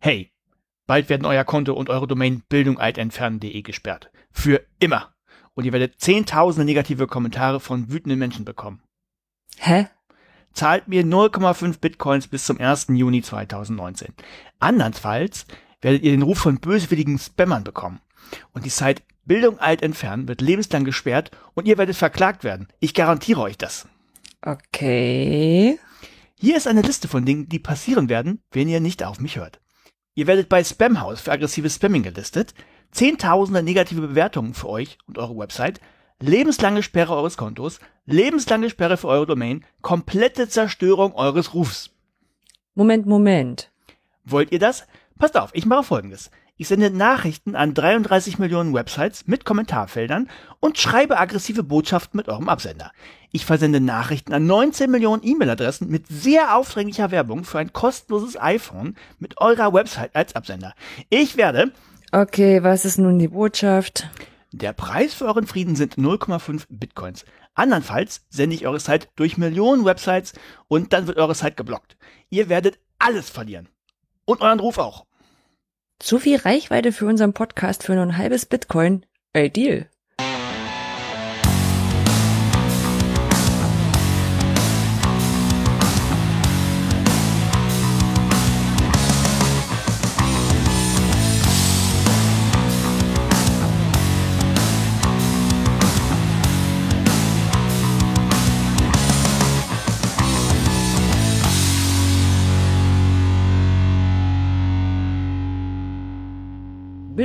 Hey, bald werden euer Konto und eure Domain bildungaltentfernen.de gesperrt. Für immer. Und ihr werdet zehntausende negative Kommentare von wütenden Menschen bekommen. Hä? Zahlt mir 0,5 Bitcoins bis zum 1. Juni 2019. Andernfalls werdet ihr den Ruf von böswilligen Spammern bekommen. Und die Site Bildung alt entfernen wird lebenslang gesperrt und ihr werdet verklagt werden. Ich garantiere euch das. Okay. Hier ist eine Liste von Dingen, die passieren werden, wenn ihr nicht auf mich hört. Ihr werdet bei Spamhaus für aggressives Spamming gelistet, zehntausende negative Bewertungen für euch und eure Website, lebenslange Sperre eures Kontos, lebenslange Sperre für eure Domain, komplette Zerstörung eures Rufs. Moment, Moment. Wollt ihr das? Passt auf, ich mache folgendes. Ich sende Nachrichten an 33 Millionen Websites mit Kommentarfeldern und schreibe aggressive Botschaften mit eurem Absender. Ich versende Nachrichten an 19 Millionen E-Mail-Adressen mit sehr aufdringlicher Werbung für ein kostenloses iPhone mit eurer Website als Absender. Ich werde Okay, was ist nun die Botschaft? Der Preis für euren Frieden sind 0,5 Bitcoins. Andernfalls sende ich eure Site durch Millionen Websites und dann wird eure Site geblockt. Ihr werdet alles verlieren. Und euren Ruf auch. Zu viel Reichweite für unseren Podcast für nur ein halbes Bitcoin. Ey,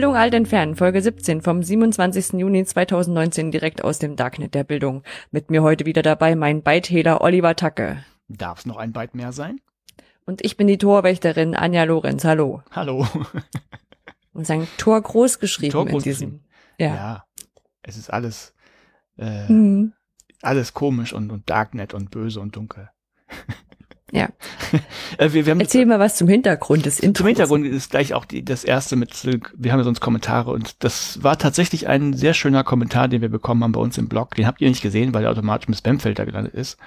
Bildung alt entfernen, Folge 17 vom 27. Juni 2019 direkt aus dem Darknet der Bildung. Mit mir heute wieder dabei mein Beithehler Oliver Tacke. Darf es noch ein Byte mehr sein? Und ich bin die Torwächterin Anja Lorenz. Hallo. Hallo. Und sagen Tor groß geschrieben Tor groß in diesem. Ja. Ja. Es ist alles, äh, Mhm. alles komisch und, und Darknet und böse und dunkel. Ja. äh, wir, wir haben Erzähl mal was zum Hintergrund des Intros. Zum Hintergrund ist gleich auch die, das erste mit, wir haben ja sonst Kommentare und das war tatsächlich ein sehr schöner Kommentar, den wir bekommen haben bei uns im Blog. Den habt ihr nicht gesehen, weil er automatisch im Spamfilter gelandet ist.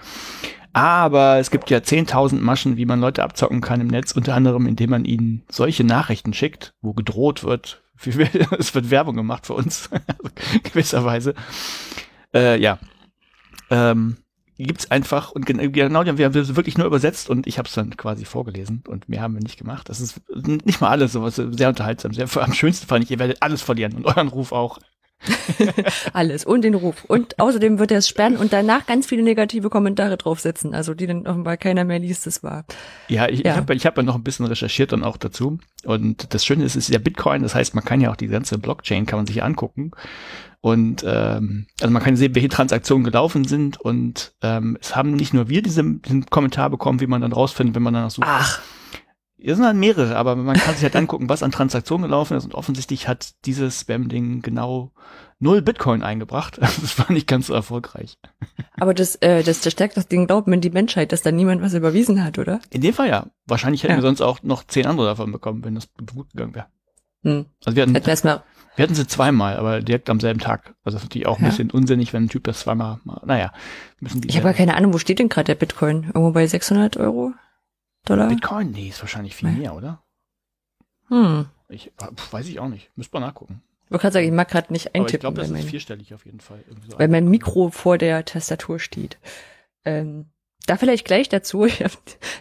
Aber es gibt ja 10.000 Maschen, wie man Leute abzocken kann im Netz, unter anderem indem man ihnen solche Nachrichten schickt, wo gedroht wird. Es wird Werbung gemacht für uns, gewisserweise. Äh, ja. Ähm, gibt's einfach und gen genau, wir haben es wirklich nur übersetzt und ich habe es dann quasi vorgelesen und mehr haben wir nicht gemacht. Das ist nicht mal alles sowas sehr unterhaltsam. Sehr, am schönsten fand ich, ihr werdet alles verlieren und euren Ruf auch. Alles und den Ruf. Und außerdem wird er es sperren und danach ganz viele negative Kommentare draufsetzen, also die dann offenbar keiner mehr liest, das war. Ja, ich, Ja. ich habe ich hab ja noch ein bisschen recherchiert dann auch dazu. Und das Schöne ist, es ist ja Bitcoin, das heißt, man kann ja auch die ganze Blockchain kann man sich angucken. Und ähm, also man kann sehen, welche Transaktionen gelaufen sind. Und ähm, es haben nicht nur wir diesen, diesen Kommentar bekommen, wie man dann rausfindet, wenn man danach sucht. Ach, Es sind dann mehrere, aber man kann sich halt angucken, was an Transaktionen gelaufen ist. Und offensichtlich hat dieses Spam-Ding genau null Bitcoin eingebracht. Das war nicht ganz so erfolgreich. aber das, äh, das, das stärkt doch den Glauben in die Menschheit, dass da niemand was überwiesen hat, oder? In dem Fall ja. Wahrscheinlich hätten Ja. wir sonst auch noch zehn andere davon bekommen, wenn das gut gegangen wäre. Hm. Also wir hatten, Hätten erstmal, wir hatten sie zweimal, aber direkt am selben Tag. Also das ist natürlich auch ein Ja. bisschen unsinnig, wenn ein Typ das zweimal, mal, naja, müssen die. ich habe gar keine Ahnung, wo steht denn gerade der Bitcoin? Irgendwo bei 600 Euro? Dollar? Bitcoin? Nee, ist wahrscheinlich viel mehr, oder? Hm. Ich pf, weiß ich auch nicht. Müsste man nachgucken. Ich wollte gerade sagen, ich mag gerade nicht Aber ich eintippen, glaube, das weil, ist mein, vierstellig auf jeden Fall. So weil mein Mikro vor der Tastatur steht. Ähm, da vielleicht gleich dazu, ich hab,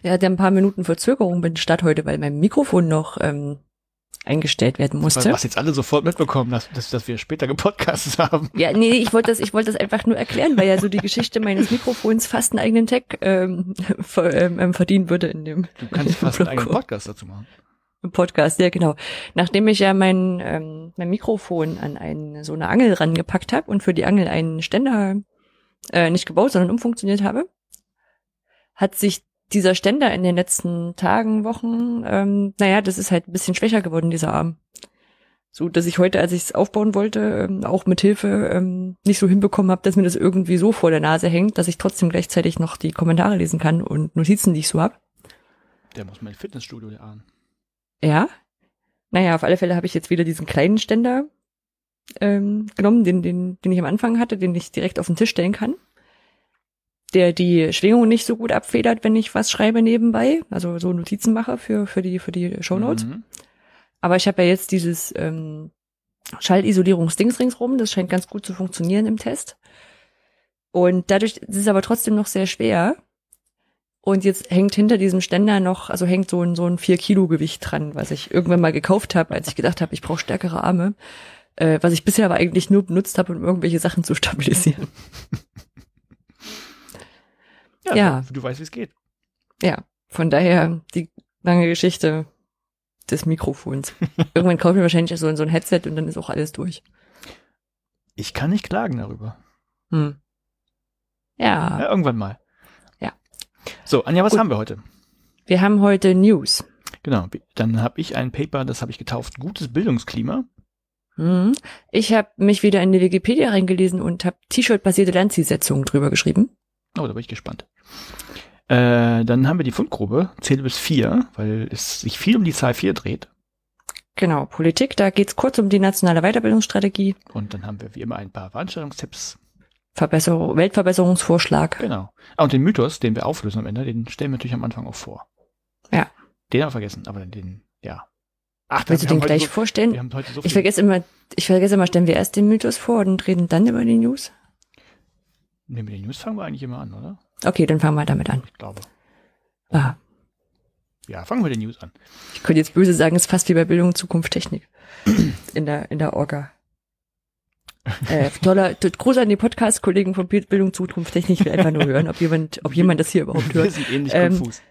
er hat ja ein paar Minuten Verzögerung dem Start heute, weil mein Mikrofon noch ähm, eingestellt werden musste. Was jetzt alle sofort mitbekommen, dass, dass, dass wir später gepodcastet haben. Ja, nee, ich wollte das, ich wollte das einfach nur erklären, weil ja so die Geschichte meines Mikrofons fast einen eigenen Tag ähm, ver, ähm, ähm, verdienen würde in dem Du kannst fast einen eigenen Blog- Podcast dazu machen. Podcast. Ja, genau. Nachdem ich ja mein ähm, mein Mikrofon an einen so eine Angel rangepackt habe und für die Angel einen Ständer äh, nicht gebaut, sondern umfunktioniert habe, hat sich dieser Ständer in den letzten Tagen, Wochen, ähm, naja, das ist halt ein bisschen schwächer geworden, dieser Arm. So, dass ich heute, als ich es aufbauen wollte, ähm, auch mit Hilfe ähm, nicht so hinbekommen habe, dass mir das irgendwie so vor der Nase hängt, dass ich trotzdem gleichzeitig noch die Kommentare lesen kann und Notizen, die ich so hab. Der muss mein Fitnessstudio an. Ja. Naja, auf alle Fälle habe ich jetzt wieder diesen kleinen Ständer ähm, genommen, den, den, den ich am Anfang hatte, den ich direkt auf den Tisch stellen kann. Der die Schwingung nicht so gut abfedert, wenn ich was schreibe nebenbei, also so Notizen mache für, für die, für die Shownotes. Mhm. Aber ich habe ja jetzt dieses ähm, Schallisolierungsdings ringsrum, das scheint ganz gut zu funktionieren im Test. Und dadurch ist es aber trotzdem noch sehr schwer. Und jetzt hängt hinter diesem Ständer noch, also hängt so ein, so ein 4-Kilo-Gewicht dran, was ich irgendwann mal gekauft habe, als ich gedacht habe, ich brauche stärkere Arme. Äh, was ich bisher aber eigentlich nur benutzt habe, um irgendwelche Sachen zu stabilisieren. Ja, Ja. Du, du weißt, wie es geht. Ja, von daher die lange Geschichte des Mikrofons. Irgendwann kaufe ich mir wahrscheinlich so, so ein Headset und dann ist auch alles durch. Ich kann nicht klagen darüber. Hm. Ja, Ja, irgendwann mal. Ja. So, Anja, was Gut. haben wir heute? wir haben heute News. Genau, dann habe ich ein Paper, das habe ich getauft, gutes Bildungsklima. Hm. Ich habe mich wieder in die Wikipedia reingelesen und habe T-Shirt-basierte Lernzielsetzungen drüber geschrieben. Oh, da bin ich gespannt. Äh, dann haben wir die Fundgrube, zähle bis vier, weil es sich viel um die Zahl vier dreht. Genau, Politik, da geht's kurz um die nationale Weiterbildungsstrategie, Und dann haben wir wie immer ein paar Veranstaltungstipps. Verbesserung, Weltverbesserungsvorschlag. Genau. Ah, und den Mythos, den wir auflösen am Ende, den stellen wir natürlich am Anfang auch vor. Ja. Den haben wir vergessen, aber den, ja. Ach, Willst du den gleich so, vorstellen? so Ich vergesse immer, ich vergesse immer, stellen wir erst den Mythos vor und reden dann über die News. Nee, mit den News fangen wir eigentlich immer an, oder? Okay, dann fangen wir damit an. Ich glaube. Ah, Ja, fangen wir mit den News an. ich könnte jetzt böse sagen, es ist fast wie bei Bildung, Zukunft, Technik. In der, in der Orga. Äh, toller, Gruß an die Podcast-Kollegen von Bildung, Zukunft, Technik. Ich will einfach nur hören, ob jemand, ob jemand das hier überhaupt Wir hört. sind ähnlich Ähm, konfus.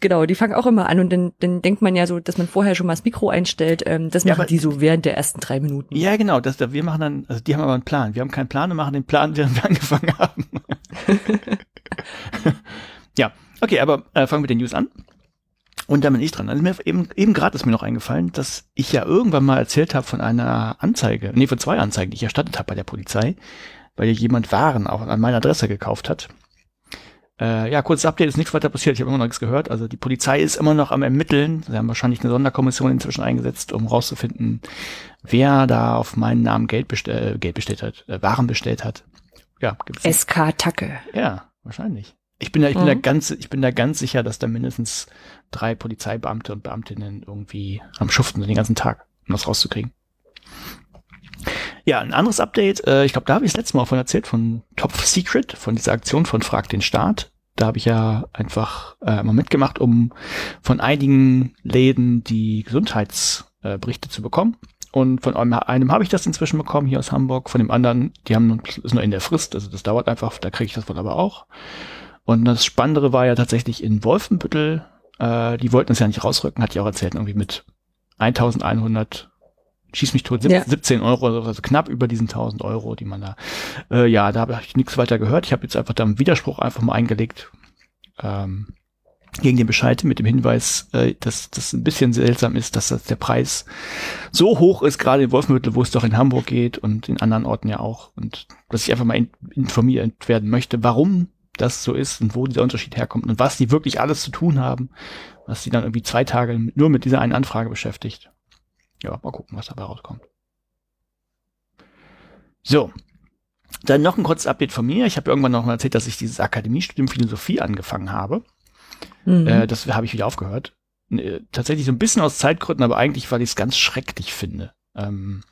Genau, die fangen auch immer an und dann, dann denkt man ja so, dass man vorher schon mal das Mikro einstellt. Ähm, das Ja, machen die so während der ersten drei Minuten. Ja, genau. Das, wir machen dann, also die haben aber einen Plan. Wir haben keinen Plan und machen den Plan, während wir angefangen haben. ja, okay, aber äh, fangen wir den News an. Und dann bin ich dran. Also mir eben, eben gerade ist mir noch eingefallen, dass ich ja irgendwann mal erzählt habe von einer Anzeige, nee, von zwei Anzeigen, die ich erstattet habe bei der Polizei, weil ja jemand Waren auch an meiner Adresse gekauft hat. Äh, ja, kurzes Update, ist nichts weiter passiert, ich habe immer noch nichts gehört. Also die Polizei ist immer noch am Ermitteln. Sie haben wahrscheinlich eine Sonderkommission inzwischen eingesetzt, um rauszufinden, wer da auf meinen Namen Geld, bestell, äh, Geld bestellt hat, äh, Waren bestellt hat. Ja, gibt's. SK Tacke. Ja, wahrscheinlich. Ich bin da, ich bin da Mhm. ganz, ich bin da ganz sicher, dass da mindestens drei Polizeibeamte und Beamtinnen irgendwie am Schuften sind den ganzen Tag, um das rauszukriegen. Ja, ein anderes Update, äh, ich glaube, da habe ich das letzte Mal von erzählt, von Top Secret, von dieser Aktion von Frag den Staat. Da habe ich ja einfach äh, mal mitgemacht, um von einigen Läden die Gesundheitsberichte äh, zu bekommen. Und von einem, einem habe ich das inzwischen bekommen, hier aus Hamburg. Von dem anderen, die haben ist nur in der Frist, also das dauert einfach, da kriege ich das wohl aber auch. Und das Spannendere war ja tatsächlich in Wolfenbüttel, äh, die wollten es ja nicht rausrücken, hat ich auch erzählt, irgendwie mit 1100, schieß mich tot, sieb- Ja. 17 Euro, also knapp über diesen 1000 Euro, die man da, äh, ja, da habe ich nichts weiter gehört. Ich habe jetzt einfach da einen Widerspruch einfach mal eingelegt, ähm, gegen den Bescheid mit dem Hinweis, äh, dass das ein bisschen seltsam ist, dass das der Preis so hoch ist, gerade in Wolfenbüttel, wo es doch in Hamburg geht und in anderen Orten ja auch. Und dass ich einfach mal in, informiert werden möchte, warum das so ist und wo dieser Unterschied herkommt und was die wirklich alles zu tun haben, was die dann irgendwie zwei Tage nur mit dieser einen Anfrage beschäftigt. Ja, mal gucken, was dabei rauskommt. So. Dann noch ein kurzes Update von mir. Ich habe irgendwann noch mal erzählt, dass ich dieses Akademiestudium Philosophie angefangen habe. Mhm. Äh, das habe ich wieder aufgehört. Äh, tatsächlich so ein bisschen aus Zeitgründen, aber eigentlich, weil ich es ganz schrecklich finde. Ähm,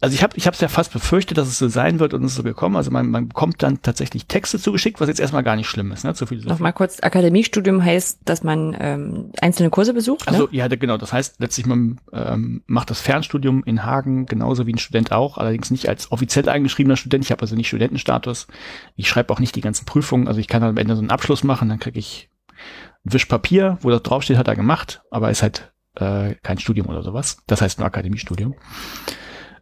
also ich habe ich es ja fast befürchtet, dass es so sein wird und es ist so gekommen. Also man, man bekommt dann tatsächlich Texte zugeschickt, was jetzt erstmal gar nicht schlimm ist. Ne? Zu viel Nochmal kurz, Akademiestudium heißt, dass man ähm, einzelne Kurse besucht. Also ne? ja, da- genau. Das heißt, letztlich man ähm, macht das Fernstudium in Hagen genauso wie ein Student auch, allerdings nicht als offiziell eingeschriebener Student. Ich habe also nicht Studentenstatus. Ich schreibe auch nicht die ganzen Prüfungen. Also ich kann am Ende so einen Abschluss machen, dann kriege ich ein Wisch Papier, wo das draufsteht, hat er gemacht, aber ist halt äh, kein Studium oder sowas. Das heißt nur Akademiestudium.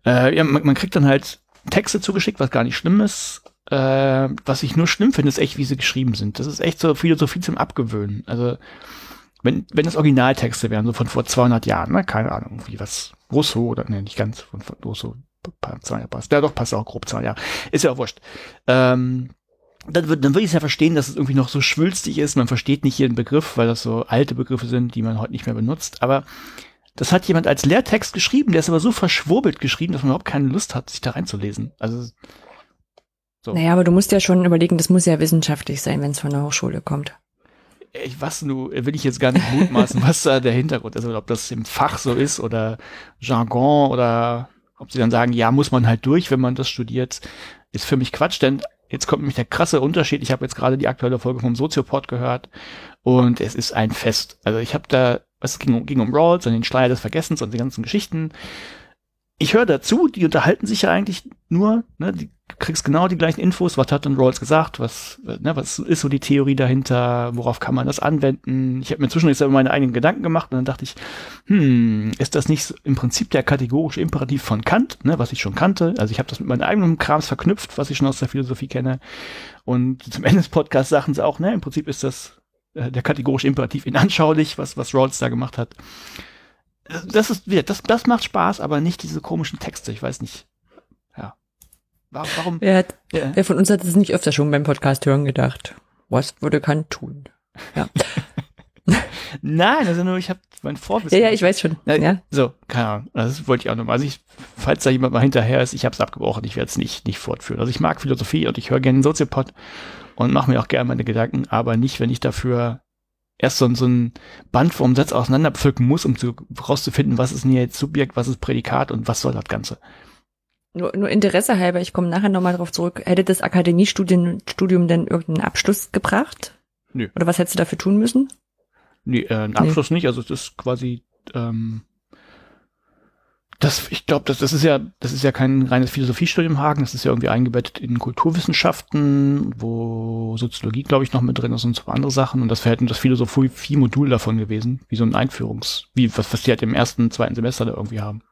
Äh, ja, man, man kriegt dann halt Texte zugeschickt, was gar nicht schlimm ist. Äh, was ich nur schlimm finde, ist echt, wie sie geschrieben sind. Das ist echt so viel, so viel zum Abgewöhnen. Also wenn, wenn das Originaltexte wären, so von vor 200 Jahren, ne? keine Ahnung, wie was, Rousseau oder, ne, nicht ganz, von, von Rousseau, pa- 200 Jahre passt, ja doch, passt auch grob 200 Jahre, ist ja auch wurscht. Ähm, dann, dann würde ich es ja verstehen, dass es irgendwie noch so schwülstig ist, man versteht nicht jeden Begriff, weil das so alte Begriffe sind, die man heute nicht mehr benutzt, aber das hat jemand als Lehrtext geschrieben, der ist aber so verschwurbelt geschrieben, dass man überhaupt keine Lust hat, sich da reinzulesen. Also So. Naja, aber du musst ja schon überlegen, das muss ja wissenschaftlich sein, wenn es von der Hochschule kommt. Ich, was nu, will ich jetzt gar nicht mutmaßen, was da der Hintergrund ist, ob das im Fach so ist oder Jargon oder ob sie dann sagen, ja, muss man halt durch, wenn man das studiert, ist für mich Quatsch, denn jetzt kommt nämlich der krasse Unterschied. Ich habe jetzt gerade die aktuelle Folge vom Soziopod gehört und es ist ein Fest. Also ich habe da, es ging, ging um Rawls und den Schleier des Vergessens und die ganzen Geschichten ich höre dazu, die unterhalten sich ja eigentlich nur, ne, die kriegst genau die gleichen Infos, was hat denn Rawls gesagt, was, ne, was ist so die Theorie dahinter, worauf kann man das anwenden. Ich habe mir zwischendurch selber meine eigenen Gedanken gemacht und dann dachte ich, hm, ist das nicht im Prinzip der kategorische Imperativ von Kant, ne, was ich schon kannte. Also ich habe das mit meinem eigenen Krams verknüpft, was ich schon aus der Philosophie kenne. Und zum Ende des Podcasts sagen sie auch, ne, im Prinzip ist das äh, der kategorische Imperativ inanschaulich, was, was Rawls da gemacht hat das ist, das, das macht Spaß, aber nicht diese komischen Texte. Ich weiß nicht. Ja. Warum? Wer, hat, ja. wer von uns hat es nicht öfter schon beim Podcast hören gedacht? Was würde Kant tun? Ja. Nein, also nur, ich habe mein Vorwissen. Ja, ja, ich weiß schon. Na, ja. So, keine Ahnung. Also das wollte ich auch nochmal. Also ich, falls da jemand mal hinterher ist, ich habe es abgebrochen, ich werde es nicht, nicht fortführen. Also ich mag Philosophie und ich höre gerne Soziopod und mache mir auch gerne meine Gedanken, aber nicht, wenn ich dafür erst so, so ein Band vom Satz auseinanderpflücken muss, um zu, rauszufinden, was ist denn jetzt Subjekt, was ist Prädikat und was soll das Ganze. Nur, nur Interesse halber, ich komme nachher nochmal drauf zurück. Hätte das Akademiestudium Studium denn irgendeinen Abschluss gebracht? Nö. Oder was hättest du dafür tun müssen? Nee, äh, einen Abschluss nee. nicht. Also es ist quasi ähm, das, ich glaube, das, das ist ja, das ist ja kein reines Philosophiestudium Hagen, das ist ja irgendwie eingebettet in Kulturwissenschaften, wo Soziologie, glaube ich, noch mit drin ist und so andere Sachen. Und das wäre halt das Philosophie-Modul davon gewesen, wie so ein Einführungs, wie was, was die halt im ersten, zweiten Semester da irgendwie haben.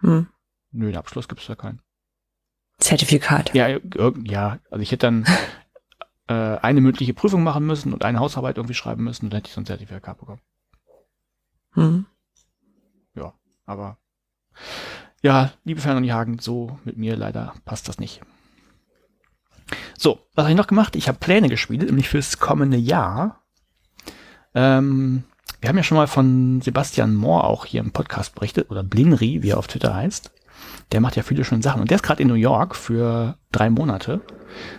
Hm. Nö, den Abschluss gibt es da keinen. Zertifikat. Ja, ja, also ich hätte dann äh, eine mündliche Prüfung machen müssen und eine Hausarbeit irgendwie schreiben müssen und dann hätte ich so ein Zertifikat bekommen. Hm. Ja, aber ja, liebe Fern und Jagen, so mit mir leider passt das nicht. So, was habe ich noch gemacht? Ich habe Pläne gespielt, nämlich fürs kommende Jahr. Ähm, wir haben ja schon mal von Sebastian Mohr auch hier im Podcast berichtet, oder Blinri, wie er auf Twitter heißt. Der macht ja viele schöne Sachen. Und der ist gerade in New York für drei Monate.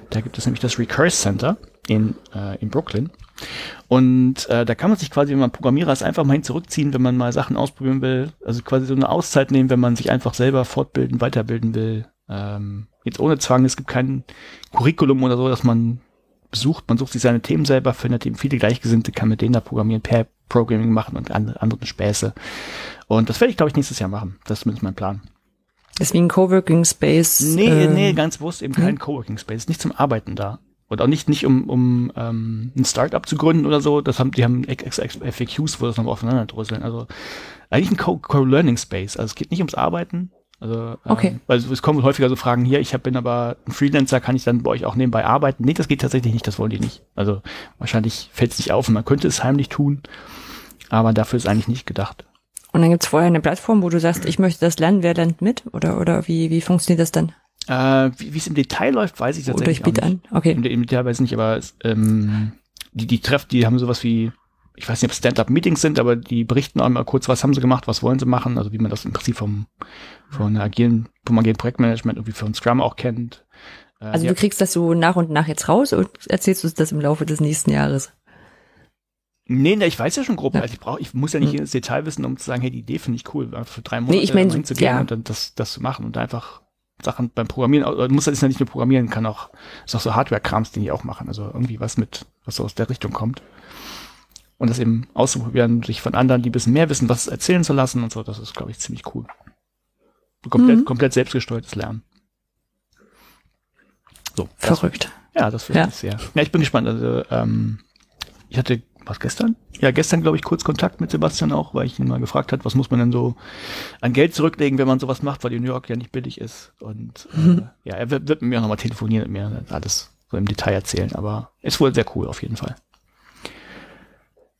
Da gibt es nämlich das Recurse Center in, äh, in Brooklyn. Und äh, da kann man sich quasi, wenn man Programmierer ist, einfach mal hin zurückziehen, wenn man mal Sachen ausprobieren will. Also quasi so eine Auszeit nehmen, wenn man sich einfach selber fortbilden, weiterbilden will. Ähm, jetzt ohne Zwang, es gibt kein Curriculum oder so, dass man besucht. Man sucht sich seine Themen selber, findet eben viele Gleichgesinnte, kann mit denen da programmieren, per Programming machen und andere, andere Späße. Und das werde ich, glaube ich, nächstes Jahr machen. Das ist zumindest mein Plan. Deswegen Coworking Space. Nee, äh, nee, ganz bewusst eben kein hm? Coworking Space. Nicht zum Arbeiten da. Und auch nicht, nicht um, um ähm, ein Startup zu gründen oder so. Das haben, die haben FAQs, wo das nochmal aufeinander dröseln. Also eigentlich ein Co-Learning Space. Also es geht nicht ums Arbeiten. Also, ähm, okay. weil es kommen häufiger so Fragen hier, ich hab, bin aber ein Freelancer, kann ich dann bei euch auch nebenbei arbeiten? Nee, das geht tatsächlich nicht, das wollen die nicht. Also wahrscheinlich fällt es nicht auf und man könnte es heimlich tun, aber dafür ist eigentlich nicht gedacht. Und dann gibt's vorher eine Plattform, wo du sagst, ich möchte das lernen, wer lernt mit? Oder, oder wie, wie funktioniert das dann? Äh, wie es im Detail läuft, weiß ich tatsächlich Oder ich biete an, okay. Im, Im, Detail weiß ich nicht, aber ähm, die, die Treff, die haben sowas wie, ich weiß nicht, ob Stand-up-Meetings sind, aber die berichten auch mal kurz, was haben sie gemacht, was wollen sie machen, also wie man das im Prinzip vom, von agilen, vom agilen Projektmanagement irgendwie von Scrum auch kennt. Äh, also ja. du kriegst das so nach und nach jetzt raus und erzählst du das im Laufe des nächsten Jahres? Nee, nee, ich weiß ja schon grob. Ja. Also ich brauche, ich muss ja nicht mhm. ins Detail wissen, um zu sagen, hey, die Idee finde ich cool, für drei Monate nee, ich mein, zu gehen ja. und dann das, das zu machen und einfach Sachen beim Programmieren, muss das ja nicht nur programmieren, kann auch, ist auch so Hardware-Krams, den die auch machen. Also irgendwie was mit, was so aus der Richtung kommt. Und das eben auszuprobieren, sich von anderen, die ein bisschen mehr wissen, was erzählen zu lassen und so, das ist, glaube ich, ziemlich cool. Komplett, mhm. komplett selbstgesteuertes Lernen. So. Verrückt. Das, ja, das finde ja. ich sehr. Ja, ich bin gespannt. Also, ähm, ich hatte was gestern? Ja, gestern, glaube ich, kurz Kontakt mit Sebastian auch, weil ich ihn mal gefragt hat, was muss man denn so an Geld zurücklegen, wenn man sowas macht, weil die New York ja nicht billig ist. Und äh, mhm. ja, er wird, wird mit mir nochmal telefonieren und mir alles so im Detail erzählen, aber ist wohl sehr cool auf jeden Fall.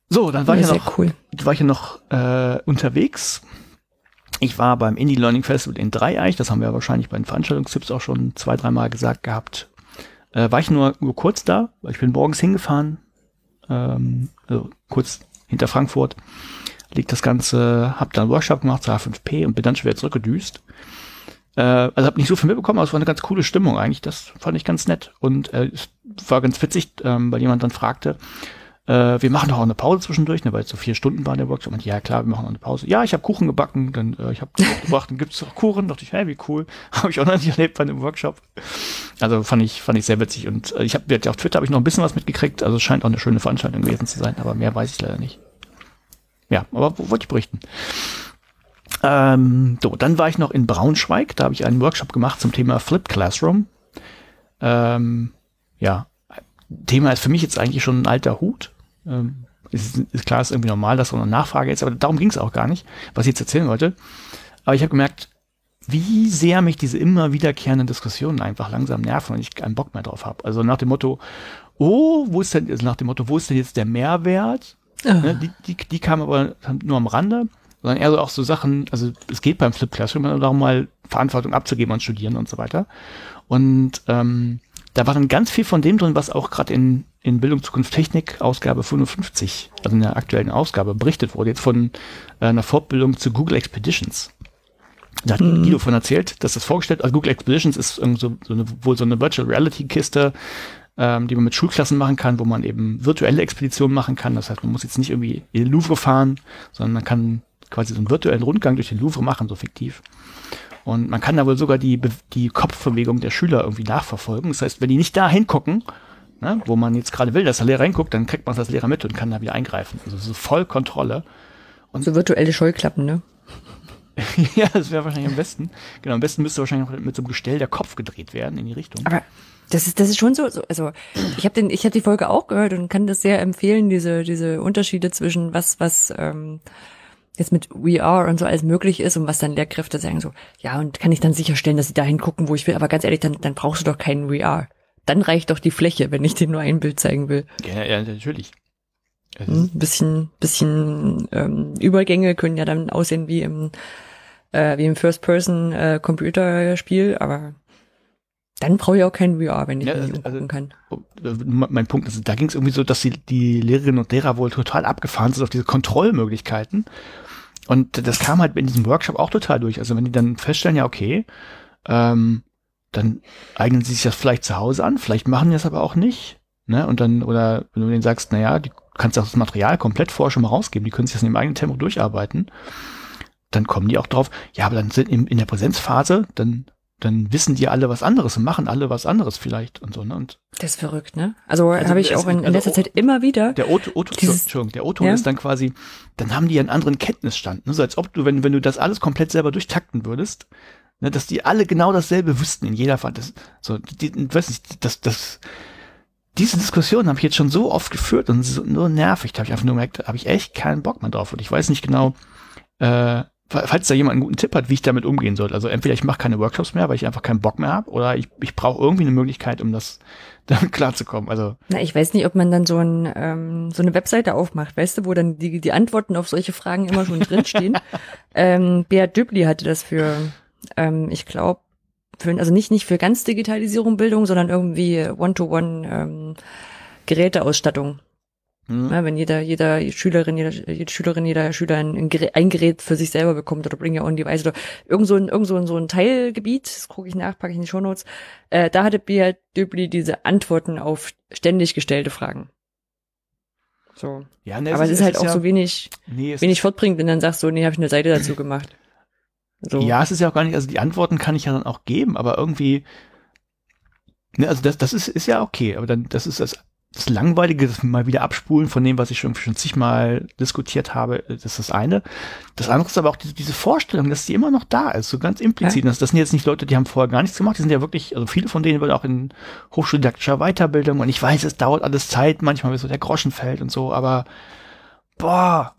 So, dann war ja, ich ja noch, cool. war ich ja noch äh, unterwegs. Ich war beim Indie Learning Festival in Dreieich, das haben wir wahrscheinlich bei den Veranstaltungstipps auch schon zwei, dreimal gesagt gehabt. Äh, war ich nur, nur kurz da, weil ich bin morgens hingefahren, ähm, also kurz hinter Frankfurt, liegt das Ganze, hab dann Workshop gemacht zu H5P und bin dann schon wieder zurückgedüst. Äh, also habe nicht so viel mitbekommen, aber es war eine ganz coole Stimmung eigentlich. Das fand ich ganz nett. Und äh, es war ganz witzig, ähm, weil jemand dann fragte, äh, wir machen doch auch eine Pause zwischendurch, ne, weil es so vier Stunden war der Workshop. Und ja, klar, wir machen auch eine Pause. Ja, ich habe Kuchen gebacken, dann äh, ich habe gebracht, dann gibt's auch Kuchen. Dachte ich, hey, wie cool. habe ich auch noch nicht erlebt bei einem Workshop. Also fand ich fand ich sehr witzig. Und äh, ich habe auf Twitter habe ich noch ein bisschen was mitgekriegt. Also es scheint auch eine schöne Veranstaltung gewesen zu sein, aber mehr weiß ich leider nicht. Ja, aber wollte ich berichten. Ähm, so, dann war ich noch in Braunschweig. Da habe ich einen Workshop gemacht zum Thema Flipped Classroom. Ähm, ja, Thema ist für mich jetzt eigentlich schon ein alter Hut. Ähm, ist, ist klar, ist irgendwie normal, dass so eine Nachfrage ist, aber darum ging es auch gar nicht, was ich jetzt erzählen wollte. Aber ich habe gemerkt, wie sehr mich diese immer wiederkehrenden Diskussionen einfach langsam nerven und ich keinen Bock mehr drauf habe. Also nach dem Motto, oh, wo ist denn, also nach dem Motto, wo ist denn jetzt der Mehrwert? Oh. Ne, die, die, die kam aber nur am Rande, sondern eher so auch so Sachen, also es geht beim Flip Classroom darum, mal Verantwortung abzugeben an Studieren und so weiter. Und ähm, da war dann ganz viel von dem drin, was auch gerade in, in Bildung Zukunft Technik Ausgabe 55, also in der aktuellen Ausgabe, berichtet wurde, jetzt von äh, einer Fortbildung zu Google Expeditions. Da hat mhm. Guido von erzählt, dass das vorgestellt, also Google Expeditions ist so, so eine, wohl so eine Virtual Reality Kiste, ähm, die man mit Schulklassen machen kann, wo man eben virtuelle Expeditionen machen kann. Das heißt, man muss jetzt nicht irgendwie in den Louvre fahren, sondern man kann quasi so einen virtuellen Rundgang durch den Louvre machen, so fiktiv. Und man kann da wohl sogar die, die Kopfbewegung der Schüler irgendwie nachverfolgen. Das heißt, wenn die nicht da hingucken, ne, wo man jetzt gerade will, dass der Lehrer hinguckt, dann kriegt man das als Lehrer mit und kann da wieder eingreifen. Also so voll Kontrolle. Und so virtuelle Scheuklappen, ne? ja, das wäre wahrscheinlich am besten. Genau, am besten müsste wahrscheinlich noch mit so einem Gestell der Kopf gedreht werden in die Richtung. Aber das ist das ist schon so, so also ich habe den ich habe die Folge auch gehört und kann das sehr empfehlen diese diese Unterschiede zwischen was was ähm, jetzt mit VR und so alles möglich ist und was dann Lehrkräfte sagen so, ja, und kann ich dann sicherstellen, dass sie dahin gucken, wo ich will, aber ganz ehrlich, dann, dann brauchst du doch keinen VR. Dann reicht doch die Fläche, wenn ich dir nur ein Bild zeigen will. Ja, ja, natürlich. Ein hm, bisschen, bisschen ähm, Übergänge können ja dann aussehen wie im, äh, wie im First-Person-Computerspiel, äh, aber dann brauche ich auch keinen VR, wenn ich ja, also, also, kann. Oh, mein Punkt ist, da ging es irgendwie so, dass die, die Lehrerinnen und Lehrer wohl total abgefahren sind auf diese Kontrollmöglichkeiten und das kam halt in diesem Workshop auch total durch. Also wenn die dann feststellen, ja, okay, ähm, dann eignen sie sich das vielleicht zu Hause an, vielleicht machen die das aber auch nicht. Ne? Und dann, oder wenn du denen sagst, naja, die kannst auch das Material komplett vorher schon mal rausgeben, die können sich das in ihrem eigenen Tempo durcharbeiten, dann kommen die auch drauf, ja, aber dann sind in, in der Präsenzphase, dann dann wissen die alle was anderes und machen alle was anderes vielleicht und so, ne? Und das ist verrückt, ne? Also, also habe ich auch in, in letzter also, Zeit immer wieder. Der O-Ton, Entschuldigung, der O-Ton ja? ist dann quasi, dann haben die einen anderen Kenntnisstand, ne? So als ob du, wenn, wenn du das alles komplett selber durchtakten würdest, ne, dass die alle genau dasselbe wüssten in jeder Fall. Das, so, die, weiß nicht, das, das, diese Diskussion habe ich jetzt schon so oft geführt und so, nur nervig. Da habe ich einfach nur gemerkt, da habe ich echt keinen Bock mehr drauf. Und ich weiß nicht genau, äh, falls da jemand einen guten Tipp hat, wie ich damit umgehen soll. Also entweder ich mache keine Workshops mehr, weil ich einfach keinen Bock mehr habe, oder ich, ich brauche irgendwie eine Möglichkeit, um das damit klarzukommen. Also na, ich weiß nicht, ob man dann so, ein, ähm, so eine Webseite aufmacht, weißt du, wo dann die, die Antworten auf solche Fragen immer schon drinstehen. ähm, Beat Dübli hatte das für, ähm, ich glaube, für, also nicht nicht für ganz Digitalisierung Bildung, sondern irgendwie One-to-One ähm, Geräteausstattung. Mhm. Ja, wenn jeder, jeder Schülerin, jeder, jede Schülerin, jeder Schüler ein, Gerät, ein Gerät für sich selber bekommt oder Bring Your Own Device oder irgend so ein, irgend so ein, so ein Teilgebiet, das gucke ich nach, packe ich in die Shownotes, äh, da hatte Bia Döbli diese Antworten auf ständig gestellte Fragen. So. Ja, ne, Aber es ist, ist halt auch ja, so wenig, nee, wenig fortbringend, wenn dann sagst du, nee, habe ich eine Seite dazu gemacht. So. Ja, es ist ja auch gar nicht, also die Antworten kann ich ja dann auch geben, aber irgendwie, ne, also das, das ist, ist ja okay, aber dann, das ist das das Langweilige, das mal wieder abspulen von dem, was ich schon, schon zigmal diskutiert habe, das ist das eine. Das andere ist aber auch diese, diese Vorstellung, dass die immer noch da ist, so ganz implizit. Ja. Das, das sind jetzt nicht Leute, die haben vorher gar nichts gemacht, die sind ja wirklich, also viele von denen waren auch in hochschuldidaktischer Weiterbildung und ich weiß, es dauert alles Zeit, manchmal bis so der Groschen fällt und so, aber boah,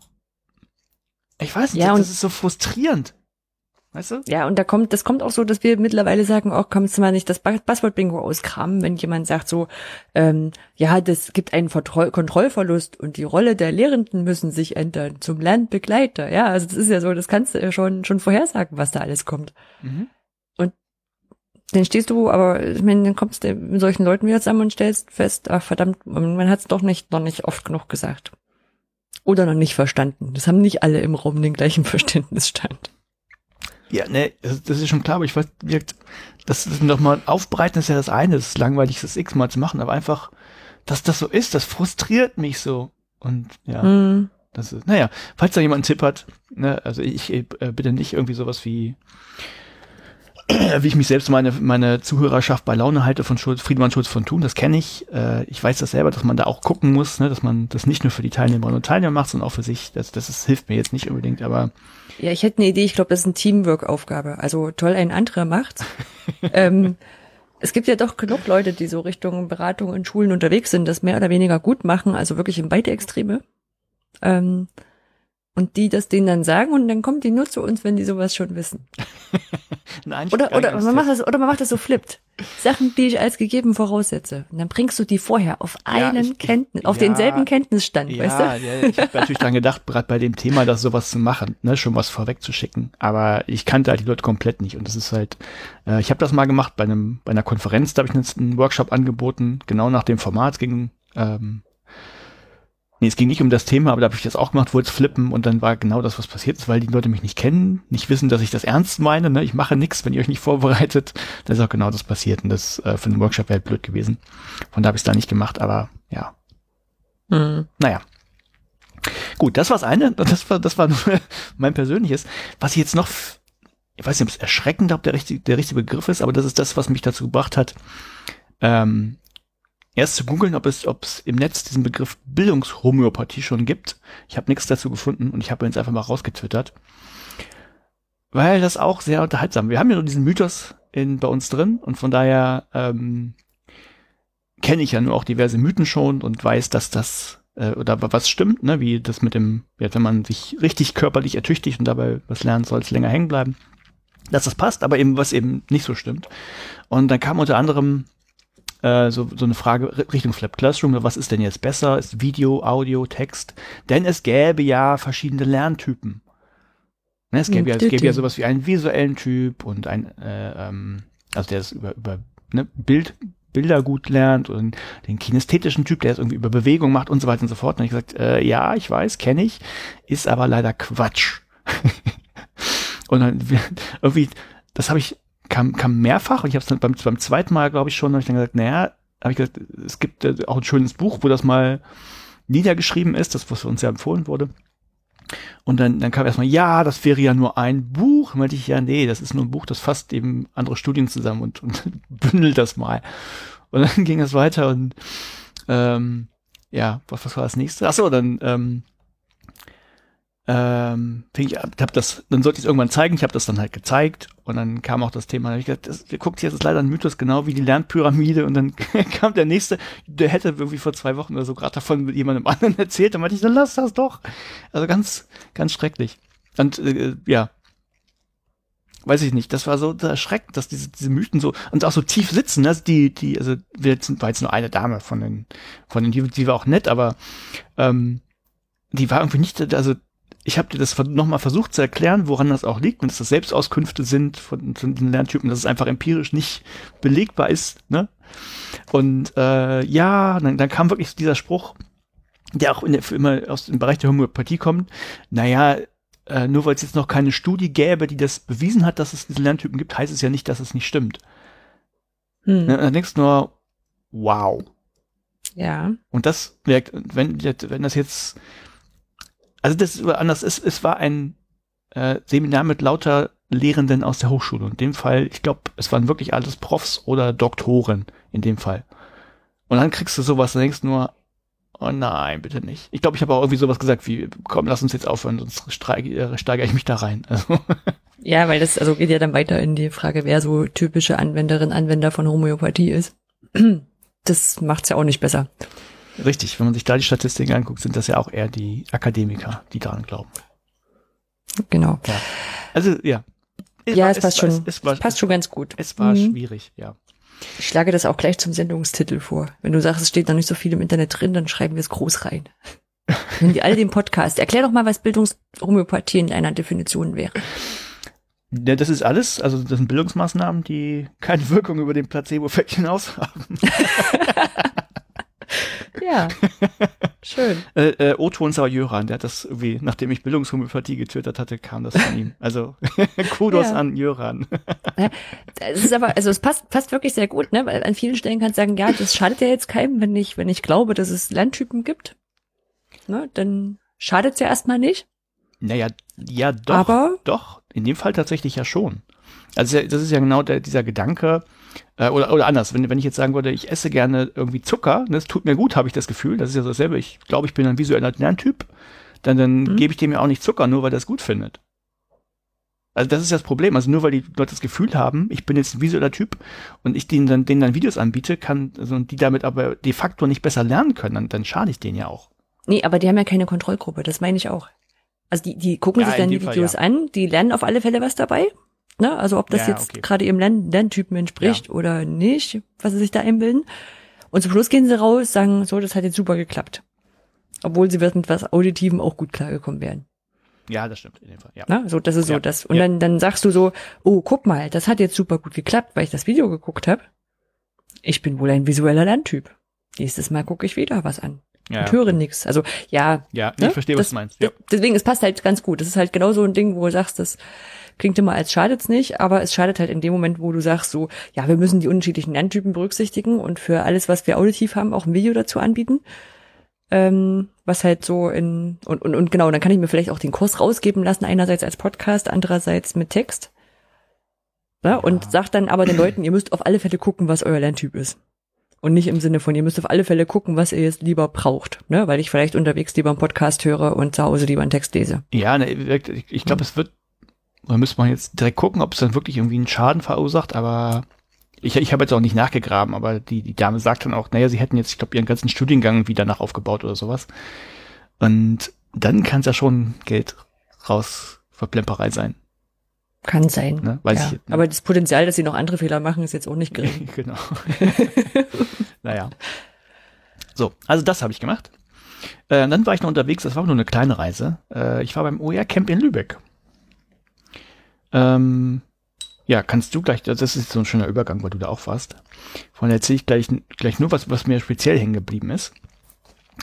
ich weiß nicht, ja, das ist so frustrierend. Weißt du? Ja, und da kommt, das kommt auch so, dass wir mittlerweile sagen, auch oh, kannst du mal nicht das Passwort-Bingo auskramen, wenn jemand sagt so, ähm, ja, das gibt einen Vertreu Kontrollverlust und die Rolle der Lehrenden müssen sich ändern zum Lernbegleiter. Ja, also das ist ja so, das kannst du ja schon, schon vorhersagen, was da alles kommt. Mhm. Und dann stehst du, aber ich meine, dann kommst du mit solchen Leuten wieder zusammen und stellst fest, ach verdammt, man hat es doch nicht, noch nicht oft genug gesagt. Oder noch nicht verstanden. Das haben nicht alle im Raum den gleichen Verständnisstand. Ja, ne, das, das ist schon klar, aber ich weiß, das ist nochmal aufbreiten ist ja das eine, das ist langweilig, das x-mal zu machen, aber einfach, dass das so ist, das frustriert mich so. Und ja, mm. das ist, naja, falls da jemand einen Tipp hat, ne, also ich äh, bitte nicht irgendwie sowas wie, wie ich mich selbst meine, meine Zuhörerschaft bei Laune halte von Schulz, Friedmann Schulz von Thun, das kenne ich. Äh, ich weiß das selber, dass man da auch gucken muss, ne, dass man das nicht nur für die Teilnehmerinnen und Teilnehmer macht, sondern auch für sich. Das, das ist, hilft mir jetzt nicht unbedingt, aber. Ja, ich hätte eine Idee, ich glaube, das ist eine Teamwork-Aufgabe. Also toll, ein anderer macht. ähm, es gibt ja doch genug Leute, die so Richtung Beratung in Schulen unterwegs sind, das mehr oder weniger gut machen, also wirklich in beide Extreme. Ähm, und die das denen dann sagen und dann kommen die nur zu uns, wenn die sowas schon wissen. oder, oder, man macht das, oder man macht das so flippt. Sachen, die ich als gegeben voraussetze. Und dann bringst du die vorher auf einen ja, Kenntnis, auf ja, denselben Kenntnisstand, ja, weißt du? Ja, ich habe natürlich dran gedacht, gerade bei dem Thema, das sowas zu machen, ne, schon was vorwegzuschicken. Aber ich kannte halt die Leute komplett nicht. Und das ist halt, äh, ich habe das mal gemacht bei einem, bei einer Konferenz, da habe ich einen Workshop angeboten, genau nach dem Format ging ähm, Nee, es ging nicht um das Thema, aber da habe ich das auch gemacht, wollte flippen und dann war genau das, was passiert ist, weil die Leute mich nicht kennen, nicht wissen, dass ich das ernst meine. Ne? Ich mache nichts, wenn ihr euch nicht vorbereitet. Das ist auch genau das passiert und das äh, für den Workshop wäre halt blöd gewesen. Von da habe ich es da nicht gemacht, aber ja. Mhm. Naja. Gut, das war das eine. Das war, das war nur mein persönliches. Was ich jetzt noch, ich weiß nicht, ob es erschreckend ob der richtige, der richtige Begriff ist, aber das ist das, was mich dazu gebracht hat, ähm, erst zu googeln, ob es, ob es im Netz diesen Begriff Bildungshomöopathie schon gibt. Ich habe nichts dazu gefunden und ich habe ihn jetzt einfach mal rausgetwittert. Weil das auch sehr unterhaltsam. Wir haben ja nur diesen Mythos in, bei uns drin und von daher ähm, kenne ich ja nur auch diverse Mythen schon und weiß, dass das äh, oder was stimmt, ne, wie das mit dem, wenn man sich richtig körperlich ertüchtigt und dabei was lernt, soll es länger hängen bleiben. Dass das passt, aber eben was eben nicht so stimmt. Und dann kam unter anderem äh, so, so eine Frage Richtung Flap Classroom, was ist denn jetzt besser? Ist Video, Audio, Text? Denn es gäbe ja verschiedene Lerntypen. Ne, es gäbe ja, es gäbe ja sowas wie einen visuellen Typ und ein, äh, ähm, also der ist über, über ne, Bild, Bilder gut lernt und den kinästhetischen Typ, der es irgendwie über Bewegung macht und so weiter und so fort. Und ich gesagt, äh, ja, ich weiß, kenne ich, ist aber leider Quatsch. und dann irgendwie, das habe ich kam, kam mehrfach und ich habe es beim, beim zweiten Mal, glaube ich, schon, habe ich dann gesagt, naja, habe ich gesagt, es gibt äh, auch ein schönes Buch, wo das mal niedergeschrieben ist, das, was uns ja empfohlen wurde. Und dann, dann kam erstmal, ja, das wäre ja nur ein Buch. Meinte ich, ja, nee, das ist nur ein Buch, das fasst eben andere Studien zusammen und, und bündelt das mal. Und dann ging es weiter und ähm, ja, was, was war das nächste? Ach so, dann ähm, ähm, ich hab das, dann sollte ich es irgendwann zeigen. Ich habe das dann halt gezeigt und dann kam auch das Thema. Ich gesagt, das, guckt jetzt ist leider ein Mythos, genau wie die Lernpyramide. Und dann kam der nächste, der hätte irgendwie vor zwei Wochen oder so gerade davon mit jemandem anderen erzählt. Dann meinte ich, dann lass das doch. Also ganz, ganz schrecklich. Und äh, ja, weiß ich nicht, das war so erschreckend, dass diese, diese Mythen so und auch so tief sitzen, ne? die, die, also wir sind, war jetzt nur eine Dame von den, von den, die, die war auch nett, aber ähm, die war irgendwie nicht, also ich habe dir das nochmal versucht zu erklären, woran das auch liegt und dass das Selbstauskünfte sind von, von den Lerntypen, dass es einfach empirisch nicht belegbar ist. Ne? Und äh, ja, dann, dann kam wirklich dieser Spruch, der auch der, immer aus dem Bereich der Homöopathie kommt. Naja, äh, nur weil es jetzt noch keine Studie gäbe, die das bewiesen hat, dass es diese Lerntypen gibt, heißt es ja nicht, dass es nicht stimmt. Hm. Ne, dann denkst du nur, wow. Ja. Und das wirkt, wenn, wenn das jetzt also das war anders. Es, es war ein äh, Seminar mit lauter Lehrenden aus der Hochschule. In dem Fall, ich glaube, es waren wirklich alles Profs oder Doktoren in dem Fall. Und dann kriegst du sowas und denkst nur, oh nein, bitte nicht. Ich glaube, ich habe auch irgendwie sowas gesagt wie, komm, lass uns jetzt aufhören, sonst steigere, steigere ich mich da rein. Also. Ja, weil das also geht ja dann weiter in die Frage, wer so typische Anwenderin, Anwender von Homöopathie ist. Das macht's ja auch nicht besser. Richtig, wenn man sich da die Statistiken anguckt, sind das ja auch eher die Akademiker, die daran glauben. Genau. Ja. Also ja. Es ja, war, es passt schon. Es, es war, passt schon ganz gut. Es war mhm. schwierig, ja. Ich schlage das auch gleich zum Sendungstitel vor. Wenn du sagst, es steht noch nicht so viel im Internet drin, dann schreiben wir es groß rein. Wenn die all den Podcast. Erklär doch mal, was Bildungshomöopathie in einer Definition wäre. Ja, das ist alles, also das sind Bildungsmaßnahmen, die keine Wirkung über den Placebo-Effekt hinaus haben. Ja, Schön. Äh, äh, Otto Jöran, der hat das irgendwie, nachdem ich Bildungshomöopathie getwittert hatte, kam das von ihm. Also Kudos Ja. an Jöran. Es ist aber, also es passt, passt wirklich sehr gut, ne? Weil an vielen Stellen kannst du sagen, ja, das schadet ja jetzt keinem, wenn ich, wenn ich glaube, dass es Lerntypen gibt. Ne? Dann schadet es ja erstmal nicht. Naja, ja, doch. Aber- Doch, in dem Fall tatsächlich ja schon. Also das ist ja genau der, dieser Gedanke, äh, oder, oder anders, wenn, wenn ich jetzt sagen würde, ich esse gerne irgendwie Zucker, ne, das tut mir gut, habe ich das Gefühl, das ist ja dasselbe, ich glaube, ich bin ein visueller Lerntyp, dann, dann Mhm. gebe ich dem ja auch nicht Zucker, nur weil er es gut findet. Also das ist das Problem, also nur weil die Leute das Gefühl haben, ich bin jetzt ein visueller Typ und ich denen dann, denen dann Videos anbiete, kann, also, und die damit aber de facto nicht besser lernen können, dann, dann schade ich denen ja auch. Nee, aber die haben ja keine Kontrollgruppe, das meine ich auch. Also die, die gucken Ja, sich dann die Fall, Videos ja. an, die lernen auf alle Fälle was dabei. Ne? Also ob das Ja, jetzt okay. gerade ihrem Lern Lerntypen entspricht oder nicht, was sie sich da einbilden. Und zum Schluss gehen sie raus, sagen, so, das hat jetzt super geklappt. Obwohl sie mit was Auditivem auch gut klargekommen wären. Ja, das stimmt, in dem Fall, ja. Ne? So, das ist so Ja, das. Und ja. dann, dann sagst du so, oh, guck mal, das hat jetzt super gut geklappt, weil ich das Video geguckt habe. Ich bin wohl ein visueller Lerntyp. Nächstes Mal gucke ich wieder was an Ja, und ja. höre nix. Also ja, Ja, Ne? ich verstehe, was Das- du meinst. Ja. Deswegen, es passt halt ganz gut. Das ist halt genau so ein Ding, wo du sagst, das klingt immer als schadet's nicht, aber es schadet halt in dem Moment, wo du sagst so, ja, wir müssen die unterschiedlichen Lerntypen berücksichtigen und für alles, was wir auditiv haben, auch ein Video dazu anbieten. Ähm, was halt so in, und, und, und genau, dann kann ich mir vielleicht auch den Kurs rausgeben lassen, einerseits als Podcast, andererseits mit Text. Ja, und sagt dann aber den Leuten, ihr müsst auf alle Fälle gucken, was euer Lerntyp ist. Und nicht im Sinne von, ihr müsst auf alle Fälle gucken, was ihr jetzt lieber braucht, ne? Weil ich vielleicht unterwegs lieber einen Podcast höre und zu Hause lieber einen Text lese. Ja, ne, ich, ich glaube, es wird, da müsste man jetzt direkt gucken, ob es dann wirklich irgendwie einen Schaden verursacht, aber ich, ich habe jetzt auch nicht nachgegraben, aber die, die Dame sagt dann auch, naja, sie hätten jetzt, ich glaube, ihren ganzen Studiengang wieder nach aufgebaut oder sowas. Und dann kann es ja schon Geld raus Verplemperei sein. Kann sein. Ne? Weiß ja. ich, ne? Aber das Potenzial, dass sie noch andere Fehler machen, ist jetzt auch nicht gering. genau. naja. So, also das habe ich gemacht. Äh, dann war ich noch unterwegs, das war nur eine kleine Reise. Äh, ich war beim OER-Camp in Lübeck. Ähm, ja, kannst du gleich, das ist so ein schöner Übergang, weil du da auch warst. Von erzähle ich gleich, gleich nur was, was mir speziell hängen geblieben ist.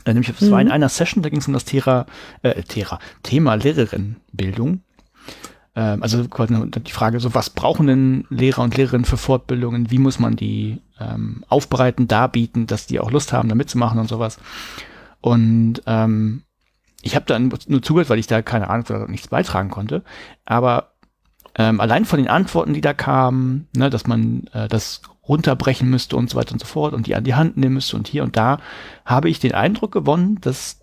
Äh, nämlich, es war in Mhm. einer Session, da ging es um das Thera, äh, Thera, Thema Lehrerinnenbildung. Ähm, also quasi die Frage, so was brauchen denn Lehrer und Lehrerinnen für Fortbildungen? Wie muss man die ähm, aufbereiten, darbieten, dass die auch Lust haben, da mitzumachen und sowas? Und ähm, ich habe dann nur zugehört, weil ich da keine Ahnung oder nichts beitragen konnte. Aber ähm, allein von den Antworten, die da kamen, ne, dass man äh, das runterbrechen müsste und so weiter und so fort und die an die Hand nehmen müsste und hier und da, habe ich den Eindruck gewonnen, dass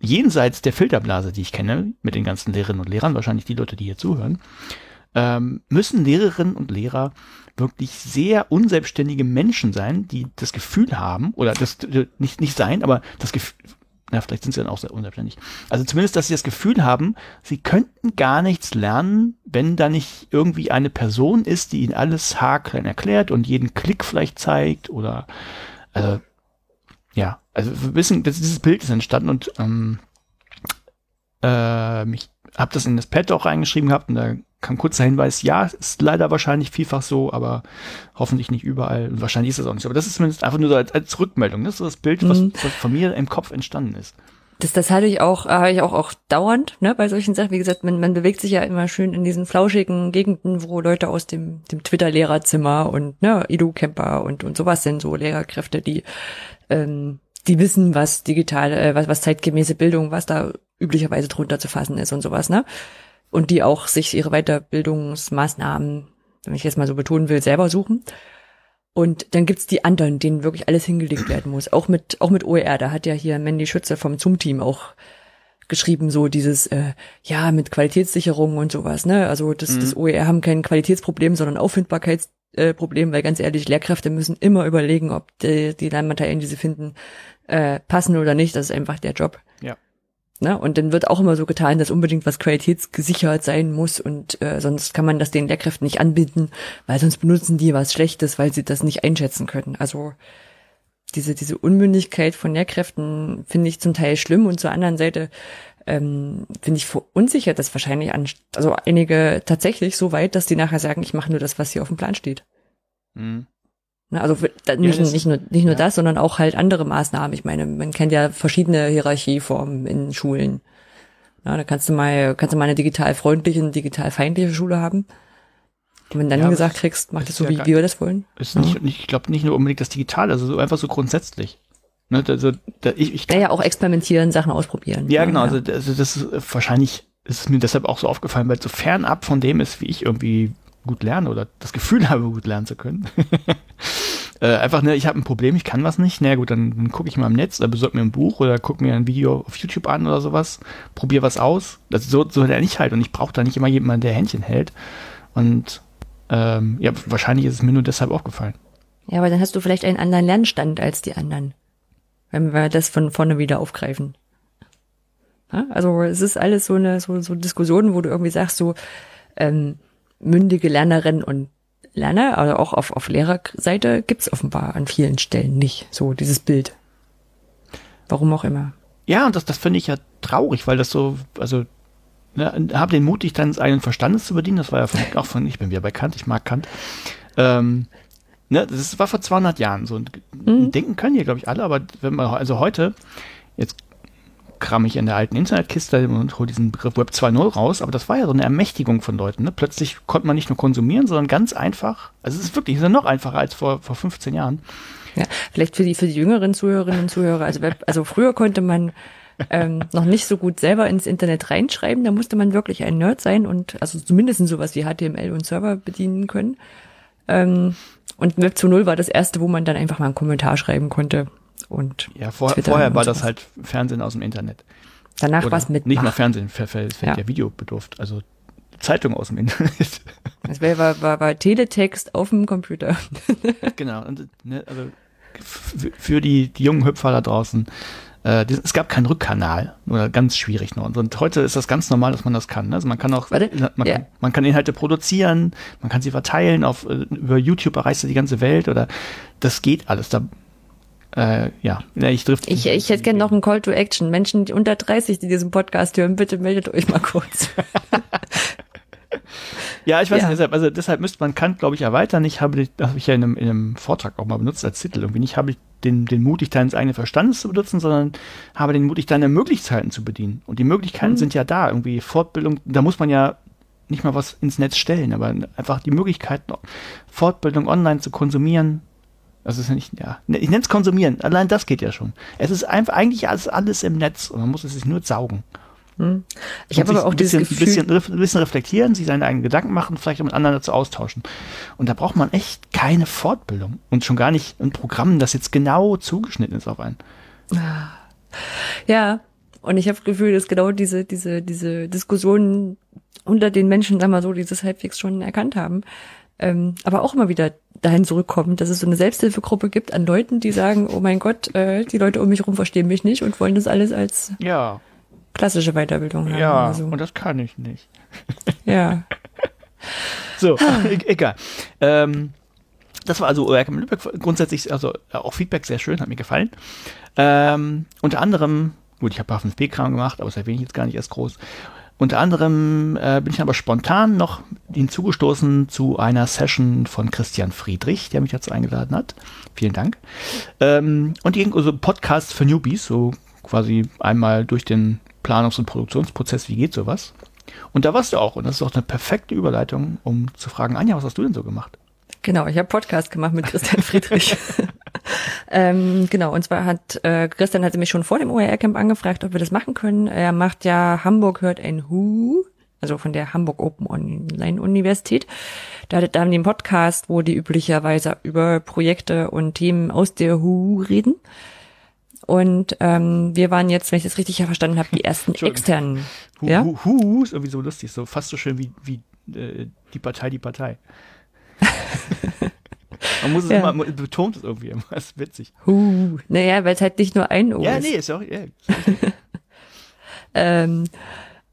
jenseits der Filterblase, die ich kenne, mit den ganzen Lehrerinnen und Lehrern, wahrscheinlich die Leute, die hier zuhören, ähm, müssen Lehrerinnen und Lehrer wirklich sehr unselbstständige Menschen sein, die das Gefühl haben, oder das äh, nicht, nicht sein, aber das Gefühl, na, vielleicht sind sie dann auch sehr unselbstständig. Also zumindest, dass sie das Gefühl haben, sie könnten gar nichts lernen, wenn da nicht irgendwie eine Person ist, die ihnen alles haarklein erklärt und jeden Klick vielleicht zeigt oder, also, ja, also wir wissen, das, dieses Bild ist entstanden und ähm, ähm, ich habe das in das Pad auch reingeschrieben gehabt und da kam kurzer Hinweis, ja, ist leider wahrscheinlich vielfach so, aber hoffentlich nicht überall und wahrscheinlich ist es auch nicht so. Aber das ist zumindest einfach nur so als, als Rückmeldung. Das ist so das Bild, was, Mhm. was von mir im Kopf entstanden ist. Das, das hatte ich auch, äh, habe ich auch, auch dauernd, ne, bei solchen Sachen. Wie gesagt, man, man bewegt sich ja immer schön in diesen flauschigen Gegenden, wo Leute aus dem, dem Twitter-Lehrerzimmer und ne, Edu-Camper und, und sowas sind, so Lehrerkräfte, die, ähm, die wissen, was digitale, äh, was, was zeitgemäße Bildung, was da üblicherweise drunter zu fassen ist und sowas, ne? Und die auch sich ihre Weiterbildungsmaßnahmen, wenn ich jetzt mal so betonen will, selber suchen. Und dann gibt's die anderen, denen wirklich alles hingelegt werden muss. Auch mit, auch mit OER. Da hat ja hier Mandy Schütze vom Zoom-Team auch geschrieben, so dieses, äh, ja, mit Qualitätssicherung und sowas, ne? Also das, das OER haben kein Qualitätsproblem, sondern Auffindbarkeitsproblem, äh, weil ganz ehrlich, Lehrkräfte müssen immer überlegen, ob die, die Lernmaterien, die sie finden, äh, passen oder nicht. Das ist einfach der Job. Ja. Ne? Und dann wird auch immer so getan, dass unbedingt was qualitätsgesichert sein muss und äh, sonst kann man das den Lehrkräften nicht anbieten, weil sonst benutzen die was Schlechtes, weil sie das nicht einschätzen können. Also diese, diese Unmündigkeit von Lehrkräften finde ich zum Teil schlimm und zur anderen Seite ähm, finde ich verunsichert das wahrscheinlich an, also einige tatsächlich so weit, dass die nachher sagen, ich mache nur das, was hier auf dem Plan steht. Mhm. Ne, Also nicht, nicht nur, nicht nur ja. das, sondern auch halt andere Maßnahmen. Ich meine, man kennt ja verschiedene Hierarchieformen in Schulen. Ja, da kannst du mal, kannst du mal eine digital freundliche und digital feindliche Schule haben. Und wenn dann Ja, gesagt es- kriegst, mach es das so, ja wie gar- wir das wollen. Ist nicht, nicht, ich glaube nicht nur unbedingt das Digitale, also so einfach so grundsätzlich. Ne, also, da, ich, ich Naja, auch experimentieren, Sachen ausprobieren. Ja, genau. Also, das, also das ist wahrscheinlich ist es mir deshalb auch so aufgefallen, weil es so fernab von dem ist, wie ich irgendwie gut lerne oder das Gefühl habe, gut lernen zu können. äh, einfach, ne, ich habe ein Problem, ich kann was nicht. Na gut, dann, dann gucke ich mal im Netz oder besorge mir ein Buch oder gucke mir ein Video auf YouTube an oder sowas, probiere was aus. Das, so, so lerne ich halt und ich brauche da nicht immer jemanden, der Händchen hält. Und ähm, ja, wahrscheinlich ist es mir nur deshalb aufgefallen. Ja, aber dann hast du vielleicht einen anderen Lernstand als die anderen. Wenn wir das von vorne wieder aufgreifen. Also es ist alles so eine so, so Diskussionen, wo du irgendwie sagst, so ähm, mündige Lernerinnen und Lerner, also auch auf, auf Lehrerseite gibt's offenbar an vielen Stellen nicht so dieses Bild. Warum auch immer. Ja, und das, das finde ich ja traurig, weil das so, also, ne, hab den Mut, dich deines eigenen Verstandes zu bedienen. Das war ja von, auch von, ich bin wieder bei Kant, ich mag Kant. Ähm, ne, das war vor 200 Jahren so. Und Denken können hier, glaube ich, alle, aber wenn man, also heute, jetzt kram ich in der alten Internetkiste und hole diesen Begriff Web 2.0 raus, aber das war ja so eine Ermächtigung von Leuten. Ne? Plötzlich konnte man nicht nur konsumieren, sondern ganz einfach, also es ist wirklich, es ist noch einfacher als vor, vor 15 Jahren. Ja, vielleicht für die für die jüngeren Zuhörerinnen und Zuhörer. Also, Web- also früher konnte man ähm, noch nicht so gut selber ins Internet reinschreiben. Da musste man wirklich ein Nerd sein und also zumindest sowas wie HTML und Server bedienen können. Ähm, und Web 2.0 war das erste, wo man dann einfach mal einen Kommentar schreiben konnte. Und Ja, vor, vorher war das halt Fernsehen aus dem Internet. danach war es mit Nicht mal. Fernsehen, fällt, Ja. ja. Video bedurft. Also Zeitung aus dem Internet. Das war, war, war, war Teletext auf dem Computer. genau. Und, ne, also für die, die jungen Hüpfer da draußen, äh, es gab keinen Rückkanal oder ganz schwierig noch. Und, und heute ist das ganz normal, dass man das kann. Ne? Also man kann auch, Warte, man, ja. kann, man kann Inhalte produzieren, man kann sie verteilen, auf, äh, über YouTube erreichst du die ganze Welt oder das geht alles. Da, äh, ja, ja, ich drift. Ich, ich hätte gerne noch einen Call to Action. Menschen die unter 30, die diesen Podcast hören, bitte meldet euch mal kurz. Ja, ich weiß Ja. nicht, deshalb, also deshalb müsste man Kant, glaube ich, erweitern. Ich habe, das habe ich ja in einem, in einem Vortrag auch mal benutzt als Titel. Irgendwie nicht habe ich den, den Mut, dich deines eigenen Verstandes zu benutzen, sondern habe den Mut, dich deine Möglichkeiten zu bedienen. Und die Möglichkeiten Mhm. sind ja da. Irgendwie Fortbildung, da muss man ja nicht mal was ins Netz stellen, aber einfach die Möglichkeiten, Fortbildung online zu konsumieren. Das ist ja nicht, ja, ich nenne es konsumieren. Allein das geht ja schon. Es ist einfach eigentlich alles, alles im Netz und man muss es sich nur saugen. Ich habe aber auch sich dieses ein Gefühl, bisschen, bisschen, ein bisschen reflektieren, sich seine eigenen Gedanken machen, vielleicht auch mit anderen dazu austauschen. Und da braucht man echt keine Fortbildung und schon gar nicht ein Programm, das jetzt genau zugeschnitten ist auf einen. Ja, und ich habe das Gefühl, dass genau diese, diese, diese Diskussionen unter den Menschen, sagen wir so, die das halbwegs schon erkannt haben, ähm, aber auch immer wieder dahin zurückkommen, dass es so eine Selbsthilfegruppe gibt an Leuten, die sagen, oh mein Gott, äh, die Leute um mich herum verstehen mich nicht und wollen das alles als Ja, klassische Weiterbildung haben. ja, so. und das kann ich nicht. ja. So, e egal. Ähm, das war also ORC in Lübeck. Grundsätzlich, also äh, auch Feedback sehr schön, hat mir gefallen. Ähm, unter anderem, gut, ich habe HFNP-Kram gemacht, aber das erwähne ich jetzt gar nicht erst groß. Unter anderem äh, bin ich aber spontan noch hinzugestoßen zu einer Session von Christian Friedrich, der mich dazu eingeladen hat. Vielen Dank. Ähm, und ging so Podcast für Newbies, so quasi einmal durch den Planungs- und Produktionsprozess, wie geht sowas. Und da warst du auch. Und das ist auch eine perfekte Überleitung, um zu fragen, Anja, was hast du denn so gemacht? Genau, ich habe Podcast gemacht mit Christian Friedrich. ähm, genau, und zwar hat äh, Christian hatte mich schon vor dem OER-Camp angefragt, ob wir das machen können. Er macht ja Hamburg hört ein Hu, also von der Hamburg Open Online Universität. Da, haben die einen Podcast, wo die üblicherweise über Projekte und Themen aus der Hu reden. Und ähm, wir waren jetzt, wenn ich das richtig verstanden habe, die ersten externen. Hu, Ja? hu, hu ist irgendwie so lustig, so fast so schön wie, wie äh, die Partei, die Partei. man muss es Ja. immer, man betont es irgendwie immer, das ist witzig. Hu. Naja, weil es halt nicht nur ein O ja, ist. nee, ist auch, ja, Ähm,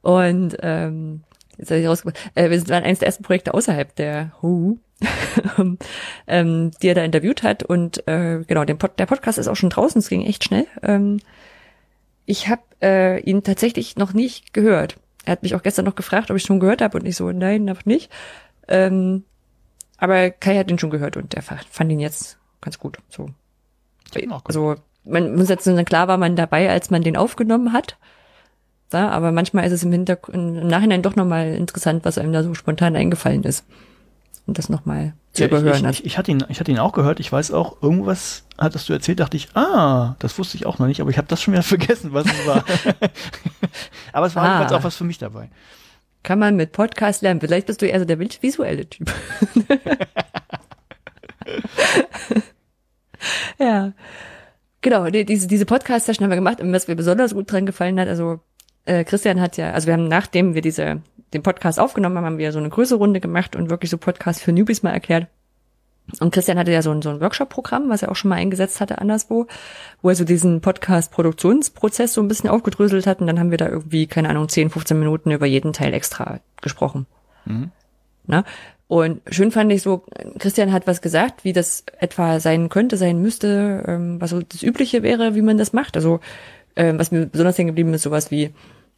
und ähm, jetzt habe ich rausgebracht, äh, wir waren eines der ersten Projekte außerhalb der WHO, ähm, die er da interviewt hat. Und äh, genau, Pod, der Podcast ist auch schon draußen, es ging echt schnell. Ähm, ich habe äh, ihn tatsächlich noch nicht gehört. Er hat mich auch gestern noch gefragt, ob ich schon gehört habe und ich so, nein, noch nicht. Ähm, aber Kai hat ihn schon gehört und er fa- fand ihn jetzt ganz gut. So. Gehört. Also man muss jetzt klar war man dabei, als man den aufgenommen hat. Ja, aber manchmal ist es im Hintergrund im Nachhinein doch nochmal interessant, was einem da so spontan eingefallen ist. Und das nochmal zu Ja, überhören. ich, ich, ich, hatte ihn, ich hatte ihn auch gehört. Ich weiß auch, irgendwas hattest du erzählt, dachte ich, ah, das wusste ich auch noch nicht, aber ich habe das schon wieder vergessen, was es war. aber es war Ah. auch was für mich dabei. Kann man mit Podcast lernen. Vielleicht bist du eher so der visuelle Typ. ja. Genau, die, diese, diese Podcast-Session haben wir gemacht und was mir besonders gut dran gefallen hat, also äh, Christian hat ja, also wir haben, nachdem wir diese, den Podcast aufgenommen haben, haben wir so eine größere Runde gemacht und wirklich so Podcast für Newbies mal erklärt. Und Christian hatte ja so ein, so ein Workshop-Programm, was er auch schon mal eingesetzt hatte anderswo, wo er so diesen Podcast-Produktionsprozess so ein bisschen aufgedröselt hat und dann haben wir da irgendwie, keine Ahnung, 10, 15 Minuten über jeden Teil extra gesprochen. Mhm. Ne? Und schön fand ich so, Christian hat was gesagt, wie das etwa sein könnte, sein müsste, ähm, was so das Übliche wäre, wie man das macht. Also ähm, was mir besonders hängen geblieben ist, sowas wie,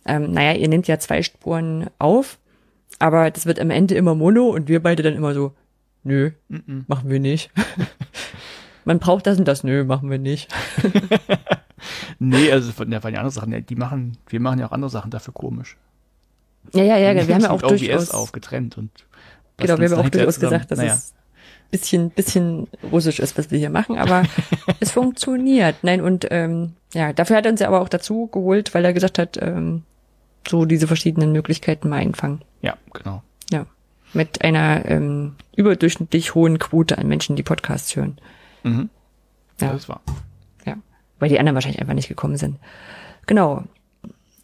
ähm, naja, ihr nehmt ja zwei Spuren auf, aber das wird am Ende immer Mono und wir beide dann immer so, nö, Mhm. machen wir nicht. man braucht das und das, nö, machen wir nicht. Nee, also von der, von den anderen Sachen, die machen, wir machen ja auch andere Sachen dafür komisch. Ja, ja, ja, wir haben ja auch durchaus, auf, getrennt und genau, wir haben ja auch durchaus gesagt, dass Naja. es bisschen, bisschen russisch ist, was wir hier machen, aber es funktioniert. Nein, und ähm, ja, dafür hat er uns ja aber auch dazu geholt, weil er gesagt hat, ähm, so diese verschiedenen Möglichkeiten mal einfangen. Ja, genau. Mit einer ähm, überdurchschnittlich hohen Quote an Menschen, die Podcasts hören. Mhm. Ja. Das war. Ja. Weil die anderen wahrscheinlich einfach nicht gekommen sind. Genau.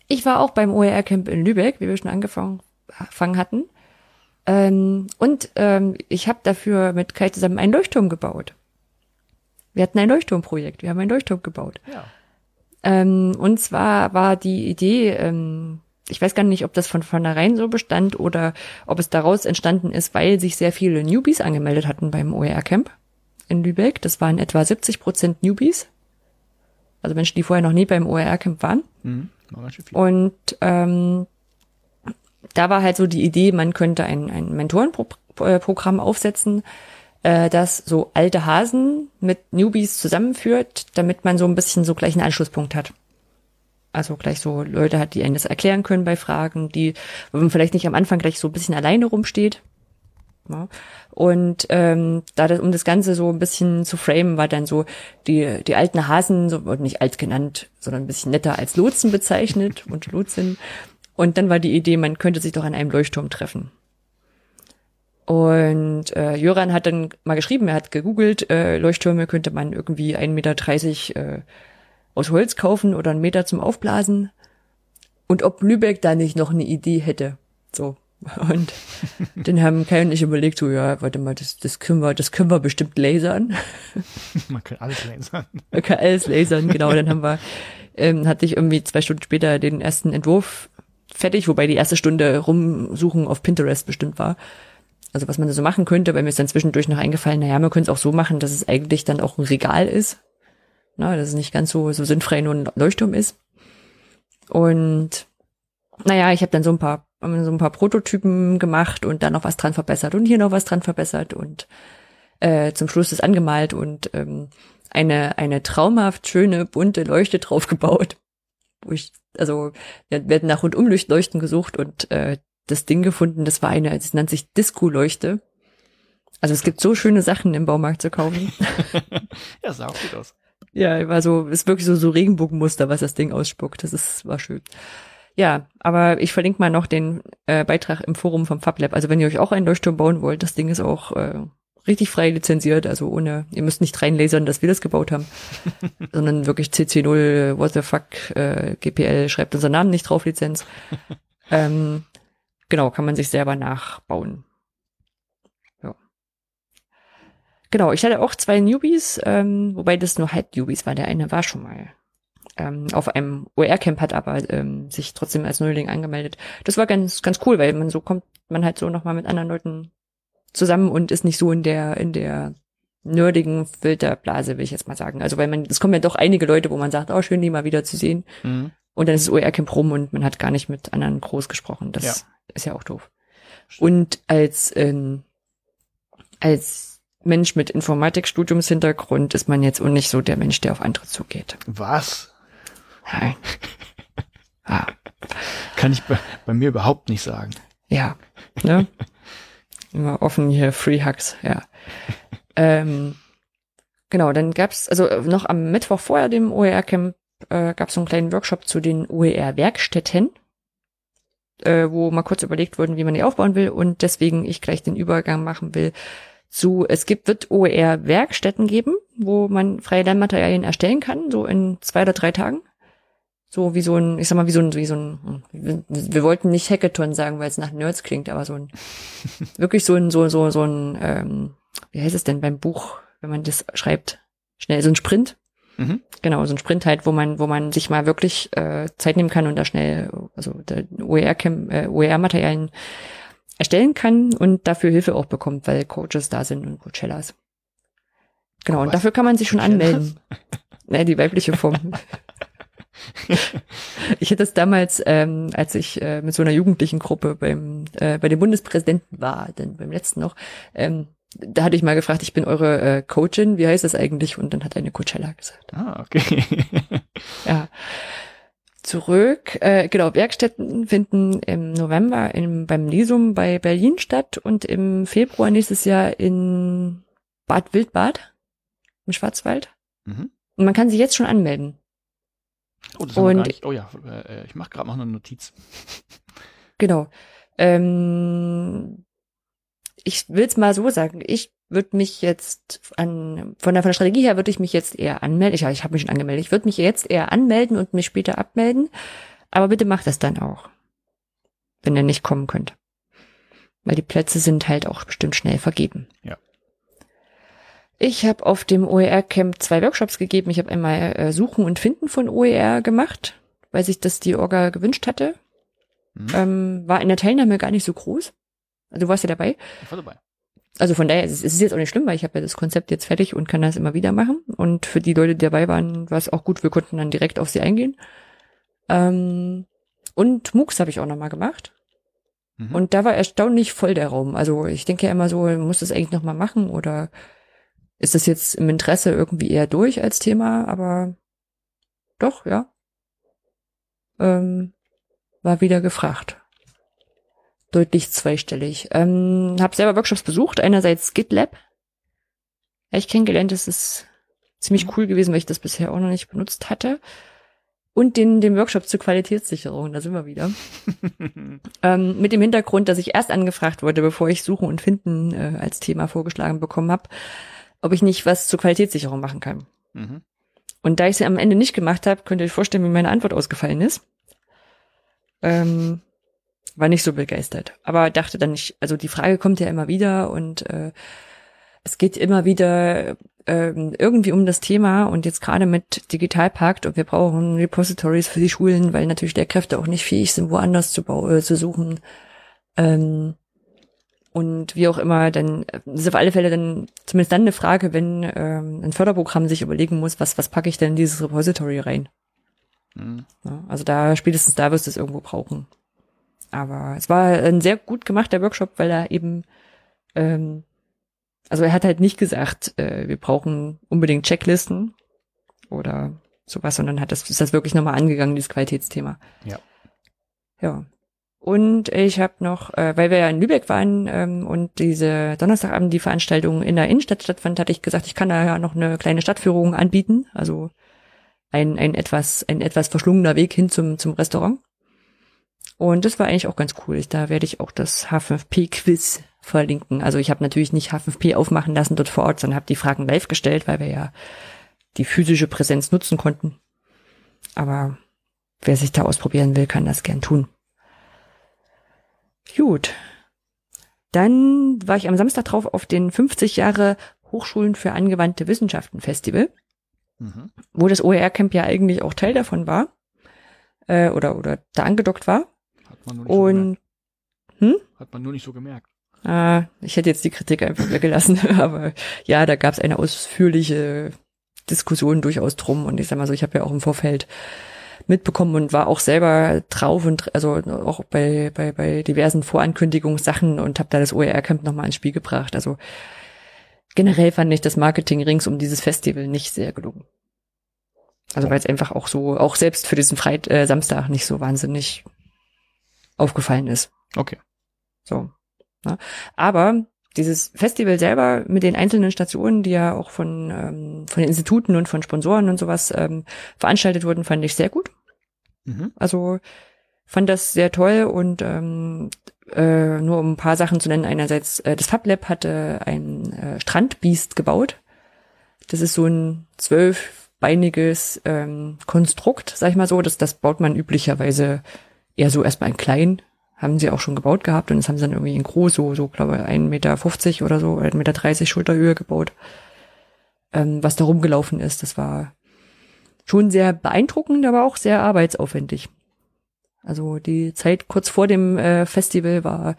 Ich war auch beim OER-Camp in Lübeck, wie wir schon angefangen angefangen hatten. Ähm, und ähm, ich habe dafür mit Kai zusammen einen Leuchtturm gebaut. Wir hatten ein Leuchtturmprojekt, wir haben einen Leuchtturm gebaut. Ja. Ähm, und zwar war die Idee, ähm, ich weiß gar nicht, ob das von vornherein so bestand oder ob es daraus entstanden ist, weil sich sehr viele Newbies angemeldet hatten beim OER-Camp in Lübeck. Das waren etwa 70 Prozent Newbies. Also Menschen, die vorher noch nie beim OER-Camp waren. Mhm. War. Und ähm, da war halt so die Idee, man könnte ein, ein Mentorenprogramm aufsetzen, äh, das so alte Hasen mit Newbies zusammenführt, damit man so ein bisschen so gleich einen Anschlusspunkt hat. Also gleich so Leute hat, die einen das erklären können bei Fragen, die, man vielleicht nicht am Anfang gleich so ein bisschen alleine rumsteht. Ja. Und ähm, da das, um das Ganze so ein bisschen zu framen, war dann so die die alten Hasen, so und nicht alt genannt, sondern ein bisschen netter als Lotsen bezeichnet und Lotsin. Und dann war die Idee, man könnte sich doch an einem Leuchtturm treffen. Und äh, Jöran hat dann mal geschrieben, er hat gegoogelt, äh, Leuchttürme könnte man irgendwie 1,30 Meter äh, aus Holz kaufen oder einen Meter zum Aufblasen. Und ob Lübeck da nicht noch eine Idee hätte. So. Und dann haben Kai und ich überlegt, so, ja, warte mal, das, das können wir, das können wir bestimmt lasern. Man kann alles lasern. Man kann alles lasern, genau. Dann haben wir, ähm, hatte ich irgendwie zwei Stunden später den ersten Entwurf fertig, wobei die erste Stunde rumsuchen auf Pinterest bestimmt war. Also was man da so machen könnte, weil mir ist dann zwischendurch noch eingefallen, naja, man könnte es auch so machen, dass es eigentlich dann auch ein Regal ist. Na, dass es nicht ganz so, so sinnfrei nur ein Leuchtturm ist. Und naja, ich habe dann so ein paar so ein paar Prototypen gemacht und dann noch was dran verbessert und hier noch was dran verbessert und äh, zum Schluss ist angemalt und ähm, eine eine traumhaft schöne bunte Leuchte draufgebaut. Wo ich also wir werden nach Rundumleuchten gesucht und äh, das Ding gefunden, das war eine, es nennt sich Disco-Leuchte. Also es gibt so schöne Sachen im Baumarkt zu kaufen. ja, sah auch gut aus. Ja, war so, ist wirklich so, so Regenbogenmuster, was das Ding ausspuckt. Das ist, war schön. Ja, aber ich verlinke mal noch den äh, Beitrag im Forum vom FabLab. Also wenn ihr euch auch einen Leuchtturm bauen wollt, das Ding ist auch äh, richtig frei lizenziert, also ohne, ihr müsst nicht reinlasern, dass wir das gebaut haben, sondern wirklich CC0, what the fuck, äh, GPL, schreibt unseren Namen nicht drauf, Lizenz. ähm, genau, kann man sich selber nachbauen. Ja. Genau, ich hatte auch zwei Newbies, ähm, wobei das nur halb Newbies war. Der eine war schon mal ähm, auf einem OR-Camp, hat aber ähm, sich trotzdem als Neuling angemeldet. Das war ganz, ganz cool, weil man so kommt, man halt so nochmal mit anderen Leuten zusammen und ist nicht so in der, in der nerdigen Filterblase, will ich jetzt mal sagen. Also weil man, es kommen ja doch einige Leute, wo man sagt, oh, schön, die mal wieder zu sehen. Mhm. Und dann ist das OER-Camp rum und man hat gar nicht mit anderen groß gesprochen. Das Ja. ist ja auch doof. Und als, ähm, als Mensch mit Informatikstudiumshintergrund ist man jetzt auch nicht so der Mensch, der auf andere zugeht. Was? Nein. Ah, Kann ich bei, bei mir überhaupt nicht sagen. ja. Ne? Immer offen hier, Free Hugs, ja. ähm, genau, dann gab's also äh, noch am Mittwoch vorher dem OER-Camp äh, gab's so einen kleinen Workshop zu den OER-Werkstätten, äh, wo mal kurz überlegt wurde, wie man die aufbauen will und deswegen ich gleich den Übergang machen will zu, es gibt, wird OER-Werkstätten geben, wo man freie Lernmaterialien erstellen kann, so in zwei oder drei Tagen. So wie so ein, ich sag mal, wie so ein, wie so ein, wir, wir wollten nicht Hackathon sagen, weil es nach Nerds klingt, aber so ein, wirklich so ein, so, so, so ein, ähm, wie heißt es denn beim Buch, wenn man das schreibt? Schnell, so ein Sprint. Mhm. Genau, so ein Sprint halt, wo man, wo man sich mal wirklich äh, Zeit nehmen kann und da schnell, also OER-Materialien äh, OER erstellen kann und dafür Hilfe auch bekommt, weil Coaches da sind und Coachellas. Genau, Oh, und dafür kann man sich schon anmelden. Ne, die weibliche Form. ich hätte es damals, ähm, als ich äh, mit so einer jugendlichen Gruppe beim äh, bei dem Bundespräsidenten war, denn beim letzten noch, ähm, da hatte ich mal gefragt, ich bin eure äh, Coachin, wie heißt das eigentlich? Und dann hat eine Coachella gesagt. Ah, okay. Ja. Zurück, äh, genau, Werkstätten finden im November im, beim Lisum bei Berlin statt und im Februar nächstes Jahr in Bad Wildbad im Schwarzwald. mhm. Und man kann sich jetzt schon anmelden. Oh, das Und- nicht. Oh ja, äh, ich mache gerade noch eine Notiz. Genau. Ähm, ich will's mal so sagen. Ich würde mich jetzt an von der, von der Strategie her würde ich mich jetzt eher anmelden. Ich, ich habe mich schon angemeldet. Ich würde mich jetzt eher anmelden und mich später abmelden. Aber bitte macht das dann auch, wenn ihr nicht kommen könnt, weil die Plätze sind halt auch bestimmt schnell vergeben. Ja. Ich habe auf dem OER Camp zwei Workshops gegeben. Ich habe einmal äh, Suchen und Finden von OER gemacht, weil sich das die Orga gewünscht hatte. Mhm. Ähm, war in der Teilnahme gar nicht so groß. Also du warst ja dabei. Ich war dabei. Also von daher, es ist jetzt auch nicht schlimm, weil ich habe ja das Konzept jetzt fertig und kann das immer wieder machen. Und für die Leute, die dabei waren, war es auch gut. Wir konnten dann direkt auf sie eingehen. Ähm, und MOOCs habe ich auch nochmal gemacht. Mhm. Und da war erstaunlich voll der Raum. Also ich denke ja immer so, muss das eigentlich nochmal machen oder ist das jetzt im Interesse irgendwie eher durch als Thema? Aber doch, ja. Ähm, war wieder gefragt. Deutlich zweistellig. Ähm, habe selber Workshops besucht. Einerseits GitLab. Habe ich kennengelernt. Das ist ziemlich cool gewesen, weil ich das bisher auch noch nicht benutzt hatte. Und den, den Workshop zur Qualitätssicherung, da sind wir wieder. Ähm, mit dem Hintergrund, dass ich erst angefragt wurde, bevor ich Suchen und Finden äh, als Thema vorgeschlagen bekommen habe, ob ich nicht was zur Qualitätssicherung machen kann. mhm. Und da ich sie am Ende nicht gemacht habe, könnt ihr euch vorstellen, wie meine Antwort ausgefallen ist. Ähm, war nicht so begeistert. Aber dachte dann nicht, also die Frage kommt ja immer wieder und äh, es geht immer wieder ähm, irgendwie um das Thema und jetzt gerade mit Digitalpakt und wir brauchen Repositories für die Schulen, weil natürlich Lehrkräfte auch nicht fähig sind, woanders zu, äh, zu suchen. Ähm, und wie auch immer, dann äh, ist auf alle Fälle dann zumindest dann eine Frage, wenn ähm, ein Förderprogramm sich überlegen muss, was, was packe ich denn in dieses Repository rein? Mhm. Ja, also da, spätestens da wirst du es irgendwo brauchen. Aber es war ein sehr gut gemachter Workshop, weil er eben, ähm, also er hat halt nicht gesagt, äh, wir brauchen unbedingt Checklisten oder sowas, sondern hat das, ist das wirklich nochmal angegangen, dieses Qualitätsthema. Ja. Ja. Und ich habe noch, äh, weil wir ja in Lübeck waren ähm, und diese Donnerstagabend die Veranstaltung in der Innenstadt stattfand, hatte ich gesagt, ich kann da ja noch eine kleine Stadtführung anbieten. Also ein, ein etwas, ein etwas verschlungener Weg hin zum, zum Restaurant. Und das war eigentlich auch ganz cool. Da werde ich auch das H5P-Quiz verlinken. Also ich habe natürlich nicht H5P aufmachen lassen dort vor Ort, sondern habe die Fragen live gestellt, weil wir ja die physische Präsenz nutzen konnten. Aber wer sich da ausprobieren will, kann das gern tun. Gut. Dann war ich am Samstag drauf auf den 50 Jahre Hochschulen für angewandte Wissenschaften Festival Mhm. wo das OER-Camp ja eigentlich auch Teil davon war äh, oder oder da angedockt war. Hat man nur nicht so gemerkt. Und Hat man nur nicht so gemerkt. äh, ich hätte jetzt die Kritik einfach weggelassen, aber ja, da gab es eine ausführliche Diskussion durchaus drum und ich sag mal so, ich habe ja auch im Vorfeld mitbekommen und war auch selber drauf und also auch bei bei bei diversen Vorankündigungssachen und habe da das OER-Camp nochmal ins Spiel gebracht. Also generell fand ich das Marketing rings um dieses Festival nicht sehr gelungen. Also weil es einfach auch so, auch selbst für diesen Freit äh, Samstag nicht so wahnsinnig aufgefallen ist. Okay. So. Ne? Aber dieses Festival selber mit den einzelnen Stationen, die ja auch von, ähm, von den Instituten und von Sponsoren und sowas ähm, veranstaltet wurden, fand ich sehr gut. Mhm. Also fand das sehr toll und ähm, äh, nur um ein paar Sachen zu nennen. Einerseits, äh, das FabLab hatte ein äh, Strandbiest gebaut. Das ist so ein zwölfbeiniges ähm, Konstrukt, sag ich mal so. Das, das baut man üblicherweise eher so erstmal in klein. Haben sie auch schon gebaut gehabt und das haben sie dann irgendwie in groß, so, so glaube ich, 1,50 Meter oder so, 1,30 Meter Schulterhöhe gebaut. Ähm, was da rumgelaufen ist, das war schon sehr beeindruckend, aber auch sehr arbeitsaufwendig. Also die Zeit kurz vor dem äh, Festival war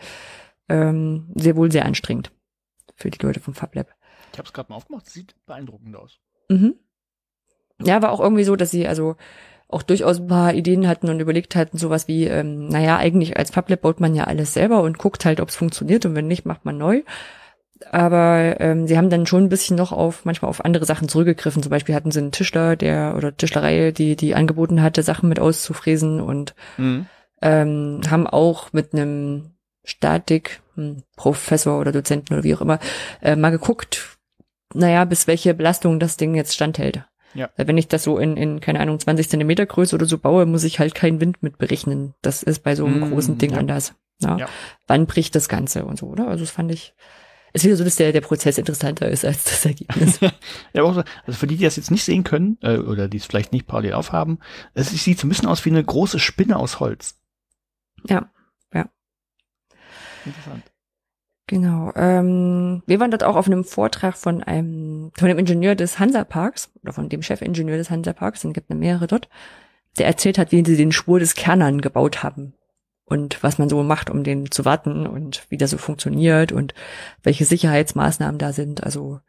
ähm, sehr wohl sehr anstrengend für die Leute vom FabLab. Ich habe es gerade mal aufgemacht, sieht beeindruckend aus. Mhm. Ja, war auch irgendwie so, dass sie also auch durchaus ein paar Ideen hatten und überlegt hatten, sowas wie, ähm, naja, eigentlich als FabLab baut man ja alles selber und guckt halt, ob es funktioniert und wenn nicht, macht man neu. Aber ähm, sie haben dann schon ein bisschen noch auf manchmal auf andere Sachen zurückgegriffen. Zum Beispiel hatten sie einen Tischler, der oder Tischlerei, die die angeboten hatte, Sachen mit auszufräsen und Mhm. ähm, haben auch mit einem Statik, hm, Professor oder Dozenten oder wie auch immer, äh, mal geguckt, naja, bis welche Belastung das Ding jetzt standhält. Ja. Weil Wenn ich das so in, in, keine Ahnung, 20 Zentimeter Größe oder so baue, muss ich halt keinen Wind mit berechnen. Das ist bei so einem Mm, großen Ding ja. anders. Ja. Ja. Wann bricht das Ganze und so, oder? Also das fand ich, ist wieder so, dass der, der Prozess interessanter ist als das Ergebnis. Ja, aber auch so, also für die, die das jetzt nicht sehen können, äh, oder die es vielleicht nicht parallel aufhaben, es sieht so ein bisschen aus wie eine große Spinne aus Holz. ja. Interessant. Genau. Ähm, wir waren dort auch auf einem Vortrag von einem, von dem Ingenieur des Hansaparks oder von dem Chefingenieur des Hansaparks, es gibt eine mehrere dort, der erzählt hat, wie sie den Schwur des Kernern gebaut haben und was man so macht, um den zu warten und wie das so funktioniert und welche Sicherheitsmaßnahmen da sind. Also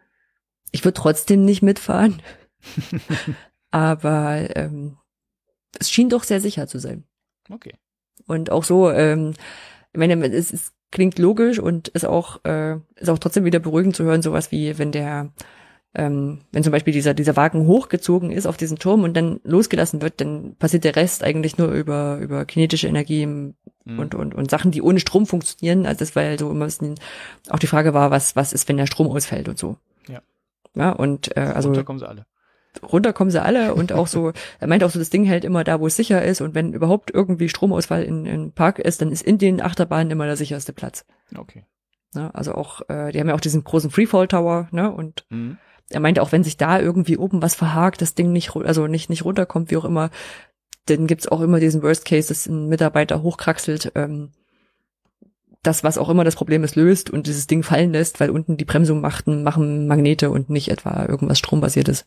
ich würde trotzdem nicht mitfahren, aber ähm, es schien doch sehr sicher zu sein. Okay. Und auch so, ähm, ich meine, es, es klingt logisch und ist auch, äh, ist auch trotzdem wieder beruhigend zu hören, sowas wie, wenn der, ähm, wenn zum Beispiel dieser, dieser Wagen hochgezogen ist auf diesen Turm und dann losgelassen wird, dann passiert der Rest eigentlich nur über, über kinetische Energie Mhm. und, und, und Sachen, die ohne Strom funktionieren. Also das war ja so immer ein bisschen, auch die Frage war, was, was ist, wenn der Strom ausfällt und so. Ja. Ja, und äh, also Runter kommen sie alle. Runter kommen sie alle und auch so, er meint auch so, das Ding hält immer da, wo es sicher ist und wenn überhaupt irgendwie Stromausfall in, in Park ist, dann ist in den Achterbahnen immer der sicherste Platz. Okay. Ne? Also auch, äh, die haben ja auch diesen großen Freefall Tower, ne? Und Mhm. er meinte auch, wenn sich da irgendwie oben was verhakt, das Ding nicht, also nicht, nicht runterkommt, wie auch immer, dann gibt's auch immer diesen Worst Case, dass ein Mitarbeiter hochkraxelt, ähm, das, was auch immer das Problem ist, löst und dieses Ding fallen lässt, weil unten die Bremsung machten, machen Magnete und nicht etwa irgendwas strombasiertes.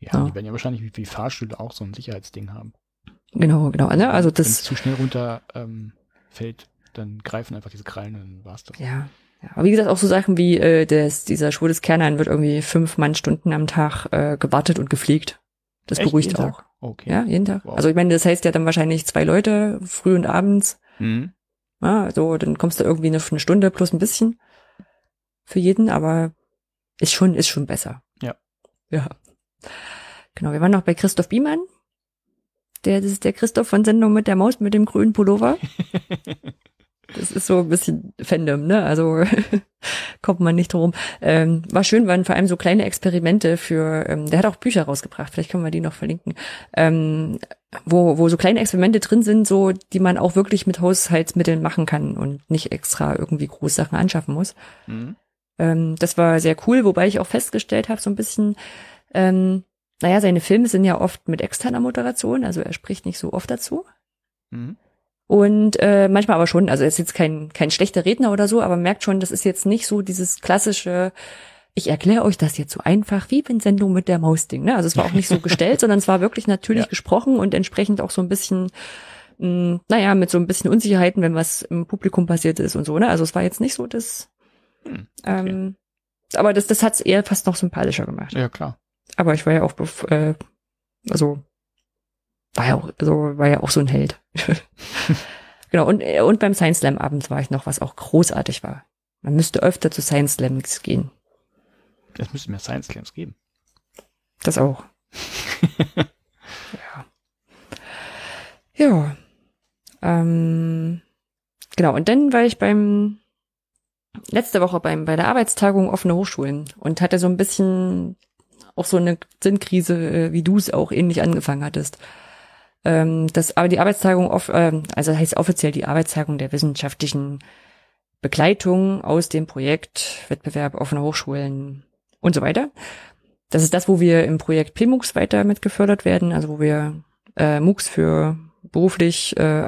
Ja, Ja. die werden ja wahrscheinlich wie, wie Fahrstühle auch so ein Sicherheitsding haben. Genau, genau. Ne? Also Wenn es das, zu schnell runter ähm, fällt, dann greifen einfach diese Krallen und dann war's das. ja. ja. Aber wie gesagt, auch so Sachen wie äh, das, dieser Schwur des Kernern wird irgendwie fünf Mannstunden am Tag äh, gewartet und gepflegt. Das Echt? beruhigt Jeden auch. Tag? Okay. Ja, jeden Tag. Wow. Also ich meine, das heißt ja dann wahrscheinlich zwei Leute, früh und abends. Mhm. Ja, so, dann kommst du irgendwie eine, eine Stunde plus ein bisschen für jeden, aber ist schon, ist schon besser. Ja. Ja. Genau, wir waren noch bei Christoph Biemann. Der, das ist der Christoph von Sendung mit der Maus mit dem grünen Pullover. Das ist so ein bisschen Fandom, ne? Also kommt man nicht drum. Ähm, war schön, waren vor allem so kleine Experimente für, ähm, der hat auch Bücher rausgebracht, vielleicht können wir die noch verlinken, ähm, wo, wo so kleine Experimente drin sind, so die man auch wirklich mit Haushaltsmitteln machen kann und nicht extra irgendwie Großsachen anschaffen muss. Mhm. Ähm, das war sehr cool, wobei ich auch festgestellt habe, so ein bisschen, ähm, naja, seine Filme sind ja oft mit externer Moderation, also er spricht nicht so oft dazu. Mhm. Und äh, manchmal aber schon, also er ist jetzt kein, kein schlechter Redner oder so, aber merkt schon, das ist jetzt nicht so dieses klassische, ich erkläre euch das jetzt so einfach wie in Sendung mit der Maus-Ding. Ne? Also es war auch nicht so gestellt, sondern es war wirklich natürlich Ja. gesprochen und entsprechend auch so ein bisschen, mh, naja, mit so ein bisschen Unsicherheiten, wenn was im Publikum passiert ist und so. Ne? Also es war jetzt nicht so das, Hm, ähm, aber das, das hat es eher fast noch sympathischer gemacht. Ja, klar. Aber ich war ja auch, äh, also war ja auch, also war ja auch so ein Held. genau, und, äh, und beim Science Slam abends war ich noch, was auch großartig war. Man müsste öfter zu Science Slams gehen. Es müsste mehr Science Claims geben. Das auch. ja. Ja. Ähm, genau, und dann war ich beim letzte Woche beim bei der Arbeitstagung offene Hochschulen und hatte so ein bisschen auch so eine Sinnkrise, äh, wie du es auch ähnlich angefangen hattest. Ähm, das aber die Arbeitstagung off, äh, also heißt offiziell die Arbeitstagung der wissenschaftlichen Begleitung aus dem Projekt Wettbewerb offene Hochschulen und so weiter. Das ist das, wo wir im Projekt PMUX weiter mit gefördert werden, also wo wir äh, MOOCs für beruflich, äh,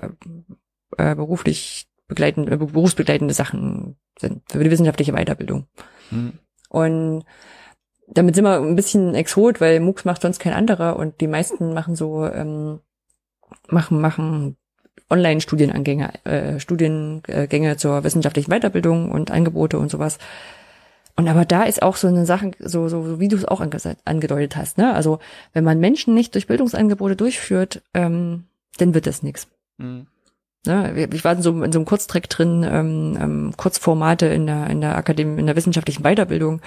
äh, beruflich begleitende, äh, berufsbegleitende Sachen sind, für die wissenschaftliche Weiterbildung. Mhm. Und damit sind wir ein bisschen exot, weil MOOCs macht sonst kein anderer und die meisten machen so, ähm, machen, machen Online-Studienangänge, äh, Studiengänge zur wissenschaftlichen Weiterbildung und Angebote und sowas. Und aber da ist auch so eine Sache, so, so, so wie du es auch angedeutet hast, ne? Also wenn man Menschen nicht durch Bildungsangebote durchführt, ähm, dann wird das nichts. Mhm. Ne? Ich war in so, in so einem Kurztrack drin, ähm, ähm, Kurzformate in der, in der Akademie, in der wissenschaftlichen Weiterbildung.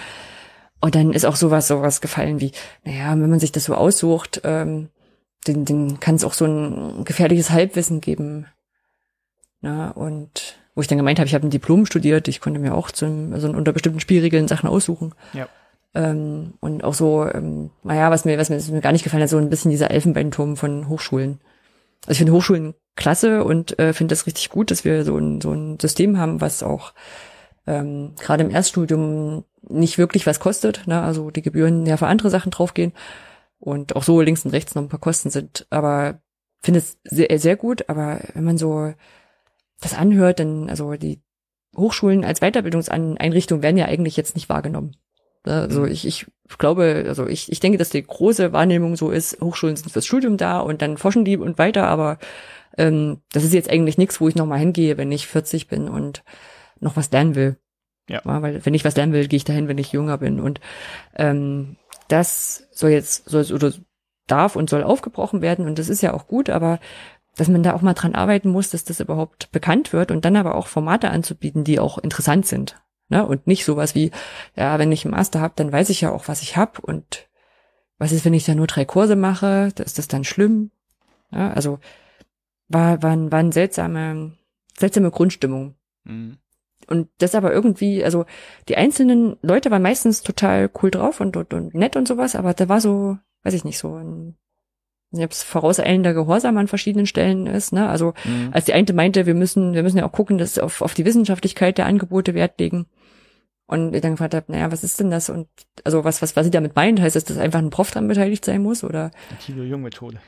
Und dann ist auch sowas, sowas gefallen wie, naja, wenn man sich das so aussucht, ähm, den, den kann es auch so ein gefährliches Halbwissen geben. Na, und wo ich dann gemeint habe, ich habe ein Diplom studiert, ich konnte mir auch zum, also unter bestimmten Spielregeln Sachen aussuchen. Ja. Ähm, und auch so, ähm, naja, was mir, was mir, was mir gar nicht gefallen hat, so ein bisschen dieser Elfenbeinturm von Hochschulen. Also ich finde Hochschulen klasse und äh, finde das richtig gut, dass wir so ein, so ein System haben, was auch ähm, gerade im Erststudium nicht wirklich was kostet. Ne? Also die Gebühren ja für andere Sachen draufgehen und auch so links und rechts noch ein paar Kosten sind. Aber finde es sehr, sehr gut. Aber wenn man so das anhört, dann, also die Hochschulen als Weiterbildungseinrichtung werden ja eigentlich jetzt nicht wahrgenommen. Also mhm. ich, ich glaube, also ich, ich denke, dass die große Wahrnehmung so ist, Hochschulen sind fürs Studium da und dann forschen die und weiter, aber ähm, das ist jetzt eigentlich nichts, wo ich nochmal hingehe, wenn ich 40 bin und noch was lernen will. Ja. ja. Weil wenn ich was lernen will, gehe ich dahin, wenn ich jünger bin. Und ähm, das soll jetzt, soll oder darf und soll aufgebrochen werden und das ist ja auch gut, aber dass man da auch mal dran arbeiten muss, dass das überhaupt bekannt wird und dann aber auch Formate anzubieten, die auch interessant sind. Ne? Und nicht sowas wie, ja, wenn ich einen Master habe, dann weiß ich ja auch, was ich habe und was ist, wenn ich da nur drei Kurse mache, ist das dann schlimm? Ja, also war, war, war eine seltsame, seltsame Grundstimmung. Mhm. Und das aber irgendwie, also die einzelnen Leute waren meistens total cool drauf und, und, und nett und sowas, aber da war so, weiß ich nicht, so ein ob es vorauseilender Gehorsam an verschiedenen Stellen ist. Ne? Also mhm. als die eine meinte, wir müssen, wir müssen ja auch gucken, dass auf, auf die Wissenschaftlichkeit der Angebote Wert legen. Und ich dann gefragt habe, naja, was ist denn das? Und also was, was, was sie damit meint, heißt das, dass einfach ein Prof dran beteiligt sein muss? Oder? Kilo Jung-Methode.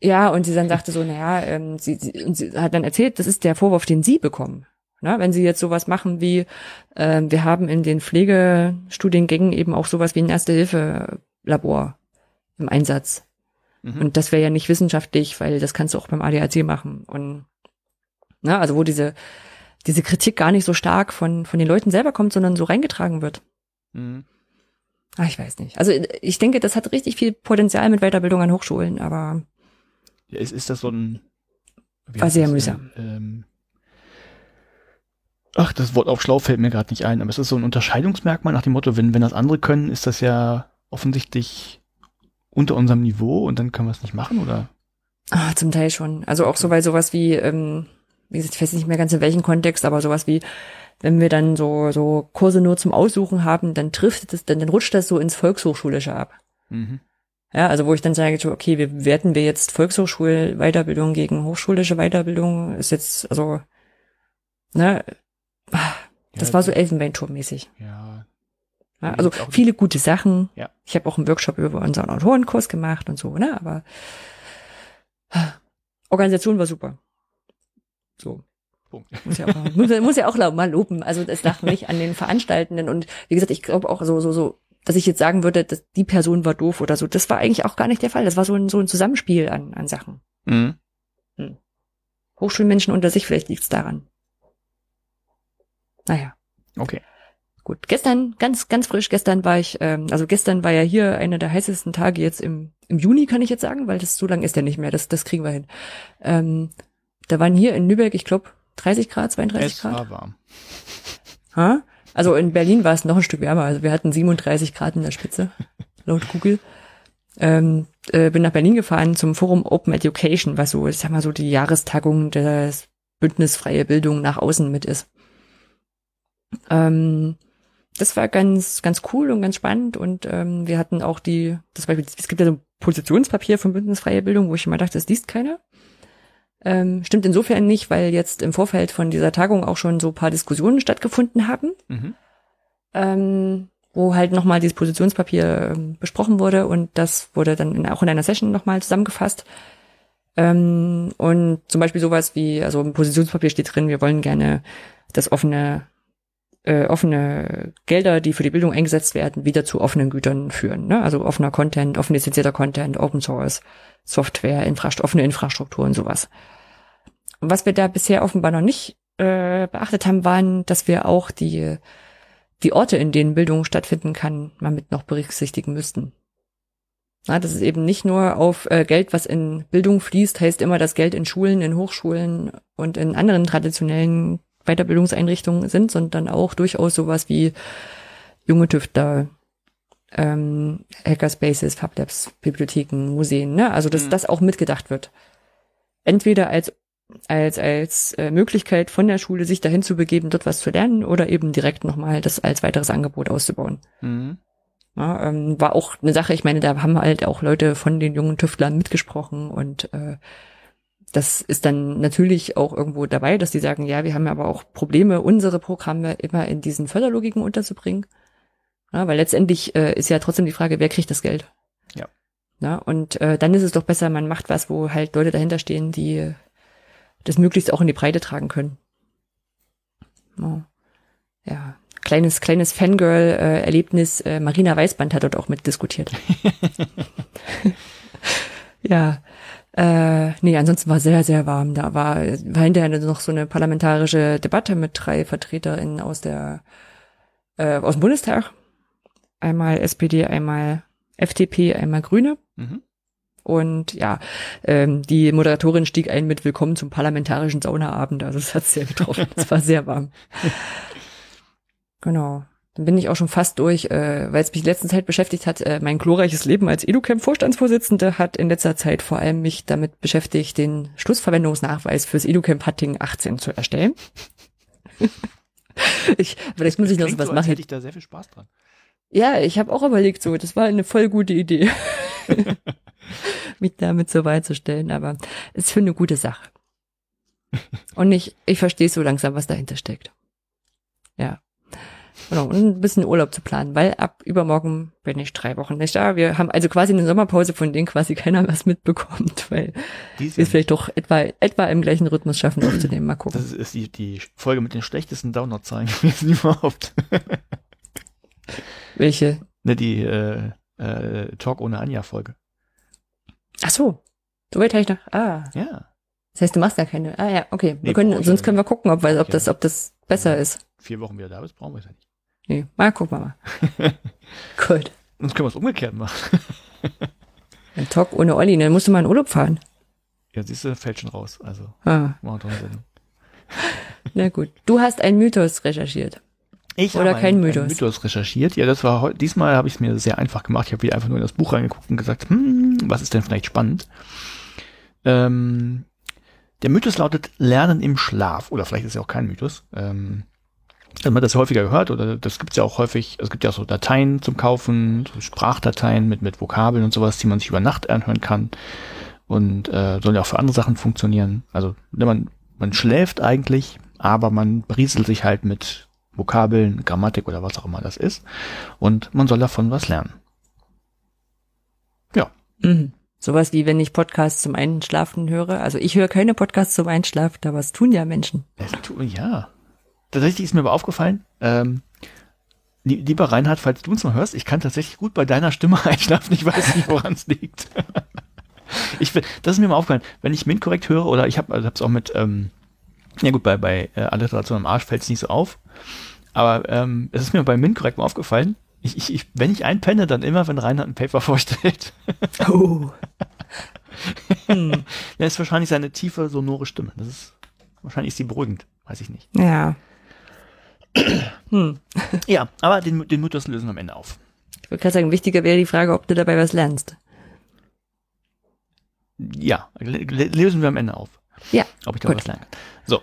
Ja, und sie dann sagte so, naja, ähm, sie, sie, und sie hat dann erzählt, das ist der Vorwurf, den sie bekommen. Na, wenn sie jetzt sowas machen wie, äh, wir haben in den Pflegestudiengängen eben auch sowas wie ein Erste-Hilfe-Labor im Einsatz. Mhm. Und das wäre ja nicht wissenschaftlich, weil das kannst du auch beim ADAC machen. Und na, also wo diese, diese Kritik gar nicht so stark von, von den Leuten selber kommt, sondern so reingetragen wird. Mhm. Ach, ich weiß nicht. Also ich denke, das hat richtig viel Potenzial mit Weiterbildung an Hochschulen, aber. Ja, ist, ist das so ein. War sehr mühsam. Ähm, ach, das Wort auf Schlau fällt mir gerade nicht ein, aber es ist so ein Unterscheidungsmerkmal nach dem Motto, wenn, wenn das andere können, ist das ja offensichtlich unter unserem Niveau und dann können wir es nicht machen, oder? Ah, zum Teil schon. Also auch so, weil sowas wie, ähm, wie gesagt, ich weiß nicht mehr ganz in welchem Kontext, aber sowas wie, wenn wir dann so, so Kurse nur zum Aussuchen haben, dann trifft es, dann, dann rutscht das so ins Volkshochschulische ab. Mhm. Ja, also wo ich dann sage, okay, wir werten wir jetzt Volkshochschul-Weiterbildung gegen hochschulische Weiterbildung, ist jetzt, also, ne, das ja, war so Elfenbeinturm-mäßig. Ja, ja, also viele gute Sachen. Ja. Ich habe auch einen Workshop über unseren Autorenkurs gemacht und so, ne? Aber Organisation war super. So. Punkt. Muss ja auch, muss, muss ja auch mal loben. Also das lag nicht an den Veranstaltenden. Und wie gesagt, ich glaube auch so, so, so, dass ich jetzt sagen würde, dass die Person war doof oder so. Das war eigentlich auch gar nicht der Fall. Das war so ein, so ein Zusammenspiel an, an Sachen. Mhm. Hm. Hochschulmenschen unter sich, vielleicht liegt's daran. Naja. Okay. Gut, gestern, ganz, ganz frisch, gestern war ich, ähm, also gestern war ja hier einer der heißesten Tage jetzt im, im Juni, kann ich jetzt sagen, weil das so lang ist ja nicht mehr, das, das kriegen wir hin. Ähm, da waren hier in Lübeck, ich glaube, 30 Grad, 32 es Grad. Es war warm. Ha? Also in Berlin war es noch ein Stück wärmer. Also wir hatten 37 Grad in der Spitze, laut Google. Ähm, äh, bin nach Berlin gefahren zum Forum Open Education, was so, ich sag mal so die Jahrestagung des Bündnis Freie Bildung nach außen mit ist. Ähm, das war ganz, ganz cool und ganz spannend und ähm, wir hatten auch die, das Beispiel, es gibt ja so ein Positionspapier von Bündnis Freie Bildung, wo ich immer dachte, das liest keiner. Ähm, stimmt insofern nicht, weil jetzt im Vorfeld von dieser Tagung auch schon so paar Diskussionen stattgefunden haben, mhm. ähm, wo halt nochmal dieses Positionspapier ähm, besprochen wurde und das wurde dann in, auch in einer Session nochmal zusammengefasst. Ähm, und zum Beispiel sowas wie, also im Positionspapier steht drin, wir wollen gerne das offene äh, offene Gelder, die für die Bildung eingesetzt werden, wieder zu offenen Gütern führen. Ne? Also offener Content, offen lizenzierter Content, Open Source, Software, Infrast offene Infrastruktur und sowas. Und was wir da bisher offenbar noch nicht äh, beachtet haben, waren, dass wir auch die, die Orte, in denen Bildung stattfinden kann, mal mit noch berücksichtigen müssten. Na, das ist eben nicht nur auf äh, Geld, was in Bildung fließt, heißt immer, dass Geld in Schulen, in Hochschulen und in anderen traditionellen Weiterbildungseinrichtungen sind, sondern auch durchaus sowas wie junge Tüftler, ähm, Hackerspaces, Fablabs, Bibliotheken, Museen, ne? Also dass mhm. das auch mitgedacht wird. Entweder als als als äh, Möglichkeit von der Schule sich dahin zu begeben, dort was zu lernen, oder eben direkt nochmal das als weiteres Angebot auszubauen. Mhm. Ja, ähm, war auch eine Sache, ich meine, da haben halt auch Leute von den jungen Tüftlern mitgesprochen und äh, das ist dann natürlich auch irgendwo dabei, dass die sagen, ja, wir haben aber auch Probleme, unsere Programme immer in diesen Förderlogiken unterzubringen. Ja, weil letztendlich äh, ist ja trotzdem die Frage, wer kriegt das Geld? Ja. Ja, und äh, dann ist es doch besser, man macht was, wo halt Leute dahinter stehen, die das möglichst auch in die Breite tragen können. Ja, ja. kleines kleines Fangirl-Erlebnis. Äh, Marina Weißband hat dort auch mitdiskutiert. ja, äh, nee, ansonsten war sehr, sehr warm. Da war, war hinterher noch so eine parlamentarische Debatte mit drei VertreterInnen aus der, äh, aus dem Bundestag. Einmal SPD, einmal FDP, einmal Grüne. Mhm. Und ja, ähm, die Moderatorin stieg ein mit Willkommen zum parlamentarischen Saunaabend. Also es hat sehr getroffen. es war sehr warm. Genau. Dann bin ich auch schon fast durch, äh, weil es mich in letzter Zeit beschäftigt hat. Äh, mein glorreiches Leben als EduCamp-Vorstandsvorsitzende hat in letzter Zeit vor allem mich damit beschäftigt, den Schlussverwendungsnachweis fürs EduCamp Hatting 18 zu erstellen. ich, vielleicht muss ich noch was so, machen. Hätte ich da sehr viel Spaß dran. Ja, ich habe auch überlegt, so, das war eine voll gute Idee, mich damit so weit zu stellen, aber es ist für eine gute Sache. Und ich, ich verstehe so langsam, was dahinter steckt. Ja. Genau, und ein bisschen Urlaub zu planen, weil ab übermorgen bin ich drei Wochen nicht da. Wir haben also quasi eine Sommerpause, von denen quasi keiner was mitbekommt, weil wir es vielleicht doch etwa, etwa im gleichen Rhythmus schaffen aufzunehmen. Mal gucken. Das ist die, die Folge mit den schlechtesten Downloadzahlen gewesen überhaupt. Welche? Ne, die äh, äh, Talk ohne Anja-Folge. Ach so. So weit habe ich noch. Ah. Ja. Das heißt, du machst gar keine. Ah ja, okay. Wir nee, können, sonst können wir gucken, ob, ob, das, ob das besser ist. Vier Wochen wieder da bist, brauchen wir es ja nicht. Nee, mal gucken wir mal. Gut. Sonst können wir es umgekehrt machen. Ein Talk ohne Olli, dann musst du mal in Urlaub fahren. Ja, siehst du, fällt schon raus. Also, ah. machen wir Sinn. Na gut. Du hast einen Mythos recherchiert. Ich Oder kein einen, Mythos. Einen Mythos recherchiert. Ja, das war diesmal habe ich es mir sehr einfach gemacht. Ich habe wieder einfach nur in das Buch reingeguckt und gesagt, hm, was ist denn vielleicht spannend? Ähm, der Mythos lautet Lernen im Schlaf. Oder vielleicht ist es ja auch kein Mythos. Ähm, hat man das häufiger gehört oder das gibt es ja auch häufig, es gibt ja auch so Dateien zum Kaufen, so Sprachdateien mit, mit Vokabeln und sowas, die man sich über Nacht anhören kann und äh, sollen ja auch für andere Sachen funktionieren. Also ne, man, man schläft eigentlich, aber man berieselt sich halt mit Vokabeln, Grammatik oder was auch immer das ist und man soll davon was lernen. Ja. Mhm. Sowas wie wenn ich Podcasts zum Einschlafen höre. Also ich höre keine Podcasts zum Einschlafen, aber es tun ja Menschen. Es tun, ja, tatsächlich ist mir aber aufgefallen, ähm, lieber Reinhard, falls du uns mal hörst, ich kann tatsächlich gut bei deiner Stimme einschlafen, ich weiß nicht, woran es liegt. ich, das ist mir mal aufgefallen, wenn ich Mint korrekt höre, oder ich habe es also auch mit, ähm, ja gut, bei, bei äh, Alliteration am Arsch fällt es nicht so auf, aber ähm, es ist mir bei Mint korrekt mal aufgefallen, ich, ich, ich, wenn ich einpenne, dann immer, wenn Reinhard ein Paper vorstellt. oh. hm. Das ist wahrscheinlich seine tiefe, sonore Stimme. Das ist, wahrscheinlich ist sie beruhigend, weiß ich nicht. Ja. Hm. Ja, aber den, den Mythos lösen wir am Ende auf. Ich wollte gerade sagen, wichtiger wäre die Frage, ob du dabei was lernst. Ja, lösen wir am Ende auf. Ja, Ob ich da gut. was lernen kann. So,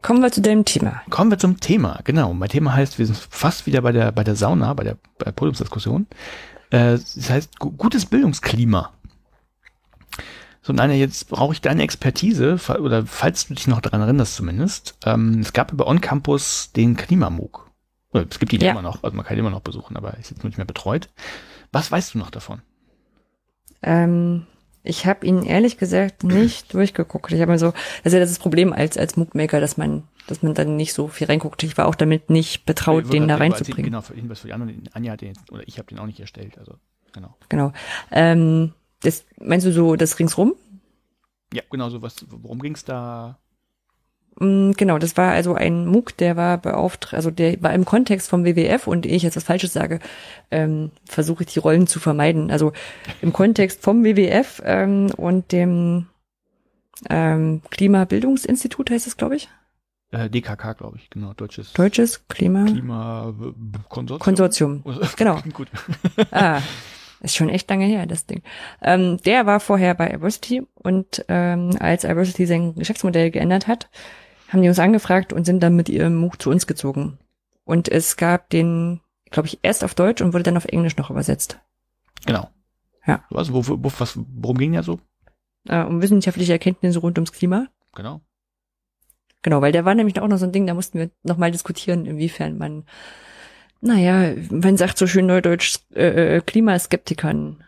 Kommen wir zu deinem Thema. kommen wir zum Thema. Genau, mein Thema heißt, wir sind fast wieder bei der, bei der Sauna, bei der, bei der Podiumsdiskussion. Äh, das heißt, gu gutes Bildungsklima. So, Nein, jetzt brauche ich deine Expertise, oder falls du dich noch daran erinnerst zumindest. Ähm, es gab über On-Campus den Klimamug. Es gibt ihn Ja. immer noch, also man kann ihn immer noch besuchen, aber ist jetzt nicht mehr betreut. Was weißt du noch davon? Ähm, ich habe ihn ehrlich gesagt nicht durchgeguckt. Ich habe mir so, das ist das Problem als als MOOC-Maker, dass man, dass man dann nicht so viel reinguckt. Ich war auch damit nicht betraut, den da reinzubringen. Genau, für für die anderen. Anja hat den, jetzt- oder ich habe den auch nicht erstellt, also genau. Genau. Ähm, das meinst du so das ringsrum? Ja, genau so was, worum ging's da? Mm, Genau, das war also ein MOOC, der war beauftragt, also der war im Kontext vom WWF und ehe ich jetzt was Falsches sage, ähm, versuche ich die Rollen zu vermeiden. Also im Kontext vom WWF ähm, und dem ähm, Klimabildungsinstitut heißt es, glaube ich. Äh, DKK, glaube ich, genau, deutsches Deutsches Klima Klimakonsortium. Konsortium. Genau. Gut. Ah, ist schon echt lange her, das Ding. Ähm, der war vorher bei Iversity und ähm, als Iversity sein Geschäftsmodell geändert hat, haben die uns angefragt und sind dann mit ihrem MOOC zu uns gezogen. Und es gab den, glaube ich, erst auf Deutsch und wurde dann auf Englisch noch übersetzt. Genau. Ja. Was, wo, wo, was, worum ging der so? Äh, um wissenschaftliche Erkenntnisse rund ums Klima. Genau. Genau, weil der war nämlich auch noch so ein Ding, da mussten wir nochmal diskutieren, inwiefern man, naja, man sagt so schön neudeutsch, äh, äh, Klimaskeptikern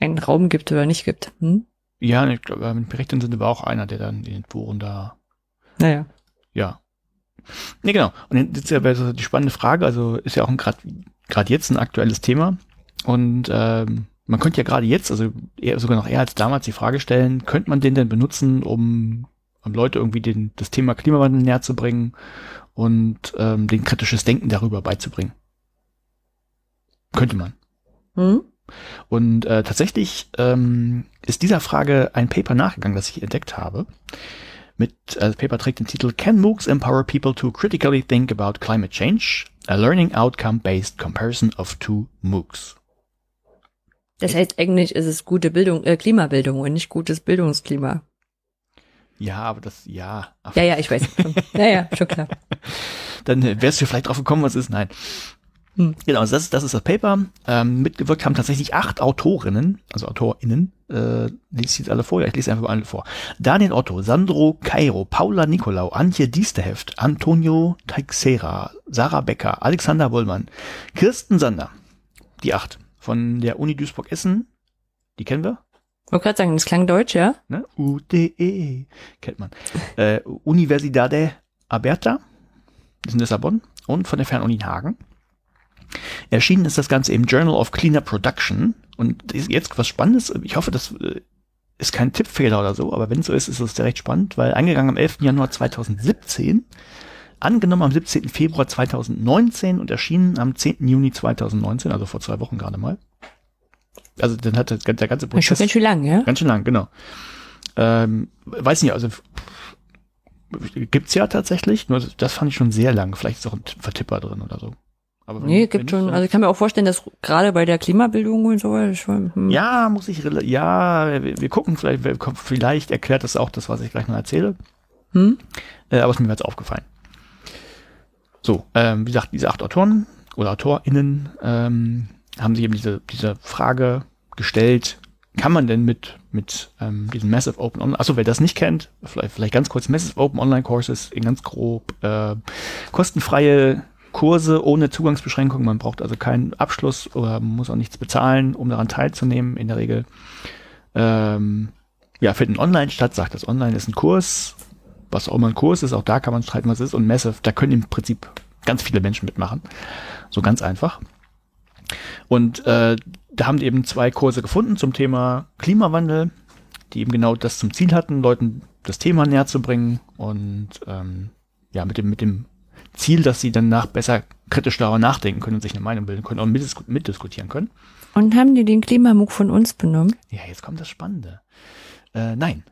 einen Raum gibt oder nicht gibt. Hm? Ja, ich glaube, mit berechtigten Sinne war auch einer, der dann in den Foren da, Naja. ja. Nee, genau. Und jetzt ist ja die spannende Frage, also ist ja auch gerade gerade jetzt ein aktuelles Thema. Und ähm, man könnte ja gerade jetzt, also eher, sogar noch eher als damals die Frage stellen, könnte man den denn benutzen, um, um Leute irgendwie den, das Thema Klimawandel näher zu bringen und ähm, den kritisches Denken darüber beizubringen? Könnte man. Hm? Und äh, tatsächlich ähm, ist dieser Frage ein Paper nachgegangen, das ich entdeckt habe. Mit, äh, das Paper trägt den Titel Can MOOCs empower people to critically think about climate change? A learning outcome-based comparison of two MOOCs. Das heißt, eigentlich ist es gute Bildung, äh, Klimabildung und nicht gutes Bildungsklima. Ja, aber das, ja. Ja, ja, ich weiß. Ja, ja, schon klar. Dann äh, wärst du vielleicht drauf gekommen, was ist. Nein. Hm. Genau, also das ist, das ist das Paper. Ähm, mitgewirkt haben tatsächlich acht Autorinnen, also AutorInnen. Äh, lese ich jetzt alle vor? Ja, ich lese einfach mal alle vor. Daniel Otto, Sandro Cairo, Paula Nicolau, Antje Diesterheft, Antonio Teixeira, Sarah Becker, Alexander Wollmann, Kirsten Sander. Die acht. Von der Uni Duisburg-Essen. Die kennen wir. wollte gerade sagen, das klang deutsch, ja? Ne? UDE kennt man. Äh, Universidade Aberta, das ist in Lissabon, und von der Fernuni Hagen. Erschienen ist das Ganze im Journal of Cleaner Production. Und jetzt was Spannendes. Ich hoffe, das äh, ist kein Tippfehler oder so, aber wenn es so ist, ist es recht spannend, weil eingegangen am 11. Januar 2017, angenommen am 17. Februar 2019 und erschienen am 10. Juni 2019, also vor zwei Wochen gerade mal. Also dann hat der, der ganze Schon Prozess ganz schön lang, ja? Ganz schön lang, genau. Ähm, weiß nicht, also gibt's ja tatsächlich, nur das fand ich schon sehr lang. Vielleicht ist auch ein Vertipper drin oder so. Aber wenn- Nee, gibt schon, also ich kann mir auch vorstellen, dass gerade bei der Klimabildung und so, schon, hm. ja, muss ich, ja, wir, wir gucken, vielleicht, wir- vielleicht erklärt das auch das, was ich gleich noch erzähle. Hm? Äh, aber es ist mir jetzt aufgefallen. So, ähm, wie gesagt, diese acht Autoren oder AutorInnen ähm, haben sich eben diese, diese Frage gestellt, kann man denn mit, mit ähm, diesen Massive Open Online, achso, wer das nicht kennt, vielleicht, vielleicht ganz kurz, Massive Open Online Courses in ganz grob, äh, kostenfreie Kurse ohne Zugangsbeschränkung, man braucht also keinen Abschluss oder muss auch nichts bezahlen, um daran teilzunehmen, in der Regel. Ähm, ja, finden online statt, sagt das online ist ein Kurs, was auch immer ein Kurs ist, auch da kann man streiten, was es ist. Und Massive, da können im Prinzip ganz viele Menschen mitmachen. So ganz einfach. Und äh, da haben die eben zwei Kurse gefunden zum Thema Klimawandel, die eben genau das zum Ziel hatten, Leuten das Thema näher zu bringen und ähm, ja, mit dem, mit dem Ziel, dass sie danach besser kritisch darüber nachdenken können und sich eine Meinung bilden können und mitdisku mitdiskutieren können. Und haben die den Klimamug von uns benommen? Ja, jetzt kommt das Spannende. Äh, nein.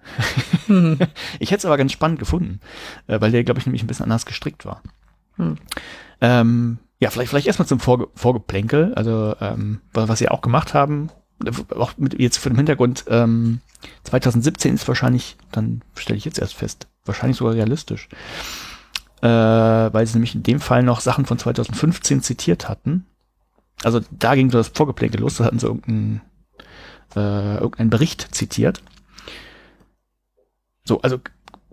Hm. Ich hätte es aber ganz spannend gefunden, äh, weil der, glaube ich, nämlich ein bisschen anders gestrickt war. Hm. Ähm, ja, vielleicht, vielleicht erstmal zum Vorge Vorgeplänkel, also ähm, was sie auch gemacht haben, auch mit jetzt vor dem Hintergrund, ähm, 2017 ist wahrscheinlich, dann stelle ich jetzt erst fest, wahrscheinlich sogar realistisch, äh, weil sie nämlich in dem Fall noch Sachen von 2015 zitiert hatten. Also da ging so das Vorgeplänkel los, da hatten sie irgendeinen, äh, irgendeinen Bericht zitiert. So, also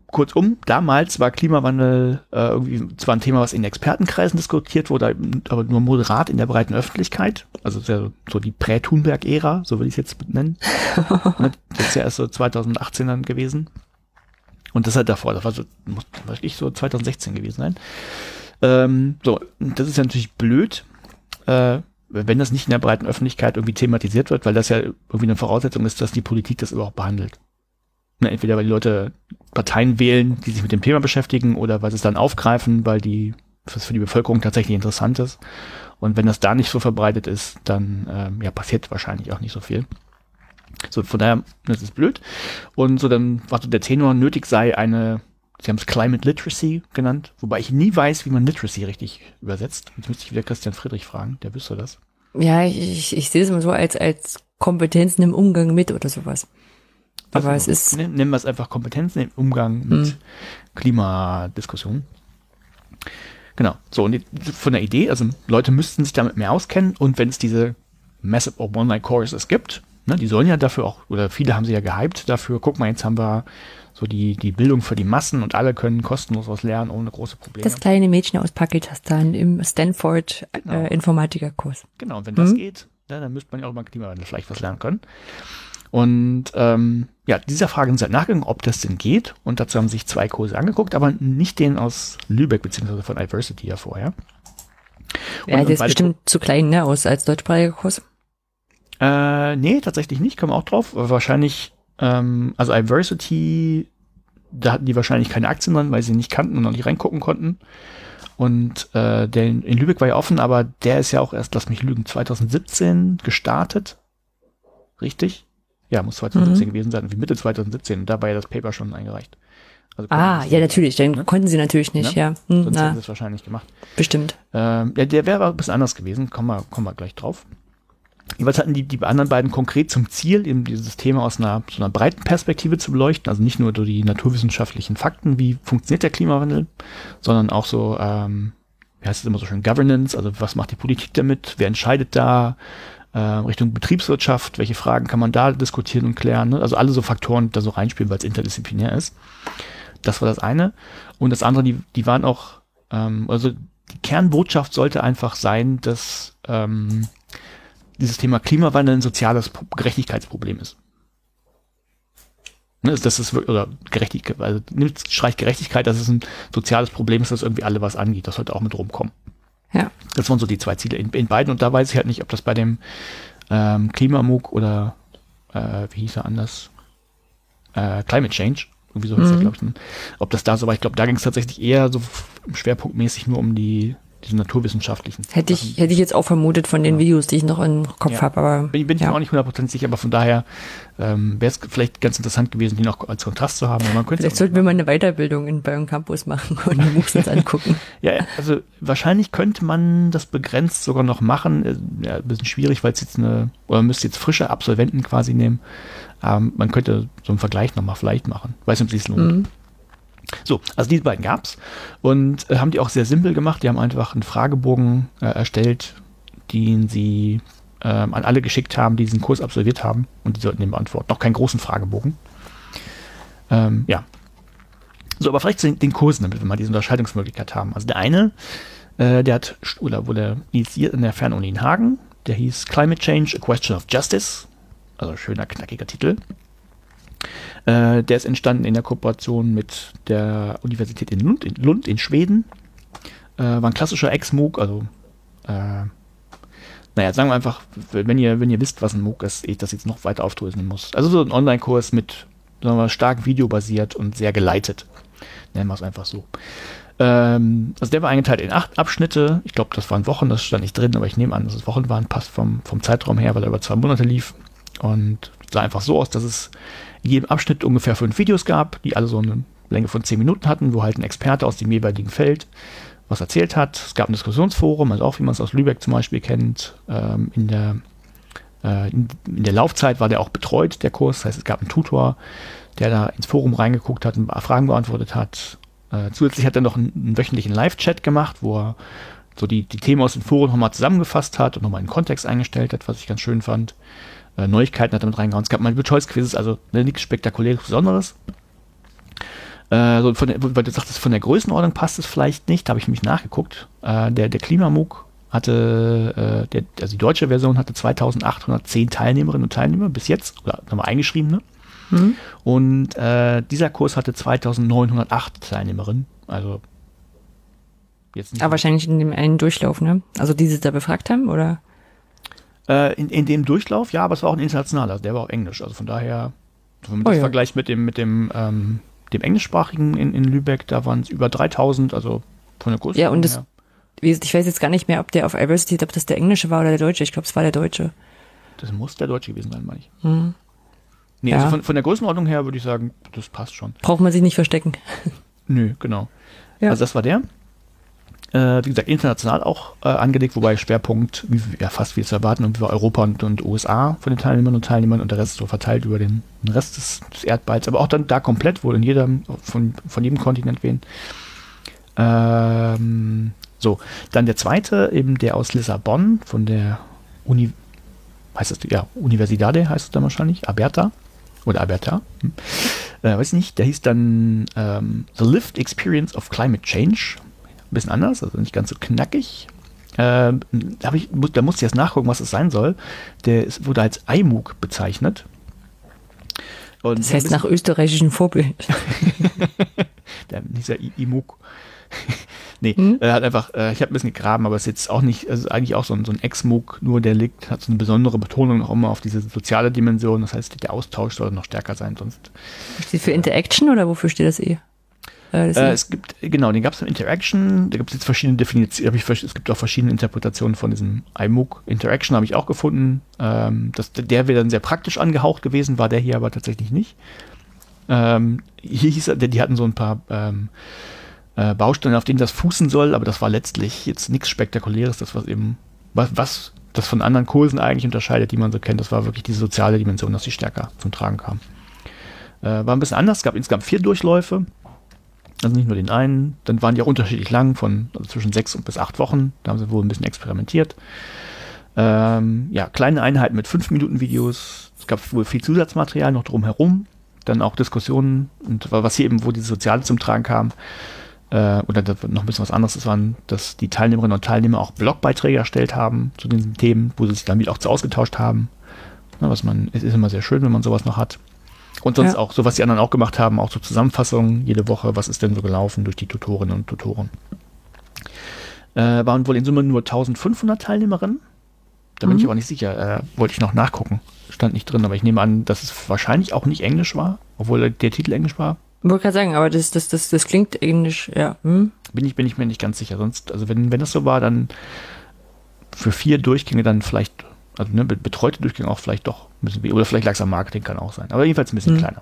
kurzum, damals war Klimawandel äh, irgendwie zwar ein Thema, was in Expertenkreisen diskutiert wurde, aber nur moderat in der breiten Öffentlichkeit. Also so, so die Prä-Thunberg-Ära, so will ich es jetzt nennen. Ne, das ist ja erst so 2018 dann gewesen. Und das halt davor, das war so, muss ich so 2016 gewesen sein. Ähm, so, das ist ja natürlich blöd, äh, wenn das nicht in der breiten Öffentlichkeit irgendwie thematisiert wird, weil das ja irgendwie eine Voraussetzung ist, dass die Politik das überhaupt behandelt. Ne, entweder weil die Leute Parteien wählen, die sich mit dem Thema beschäftigen, oder weil sie es dann aufgreifen, weil die was für die Bevölkerung tatsächlich interessant ist. Und wenn das da nicht so verbreitet ist, dann ähm, ja, passiert wahrscheinlich auch nicht so viel. So, von daher, das ist blöd. Und so dann war so der Tenor, nötig sei eine, sie haben es Climate Literacy genannt, wobei ich nie weiß, wie man Literacy richtig übersetzt. Jetzt müsste ich wieder Christian Friedrich fragen, der wüsste das. Ja, ich, ich sehe es immer so als, als Kompetenzen im Umgang mit oder sowas. Aber es ist. Nennen wir es einfach Kompetenzen im Umgang mit hm. Klimadiskussionen. Genau. So, und von der Idee, also Leute müssten sich damit mehr auskennen und wenn es diese Massive Online Courses gibt, ne, die sollen ja dafür auch, oder viele haben sie ja gehypt dafür, guck mal, jetzt haben wir so die, die Bildung für die Massen und alle können kostenlos was lernen ohne große Probleme. Das kleine Mädchen aus Pakistan im Stanford genau. äh, Informatikerkurs. Genau, und wenn das hm? geht, ne, dann müsste man ja auch über Klimawandel vielleicht was lernen können. Und ähm, ja, dieser Frage sind sie halt nachgegangen, ob das denn geht. Und dazu haben sich zwei Kurse angeguckt, aber nicht den aus Lübeck beziehungsweise von Iversity ja vorher. Und, ja, der ist bestimmt zu klein, ne, aus als deutschsprachiger Kurs. Äh, nee, tatsächlich nicht, kommen wir auch drauf. Wahrscheinlich, ähm, also Iversity, da hatten die wahrscheinlich keine Aktien dran, weil sie nicht kannten und noch nicht reingucken konnten. Und äh, der in, in Lübeck war ja offen, aber der ist ja auch erst, lass mich lügen, 2017 gestartet. Richtig? Ja, muss 2017 mhm. gewesen sein, wie Mitte 2017. Und dabei das Paper schon eingereicht. Also ah, ja, natürlich. Dann ne? konnten sie natürlich nicht, ne? ja. Hm, Sonst na. hätten sie es wahrscheinlich gemacht. Bestimmt. Ähm, ja, der wäre aber ein bisschen anders gewesen. Kommen wir, kommen wir gleich drauf. Jeweils hatten die, die anderen beiden konkret zum Ziel, eben dieses Thema aus einer, so einer breiten Perspektive zu beleuchten. Also nicht nur so die naturwissenschaftlichen Fakten, wie funktioniert der Klimawandel, sondern auch so, ähm, wie heißt es immer so schön, Governance, also was macht die Politik damit, wer entscheidet da, äh, Richtung Betriebswirtschaft, welche Fragen kann man da diskutieren und klären. Ne? Also alle so Faktoren da so reinspielen, weil es interdisziplinär ist. Das war das eine. Und das andere, die, die waren auch, ähm, also die Kernbotschaft sollte einfach sein, dass ähm, dieses Thema Klimawandel ein soziales Gerechtigkeitsproblem ist. Ne, das ist oder Gerechtigkeit, also nimmt streicht Gerechtigkeit, dass es ein soziales Problem ist, das irgendwie alle was angeht. Das sollte auch mit rumkommen. Ja. Das waren so die zwei Ziele in, in beiden. Und da weiß ich halt nicht, ob das bei dem ähm, Klimamug oder äh, wie hieß er anders? Äh, Climate Change, irgendwie so heißt mhm. glaube ich. Ob das da so war, ich glaube, da ging es tatsächlich eher so schwerpunktmäßig nur um die diese naturwissenschaftlichen. Hätte ich, hätte ich jetzt auch vermutet von den ja. Videos, die ich noch im Kopf ja. habe, aber. Bin, bin ich mir auch nicht hundertprozentig sicher, aber von daher ähm, wäre es vielleicht ganz interessant gewesen, die noch als Kontrast zu haben. Man vielleicht sollten wir mal eine Weiterbildung in Bayern Campus machen und die MOOCs uns angucken. ja, also wahrscheinlich könnte man das begrenzt sogar noch machen. Äh, ja, ein bisschen schwierig, weil es jetzt eine, oder müsste jetzt frische Absolventen quasi nehmen. Ähm, man könnte so einen Vergleich nochmal vielleicht machen. Weiß nicht, ob es lohnt. Mhm. So, also diese beiden gab's und äh, haben die auch sehr simpel gemacht. Die haben einfach einen Fragebogen äh, erstellt, den sie ähm, an alle geschickt haben, die diesen Kurs absolviert haben und die sollten den beantworten. Noch keinen großen Fragebogen. Ähm, ja. So, aber vielleicht zu den Kursen, damit wir mal diese Unterscheidungsmöglichkeit haben. Also der eine, äh, der hat, oder wurde initiiert in der Fernuni in Hagen, der hieß Climate Change, a Question of Justice. Also schöner, knackiger Titel. Äh, der ist entstanden in der Kooperation mit der Universität in Lund in, Lund, in Schweden. Äh, war ein klassischer Ex-MOOC, also äh, naja, sagen wir einfach, wenn ihr, wenn ihr wisst, was ein MOOC ist, ich das jetzt noch weiter aufdröseln muss. Also so ein Online-Kurs mit, sagen wir, stark videobasiert und sehr geleitet. Nennen wir es einfach so. Ähm, also der war eingeteilt in acht Abschnitte. Ich glaube, das waren Wochen, das stand nicht drin, aber ich nehme an, dass es Wochen waren, passt vom, vom Zeitraum her, weil er über zwei Monate lief. Und sah einfach so aus, dass es in jedem Abschnitt ungefähr fünf Videos gab, die alle so eine Länge von zehn Minuten hatten, wo halt ein Experte aus dem jeweiligen Feld was erzählt hat. Es gab ein Diskussionsforum, also auch wie man es aus Lübeck zum Beispiel kennt. Ähm, in, der, äh, in, in, der Laufzeit war der auch betreut, der Kurs. Das heißt, es gab einen Tutor, der da ins Forum reingeguckt hat und Fragen beantwortet hat. Äh, zusätzlich hat er noch einen, einen wöchentlichen Live-Chat gemacht, wo er so die, die Themen aus dem Forum nochmal zusammengefasst hat und nochmal in den Kontext eingestellt hat, was ich ganz schön fand. Äh, Neuigkeiten hat er mit reingehauen. Es gab mal Choice-Quizzes, also ne, nichts spektakuläres Besonderes. Äh, so von der, weil du sagtest, von der Größenordnung passt es vielleicht nicht, da habe ich mich nachgeguckt. Äh, der der Klimamug hatte, äh, der, also die deutsche Version hatte 2810 Teilnehmerinnen und Teilnehmer bis jetzt, oder nochmal eingeschrieben, ne? Mhm. Und äh, dieser Kurs hatte 2908 Teilnehmerinnen, also jetzt nicht. Aber wahrscheinlich in dem einen Durchlauf, ne? Also die sie da befragt haben, oder? Äh, in, in dem Durchlauf, ja, aber es war auch ein internationaler, der war auch Englisch, also von daher, wenn man oh, das ja. vergleicht mit dem, mit dem ähm, dem englischsprachigen in, in Lübeck, da waren es über 3000, also von der Größe. Ja, und das, ich weiß jetzt gar nicht mehr, ob der auf Iversity, ob das der englische war oder der deutsche. Ich glaube, es war der deutsche. Das muss der deutsche gewesen sein, meine ich. Hm. Nee, also ja. also von, von der Größenordnung her würde ich sagen, das passt schon. Braucht man sich nicht verstecken. Nö, genau. Ja. Also das war der. Äh, wie gesagt, international auch äh, angelegt, wobei Schwerpunkt, wie, ja, fast wie zu erwarten, über Europa und, und USA von den Teilnehmern und Teilnehmern und der Rest so verteilt über den, den Rest des, des, Erdballs, aber auch dann da komplett, wo in jedem, von, von jedem Kontinent wen. Ähm, so, dann der zweite, eben der aus Lissabon, von der Uni, heißt das, ja, Universidade heißt es dann wahrscheinlich, Aberta, oder Aberta, hm. äh, weiß nicht, der hieß dann ähm, The Lived Experience of Climate Change ein bisschen anders, also nicht ganz so knackig. Äh, da, ich, da musste ich erst nachgucken, was es sein soll. Der ist, wurde als iMOOC bezeichnet. Und das heißt nach österreichischem Vorbild. der, dieser iMOOC. nee, hm? er hat einfach, äh, ich habe ein bisschen gegraben, aber es ist jetzt auch nicht, also eigentlich auch so ein, so ein Ex-MOOC, nur der liegt, hat so eine besondere Betonung noch immer auf diese soziale Dimension. Das heißt, der Austausch soll noch stärker sein, sonst. Steht für Interaction oder wofür steht das eh? Äh, äh, es gibt, genau, den gab es im Interaction, da gibt es jetzt verschiedene Definitionen, es gibt auch verschiedene Interpretationen von diesem iMOOC. Interaction habe ich auch gefunden. Ähm, das, der wäre dann sehr praktisch angehaucht gewesen, war der hier aber tatsächlich nicht. Ähm, hier hieß er, die hatten so ein paar ähm, äh, Bausteine, auf denen das fußen soll, aber das war letztlich jetzt nichts Spektakuläres, das was eben, was, was das von anderen Kursen eigentlich unterscheidet, die man so kennt, das war wirklich die soziale Dimension, dass sie stärker zum Tragen kam. Äh, war ein bisschen anders, es gab insgesamt vier Durchläufe. Also nicht nur den einen. Dann waren die auch unterschiedlich lang, von also zwischen sechs und bis acht Wochen. Da haben sie wohl ein bisschen experimentiert. Ähm, ja, kleine Einheiten mit fünf Minuten Videos. Es gab wohl viel Zusatzmaterial noch drumherum. Dann auch Diskussionen und was hier eben, wo die Soziale zum Tragen kam. Äh, oder noch ein bisschen was anderes, das waren, dass die Teilnehmerinnen und Teilnehmer auch Blogbeiträge erstellt haben zu diesen Themen, wo sie sich damit auch zu ausgetauscht haben. Na, was man, es ist immer sehr schön, wenn man sowas noch hat. Und sonst ja. auch, so was die anderen auch gemacht haben, auch so Zusammenfassungen jede Woche, was ist denn so gelaufen durch die Tutorinnen und Tutoren. Äh, waren wohl in Summe nur 1500 Teilnehmerinnen. Da bin mhm. ich aber nicht sicher. Äh, wollte ich noch nachgucken. Stand nicht drin, aber ich nehme an, dass es wahrscheinlich auch nicht Englisch war, obwohl der Titel Englisch war. Wollte gerade sagen, aber das, das, das, das klingt Englisch, ja. Hm? Bin ich, bin ich mir nicht ganz sicher. Sonst, also wenn, wenn das so war, dann für vier Durchgänge dann vielleicht also ne, betreute Durchgänge auch vielleicht doch ein bisschen weh. Oder vielleicht lag es am Marketing, kann auch sein. Aber jedenfalls ein bisschen mhm. kleiner.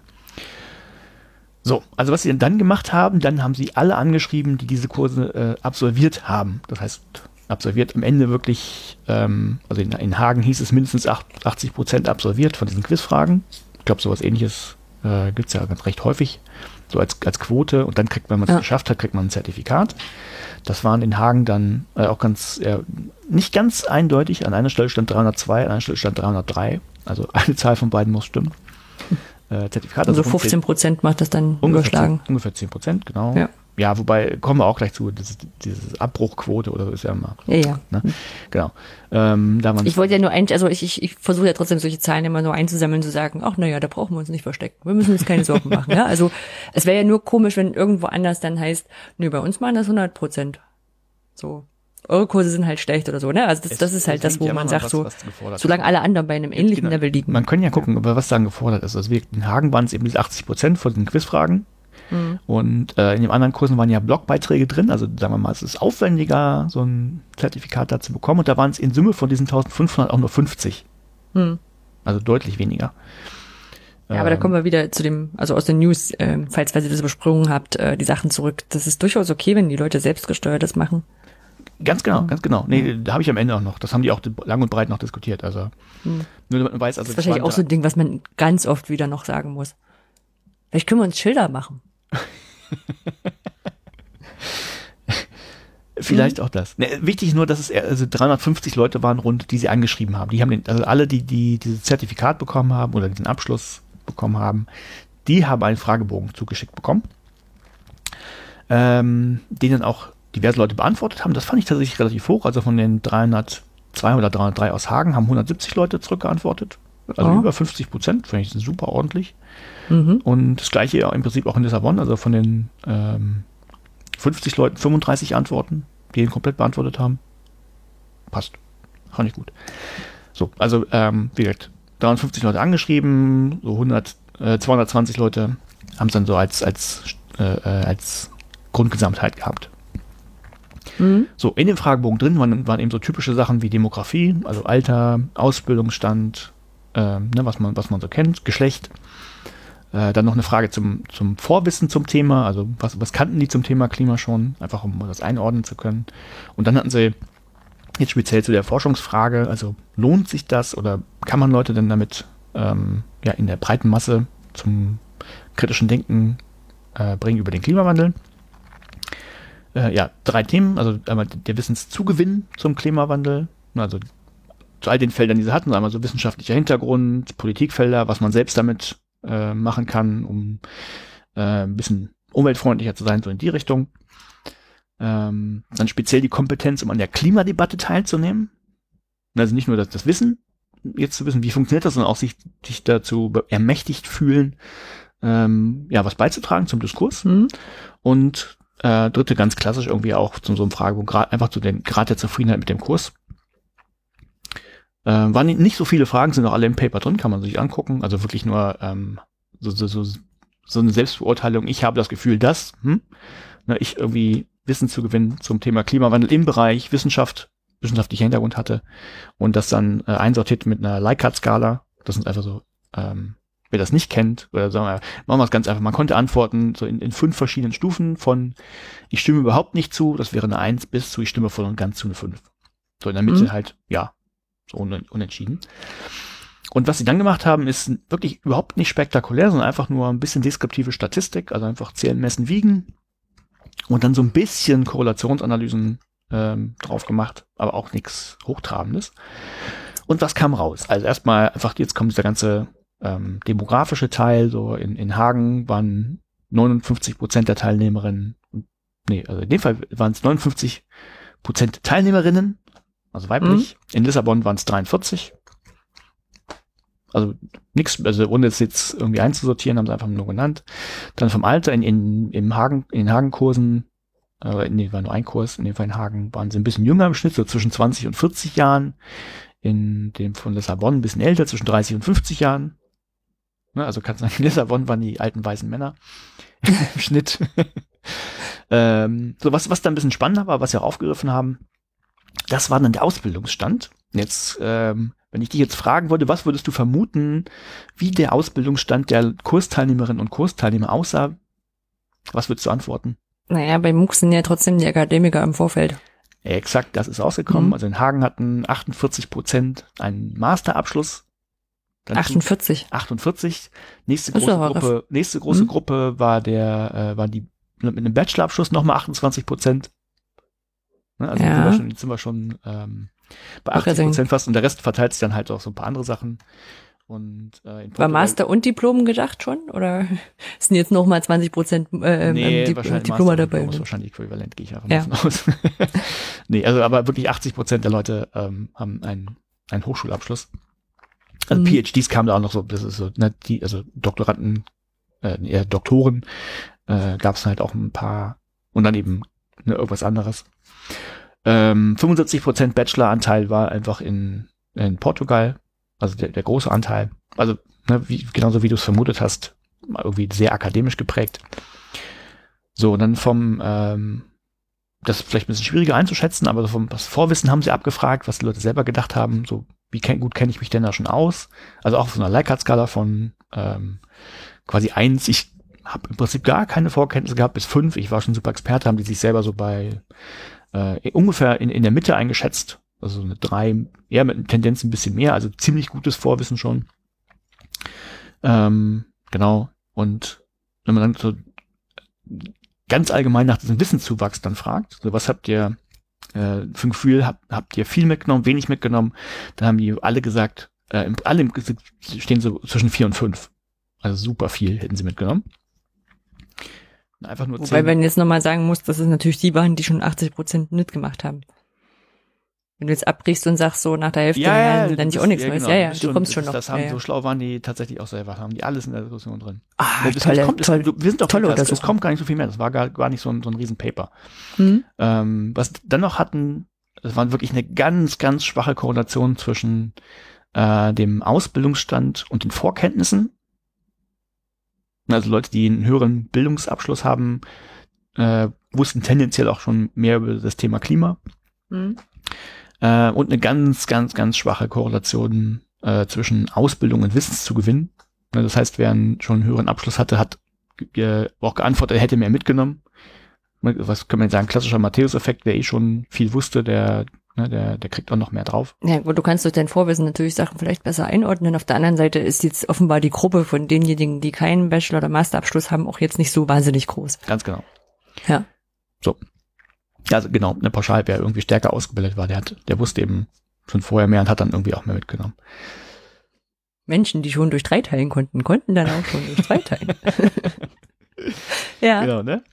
So, also was sie dann gemacht haben, dann haben sie alle angeschrieben, die diese Kurse äh, absolviert haben. Das heißt, absolviert am Ende wirklich, ähm, also in, in, Hagen hieß es mindestens 80 Prozent absolviert von diesen Quizfragen. Ich glaube, sowas ähnliches äh, gibt es ja ganz recht häufig, so als, als Quote. Und dann kriegt man, wenn man es ja. geschafft hat, kriegt man ein Zertifikat. Das waren in Hagen dann äh, auch ganz, äh, nicht ganz eindeutig. An einer Stelle stand 302, an einer Stelle stand 303. Also eine Zahl von beiden muss stimmen. Äh, Zertifikat. Also, also 15 Prozent macht das dann ungefähr überschlagen. 10, ungefähr 10 Prozent, genau. Ja. Ja, wobei, kommen wir auch gleich zu, diese, diese Abbruchquote oder so ist ja immer. Ja, ja. Ne? Genau. Ähm, da ich wollte ja nur ein, also ich, ich, ich versuche ja trotzdem solche Zahlen immer nur einzusammeln, zu sagen, ach naja, da brauchen wir uns nicht verstecken. Wir müssen uns keine Sorgen machen. Ja? Also es wäre ja nur komisch, wenn irgendwo anders dann heißt, nö, bei uns machen das 100 Prozent. So. Eure Kurse sind halt schlecht oder so, ne? Also das, das ist halt das, wo man sagt, was, so, was solange alle anderen bei einem ähnlichen genau. Level liegen. Man kann ja gucken, ja. was dann gefordert ist. Also wir, in Hagen waren es eben 80 Prozent von den Quizfragen. Mhm. Und äh, in den anderen Kursen waren ja Blogbeiträge drin. Also sagen wir mal, es ist aufwendiger, so ein Zertifikat da zu bekommen. Und da waren es in Summe von diesen 1500 auch nur 50. Mhm. Also deutlich weniger. Ja, aber da Ähm, kommen wir wieder zu dem, also aus den News, ähm, falls, falls ihr das übersprungen habt, äh, die Sachen zurück. Das ist durchaus okay, wenn die Leute selbstgesteuert das machen. Ganz genau, ganz genau. Nee, da habe ich am Ende auch noch. Das haben die auch lang und breit noch diskutiert. Also Hm. nur damit man weiß, also Das ist wahrscheinlich auch so ein Ding, was man ganz oft wieder noch sagen muss. Vielleicht können wir uns Schilder machen. Vielleicht Mhm. auch das. Ne, wichtig ist nur, dass es also 350 Leute waren rund, die sie angeschrieben haben. Die haben den, also alle, die, die dieses Zertifikat bekommen haben oder diesen Abschluss bekommen haben, die haben einen Fragebogen zugeschickt bekommen, ähm, den dann auch diverse Leute beantwortet haben. Das fand ich tatsächlich relativ hoch. Also von den 302 oder 303 aus Hagen haben 170 Leute zurückgeantwortet. Also Oh. über 50 Prozent, finde ich super ordentlich. Mhm. Und das gleiche im Prinzip auch in Lissabon, also von den ähm, 50 Leuten 35 Antworten, die ihn komplett beantwortet haben. Passt. Fand ich gut. So, also ähm, wie gesagt, 53 Leute angeschrieben, so 100, äh, 220 Leute haben es dann so als, als, äh, äh, als Grundgesamtheit gehabt. Mhm. So, in dem Fragebogen drin waren, waren eben so typische Sachen wie Demografie, also Alter, Ausbildungsstand, ähm, ne, was, man, was man so kennt, Geschlecht. Äh, dann noch eine Frage zum, zum Vorwissen zum Thema, also was, was kannten die zum Thema Klima schon, einfach um das einordnen zu können. Und dann hatten sie jetzt speziell zu der Forschungsfrage, also lohnt sich das oder kann man Leute denn damit ähm, ja, in der breiten Masse zum kritischen Denken äh, bringen über den Klimawandel? Äh, ja, drei Themen, also einmal der Wissenszugewinn zum Klimawandel, also zu all den Feldern, die sie hatten, einmal so wissenschaftlicher Hintergrund, Politikfelder, was man selbst damit äh, machen kann, um äh, ein bisschen umweltfreundlicher zu sein, so in die Richtung. Ähm, dann speziell die Kompetenz, um an der Klimadebatte teilzunehmen. Also nicht nur das, das Wissen, jetzt zu wissen, wie funktioniert das, sondern auch sich, sich dazu ermächtigt fühlen, ähm, ja, was beizutragen zum Diskurs. Mhm. Und äh, dritte ganz klassisch irgendwie auch zu so einem Fragebogen, grad, einfach zu den Grad der Zufriedenheit mit dem Kurs. Äh, waren nicht so viele Fragen, sind auch alle im Paper drin, kann man sich angucken. Also wirklich nur ähm, so, so, so, so eine Selbstbeurteilung. Ich habe das Gefühl, dass hm, ne, ich irgendwie Wissen zu gewinnen zum Thema Klimawandel im Bereich Wissenschaft, wissenschaftlicher Hintergrund hatte und das dann äh, einsortiert mit einer Likert-Skala. Das sind einfach so, ähm, wer das nicht kennt, oder sagen wir, machen wir es ganz einfach. Man konnte antworten so in, in fünf verschiedenen Stufen von ich stimme überhaupt nicht zu, das wäre eine Eins, bis zu ich stimme voll und ganz zu eine Fünf. So in der Mitte Mhm. halt, ja, so un unentschieden. Und was sie dann gemacht haben, ist wirklich überhaupt nicht spektakulär, sondern einfach nur ein bisschen deskriptive Statistik, also einfach zählen, messen, wiegen und dann so ein bisschen Korrelationsanalysen ähm, drauf gemacht, aber auch nichts Hochtrabendes. Und was kam raus? Also erstmal einfach, jetzt kommt dieser ganze ähm, demografische Teil, so in, in Hagen waren 59 Prozent der Teilnehmerinnen, nee, also in dem Fall waren es 59 Prozent Teilnehmerinnen, also weiblich. In Lissabon waren es 43. Also nichts, also ohne es jetzt irgendwie einzusortieren, haben sie einfach nur genannt. Dann vom Alter in, in, im Hagen, in den Hagenkursen, äh, nee, war nur ein Kurs, in dem Fall in Hagen waren sie ein bisschen jünger im Schnitt, so zwischen 20 und 40 Jahren. In dem von Lissabon ein bisschen älter, zwischen 30 und 50 Jahren. Ne, also kannst du sagen, in Lissabon waren die alten weißen Männer im Schnitt. ähm, so was, was da ein bisschen spannender war, was wir auch aufgegriffen haben, das war dann der Ausbildungsstand. Jetzt, ähm, wenn ich dich jetzt fragen würde, was würdest du vermuten, wie der Ausbildungsstand der Kursteilnehmerinnen und Kursteilnehmer aussah? Was würdest du antworten? Naja, bei MOOCs sind ja trotzdem die Akademiker im Vorfeld. Exakt, das ist rausgekommen. Mhm. Also in Hagen hatten 48 Prozent einen Masterabschluss. Dann 48. 48. Nächste große Gruppe, nächste große Mhm. Gruppe war der, äh, war die mit einem Bachelorabschluss nochmal 28 Prozent. Ne, also Ja. sind wir schon, sind wir schon ähm, bei Wollte 80 Prozent fast und der Rest verteilt sich dann halt auch so ein paar andere Sachen. Und äh, in War Portugal- Master und Diplom gedacht schon? Oder sind jetzt noch mal 20 Prozent äh, nee, Di wahrscheinlich Diploma Master und dabei? Diplom ist ne? wahrscheinlich äquivalent, gehe ich einfach Ja. davon aus. nee, also aber wirklich 80 Prozent der Leute ähm, haben einen, einen Hochschulabschluss. Also Mhm. PhDs kamen da auch noch so, das ist so, ne, die, also Doktoranden, äh, eher Doktoren, äh, gab es halt auch ein paar und dann eben ne, irgendwas anderes. Ähm, 75 Prozent Bacheloranteil war einfach in, in Portugal, also der, der große Anteil. Also ne, wie, genauso wie du es vermutet hast, irgendwie sehr akademisch geprägt. So, und dann vom, ähm, das ist vielleicht ein bisschen schwieriger einzuschätzen, aber so vom das Vorwissen haben sie abgefragt, was die Leute selber gedacht haben, so wie kenn, gut kenne ich mich denn da schon aus? Also auch auf so einer Likert-Skala von ähm, quasi eins. Ich habe im Prinzip gar keine Vorkenntnisse gehabt bis fünf. Ich war schon super Experte, haben die sich selber so bei äh, ungefähr in, in der Mitte eingeschätzt. Also eine drei, eher mit Tendenz ein bisschen mehr, also ziemlich gutes Vorwissen schon. Ähm, genau. Und wenn man dann so ganz allgemein nach diesem Wissenszuwachs dann fragt, so was habt ihr äh, für ein Gefühl, habt, habt ihr viel mitgenommen, wenig mitgenommen, dann haben die alle gesagt, äh, alle stehen so zwischen vier und fünf. Also super viel hätten sie mitgenommen. Einfach nur Wobei, 10. wenn jetzt nochmal sagen muss, dass es natürlich die waren, die schon 80 Prozent mitgemacht haben. Wenn du jetzt abbrichst und sagst so nach der Hälfte, ja, ja, dann nicht auch nichts ja, genau, Ja, ja, du schon, kommst schon noch. Das haben, ja, so schlau waren die tatsächlich auch selber, haben die alles in der Diskussion drin. Ah, das tolle, kommt, toll, es, wir sind doch tolle das, es kommt gar nicht so viel mehr. Das war gar, gar nicht so ein, so ein Riesenpaper. Mhm. Ähm, was dann noch hatten, es war wirklich eine ganz, ganz schwache Korrelation zwischen äh, dem Ausbildungsstand und den Vorkenntnissen. Also Leute, die einen höheren Bildungsabschluss haben, äh, wussten tendenziell auch schon mehr über das Thema Klima. Mhm äh, und eine ganz, ganz, ganz schwache Korrelation äh, zwischen Ausbildung und Wissenszugewinn. Ne, das heißt, wer einen schon einen höheren Abschluss hatte, hat äh, auch geantwortet, er hätte mehr mitgenommen. Was kann man sagen, klassischer Matthäus-Effekt, wer eh schon viel wusste, der, ne, der, der kriegt auch noch mehr drauf. Ja, gut, du kannst durch dein Vorwissen natürlich Sachen vielleicht besser einordnen. Auf der anderen Seite ist jetzt offenbar die Gruppe von denjenigen, die keinen Bachelor- oder Masterabschluss haben, auch jetzt nicht so wahnsinnig groß. Ganz genau. Ja. So, also genau, eine Pauschal, wer irgendwie stärker ausgebildet war, der hat, der wusste eben schon vorher mehr und hat dann irgendwie auch mehr mitgenommen. Menschen, die schon durch drei teilen konnten, konnten dann auch schon durch zwei teilen. ja. Genau, ne?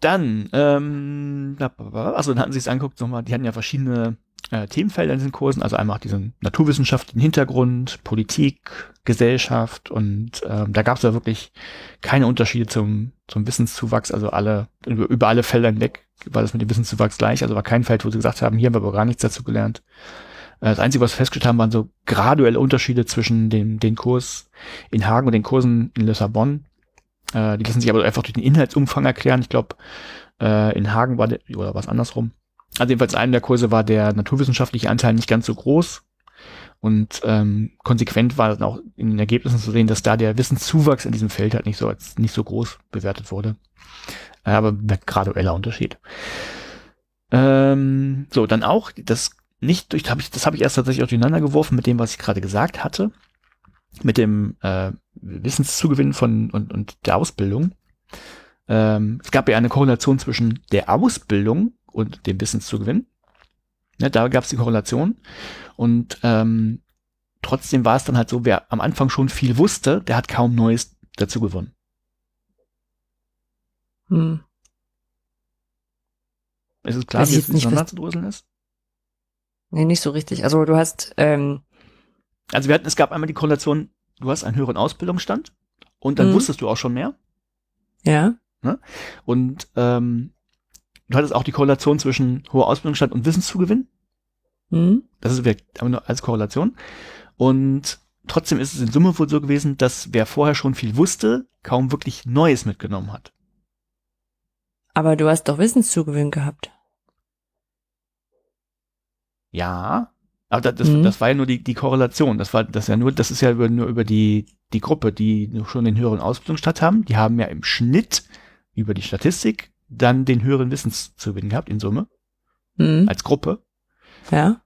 Dann, ähm, also dann hatten sie es angeguckt, nochmal, die hatten ja verschiedene äh, Themenfelder in diesen Kursen, also einmal diesen naturwissenschaftlichen Hintergrund, Politik, Gesellschaft und ähm, da gab es ja wirklich keine Unterschiede zum, zum Wissenszuwachs, also alle, über, über alle Felder hinweg war das mit dem Wissenszuwachs gleich, also war kein Feld, wo sie gesagt haben, hier haben wir aber gar nichts dazu gelernt. Äh, das Einzige, was wir festgestellt haben, waren so graduelle Unterschiede zwischen dem, den Kurs in Hagen und den Kursen in Lissabon. Äh, die lassen sich aber einfach durch den Inhaltsumfang erklären. Ich glaube, äh, in Hagen war der, oder was andersrum, also jedenfalls in einem der Kurse war der naturwissenschaftliche Anteil nicht ganz so groß. Und ähm, konsequent war dann auch in den Ergebnissen zu sehen, dass da der Wissenszuwachs in diesem Feld halt nicht so als nicht so groß bewertet wurde. Äh, aber gradueller Unterschied. Ähm, so, dann auch das nicht durch, hab ich, das habe ich erst tatsächlich auch durcheinander geworfen mit dem, was ich gerade gesagt hatte, mit dem äh, Wissenszugewinn von und, und der Ausbildung. Ähm, es gab ja eine Korrelation zwischen der Ausbildung und dem Wissenszugewinn. Ne, da gab es die Korrelation. Und ähm, trotzdem war es dann halt so, wer am Anfang schon viel wusste, der hat kaum Neues dazu gewonnen. Hm. Ist es klar, wie es auseinanderzudröseln ist? Nee, nicht so richtig. Also du hast ähm Also wir hatten, es gab einmal die Korrelation, du hast einen höheren Ausbildungsstand und dann hm. wusstest du auch schon mehr. Ja. Ne? Und ähm, du hattest auch die Korrelation zwischen hoher Ausbildungsstand und Wissenszugewinn. Mhm. Das ist aber nur als Korrelation. Und trotzdem ist es in Summe wohl so gewesen, dass wer vorher schon viel wusste, kaum wirklich Neues mitgenommen hat. Aber du hast doch Wissenszugewinn gehabt. Ja, aber das, das, mhm. das war ja nur die, die Korrelation. Das war das ja nur, das ist ja nur über die, die Gruppe, die schon den höheren Ausbildungsstand haben. Die haben ja im Schnitt über die Statistik dann den höheren Wissenszugewinn gehabt in Summe. Mhm. Als Gruppe. Ja.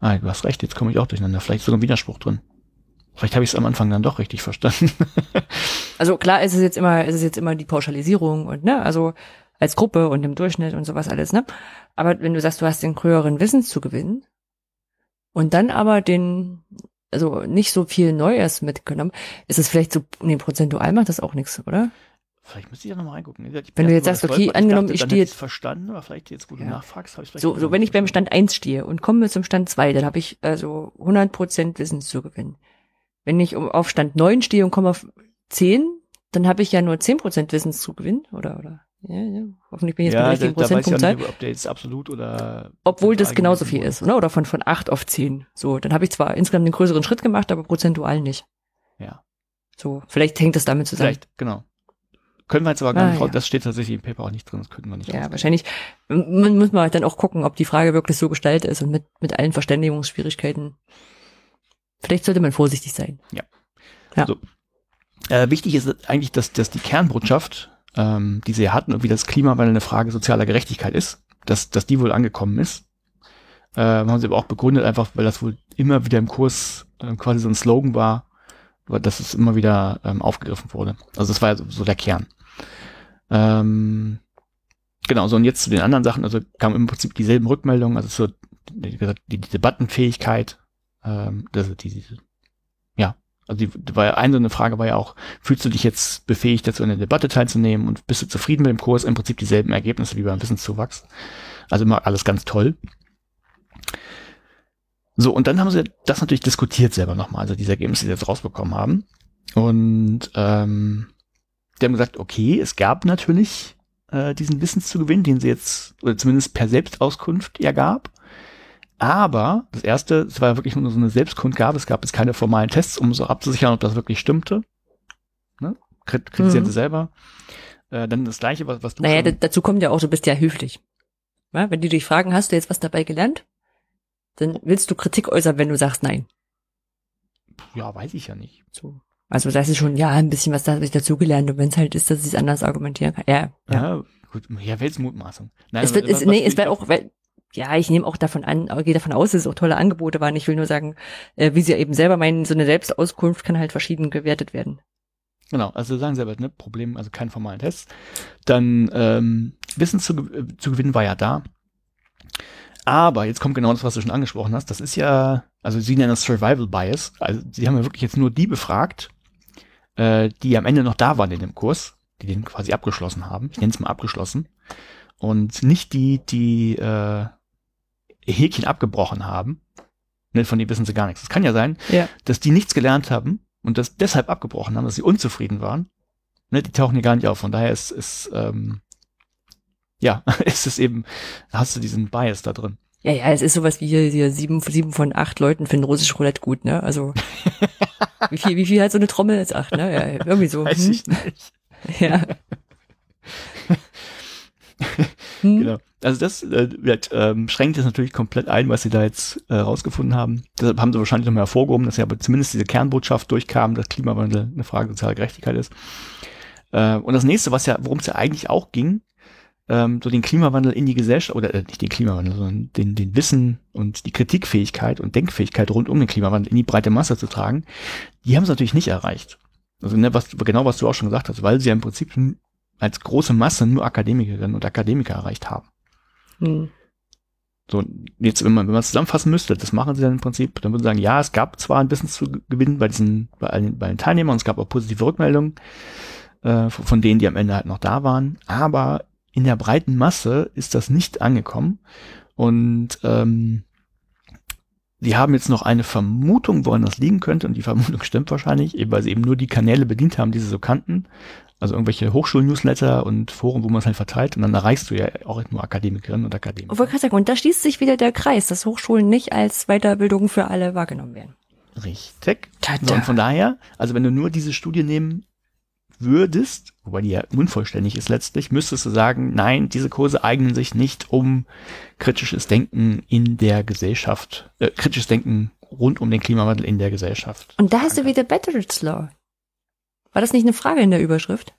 Ah, du hast recht, jetzt komme ich auch durcheinander. Vielleicht sogar ein Widerspruch drin. Vielleicht habe ich es am Anfang dann doch richtig verstanden. also klar ist es jetzt immer, ist es jetzt immer die Pauschalisierung und ne, also als Gruppe und im Durchschnitt und sowas alles, ne? Aber wenn du sagst, du hast den höheren Wissenszugewinn und dann aber den, also nicht so viel Neues mitgenommen, ist es vielleicht so, nee, prozentual macht das auch nichts, oder? Vielleicht müsste ich ja nochmal reingucken. Ich wenn du jetzt sagst, okay, angenommen, ich, ich stehe jetzt. verstanden, aber vielleicht jetzt, wo du ja. nachfragst, habe ich vielleicht. So, so wenn ich beim Stand 1 stehe und komme zum Stand 2, dann habe ich also 100% Wissenszugewinn. Wenn ich auf Stand 9 stehe und komme auf 10, dann habe ich ja nur 10% Wissenszugewinn, oder, oder? Ja, ja. Hoffentlich bin ich jetzt ja, bei der richtigen Prozentpunktzahl. ob der jetzt absolut oder. Obwohl das genauso viel ist, oder? Oder von, von 8 auf 10. So, dann habe ich zwar insgesamt einen größeren Schritt gemacht, aber prozentual nicht. Ja. So, vielleicht hängt das damit zusammen. Vielleicht, genau. Können wir jetzt aber gar ah, nicht, ja. das steht tatsächlich im Paper auch nicht drin, das könnten wir nicht. Ja, wahrscheinlich man muss man halt dann auch gucken, ob die Frage wirklich so gestaltet ist und mit, mit allen Verständigungsschwierigkeiten. Vielleicht sollte man vorsichtig sein. Ja. ja. So. Äh, wichtig ist eigentlich, dass, dass die Kernbotschaft, ähm, die sie hatten, und wie das Klimawandel eine Frage sozialer Gerechtigkeit ist, dass, dass die wohl angekommen ist. Äh, haben sie aber auch begründet, einfach weil das wohl immer wieder im Kurs äh, quasi so ein Slogan war, dass es immer wieder ähm, aufgegriffen wurde. Also das war ja so, so der Kern. Ähm, genau, so und jetzt zu den anderen Sachen, also kamen im Prinzip dieselben Rückmeldungen, also so die, die, Debattenfähigkeit, ähm, das, die, die, also die, die war ja eine so eine Frage war ja auch, fühlst du dich jetzt befähigt, dazu in der Debatte teilzunehmen und bist du zufrieden mit dem Kurs? Im Prinzip dieselben Ergebnisse wie beim Wissenszuwachs. Also immer alles ganz toll. So, und dann haben sie das natürlich diskutiert selber nochmal, also diese Ergebnisse, die sie jetzt rausbekommen haben. Und ähm, die haben gesagt, okay, es gab natürlich äh, diesen Wissenszugewinn, den sie jetzt, oder zumindest per Selbstauskunft ja gab. Aber das erste, es war ja wirklich nur so eine Selbstkundgabe, es gab jetzt keine formalen Tests, um so abzusichern, ob das wirklich stimmte. Ne? Kritisieren mhm. sie selber. Äh, dann das gleiche, was, was du. Naja, dazu kommt ja auch, du bist ja höflich. Ja, wenn die dich fragen, hast du jetzt was dabei gelernt? Dann willst du Kritik äußern, wenn du sagst nein. Ja, weiß ich ja nicht. So. Also das ist schon, ja, ein bisschen was da habe ich dazugelernt und wenn es halt ist, dass ich es anders argumentieren kann. Ja, ja. ja gut, ja, Weltsmutmaßung. Nein, es wird, was, es, nee, es wird auch, weil, ja, ich nehme auch davon an, gehe davon aus, dass es auch tolle Angebote waren. Ich will nur sagen, äh, wie sie eben selber meinen, so eine Selbstauskunft kann halt verschieden gewertet werden. Genau, also sagen selber, ne, Problem, also kein formalen Test. Dann ähm, Wissen zu, äh, zu gewinnen war ja da. Aber jetzt kommt genau das, was du schon angesprochen hast. Das ist ja, also sie nennen das Survival Bias. Also sie haben ja wirklich jetzt nur die befragt, äh, die am Ende noch da waren in dem Kurs, die den quasi abgeschlossen haben. Ich nenne es mal abgeschlossen. Und nicht die, die äh, Häkchen abgebrochen haben. Ne, von denen wissen sie gar nichts. Es kann ja sein, ja. dass die nichts gelernt haben und das deshalb abgebrochen haben, dass sie unzufrieden waren. Ne, die tauchen hier gar nicht auf. Von daher ist, ist ähm, ja, ist es eben, hast du diesen Bias da drin. Ja, ja, es ist sowas wie hier, hier sieben, sieben von acht Leuten finden russisch Roulette gut, ne? Also wie viel, wie viel hat so eine Trommel jetzt acht, ne? Ja, irgendwie so. Weiß hm? ich nicht. Ja. hm? Genau. Also das äh, wird, ähm, schränkt es natürlich komplett ein, was sie da jetzt äh, rausgefunden haben. Deshalb haben sie wahrscheinlich nochmal hervorgehoben, dass ja aber zumindest diese Kernbotschaft durchkam, dass Klimawandel eine Frage sozialer Gerechtigkeit ist. Äh, und das nächste, was ja, worum es ja eigentlich auch ging, ähm, so den Klimawandel in die Gesellschaft, oder äh, nicht den Klimawandel, sondern den, den Wissen und die Kritikfähigkeit und Denkfähigkeit rund um den Klimawandel in die breite Masse zu tragen, die haben es natürlich nicht erreicht. Also ne, was, genau was du auch schon gesagt hast, weil sie ja im Prinzip als große Masse nur Akademikerinnen und Akademiker erreicht haben. Hm. So, jetzt, wenn man, wenn man zusammenfassen müsste, das machen sie dann im Prinzip, dann würden sie sagen, ja, es gab zwar ein Business zu gewinnen bei diesen, bei allen, bei den Teilnehmern, es gab auch positive Rückmeldungen, äh, von denen, die am Ende halt noch da waren, aber in der breiten Masse ist das nicht angekommen. Und ähm, die haben jetzt noch eine Vermutung, woran das liegen könnte, und die Vermutung stimmt wahrscheinlich, weil sie eben nur die Kanäle bedient haben, die sie so kannten. Also irgendwelche Hochschul-Newsletter und Foren, wo man es halt verteilt, und dann erreichst du ja auch nur Akademikerinnen und Akademiker. Und da schließt sich wieder der Kreis, dass Hochschulen nicht als Weiterbildung für alle wahrgenommen werden. Richtig. So, und von daher, also wenn du nur diese Studie nehmen würdest, wobei die ja unvollständig ist letztlich, müsstest du sagen, nein, diese Kurse eignen sich nicht, um kritisches Denken in der Gesellschaft, äh, kritisches Denken rund um den Klimawandel in der Gesellschaft. Und da hast du wieder Betteridge Law. War das nicht eine Frage in der Überschrift?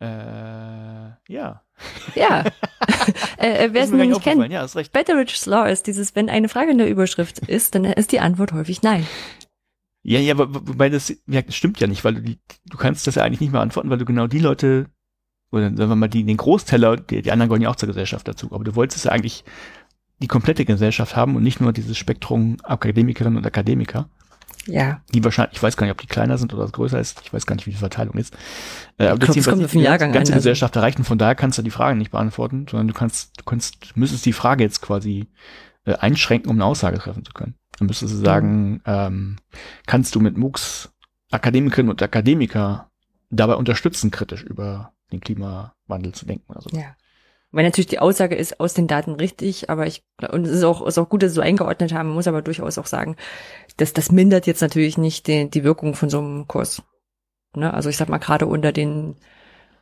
Äh, ja. Ja. äh, äh Wer es noch nicht kennt, ja, Betteridge's Law ist dieses, wenn eine Frage in der Überschrift ist, dann ist die Antwort häufig nein. Ja, ja, wobei das, ja, das stimmt ja nicht, weil du, du kannst das ja eigentlich nicht mehr antworten, weil du genau die Leute, oder sagen wir mal, die, den Großteller, die, die anderen gehören ja auch zur Gesellschaft dazu, aber du wolltest ja eigentlich die komplette Gesellschaft haben und nicht nur dieses Spektrum Akademikerinnen und Akademiker. Ja. Die wahrscheinlich, ich weiß gar nicht, ob die kleiner sind oder größer ist, ich weiß gar nicht, wie die Verteilung ist. Äh, aber das kommt auf den Jahrgang ganze an, also. Gesellschaft erreichen, von daher kannst du die Fragen nicht beantworten, sondern du kannst, du kannst, müsstest die Frage jetzt quasi äh, einschränken, um eine Aussage treffen zu können. Dann müsstest du sagen, ähm, kannst du mit MOOCs Akademikerinnen und Akademiker dabei unterstützen, kritisch über den Klimawandel zu denken oder so. Ja. Weil natürlich die Aussage ist aus den Daten richtig, aber ich, und es ist auch, ist auch gut, dass sie so eingeordnet haben, man muss aber durchaus auch sagen, dass das mindert jetzt natürlich nicht die, die Wirkung von so einem Kurs. Ne? Also ich sag mal, gerade unter den,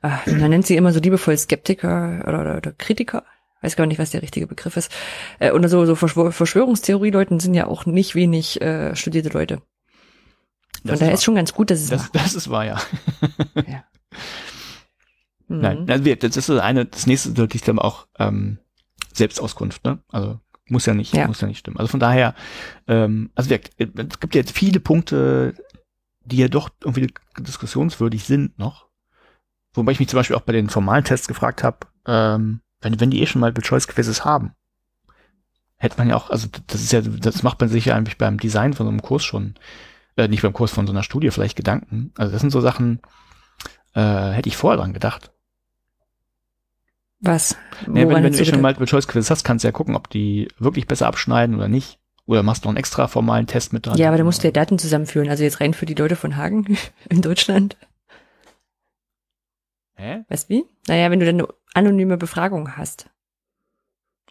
äh, man nennt sie immer so liebevoll Skeptiker oder, oder, oder Kritiker, weiß gar nicht, was der richtige Begriff ist. Äh, und so, so Verschwör Verschwörungstheorie-Leuten sind ja auch nicht wenig äh, studierte Leute. Von daher ist schon ganz gut, dass es das, das ist wahr, ja. ja. Nein, also wir- das ist so eine, das nächste ist natürlich dann auch ähm, Selbstauskunft, ne? Also muss ja nicht, Ja. muss ja nicht stimmen. Also von daher, ähm, also wir, es gibt jetzt viele Punkte, die ja doch irgendwie diskussionswürdig sind noch. Wobei ich mich zum Beispiel auch bei den formalen Tests gefragt habe, ähm, wenn, wenn die eh schon mal Choice Quizzes haben, hätte man ja auch, also das ist ja, das macht man sich ja eigentlich beim Design von so einem Kurs schon, äh, nicht beim Kurs von so einer Studie vielleicht Gedanken. Also das sind so Sachen, äh, hätte ich vorher dran gedacht. Was? Nee, wenn, wenn du eh schon gedacht? Multiple Choice Quiz hast, kannst du ja gucken, ob die wirklich besser abschneiden oder nicht. Oder machst du noch einen extra formalen Test mit dran. Ja, aber da musst du ja Daten zusammenführen. Also jetzt rein für die Leute von Hagen in Deutschland. Hä? Weißt wie? Naja, wenn du dann eine anonyme Befragung hast.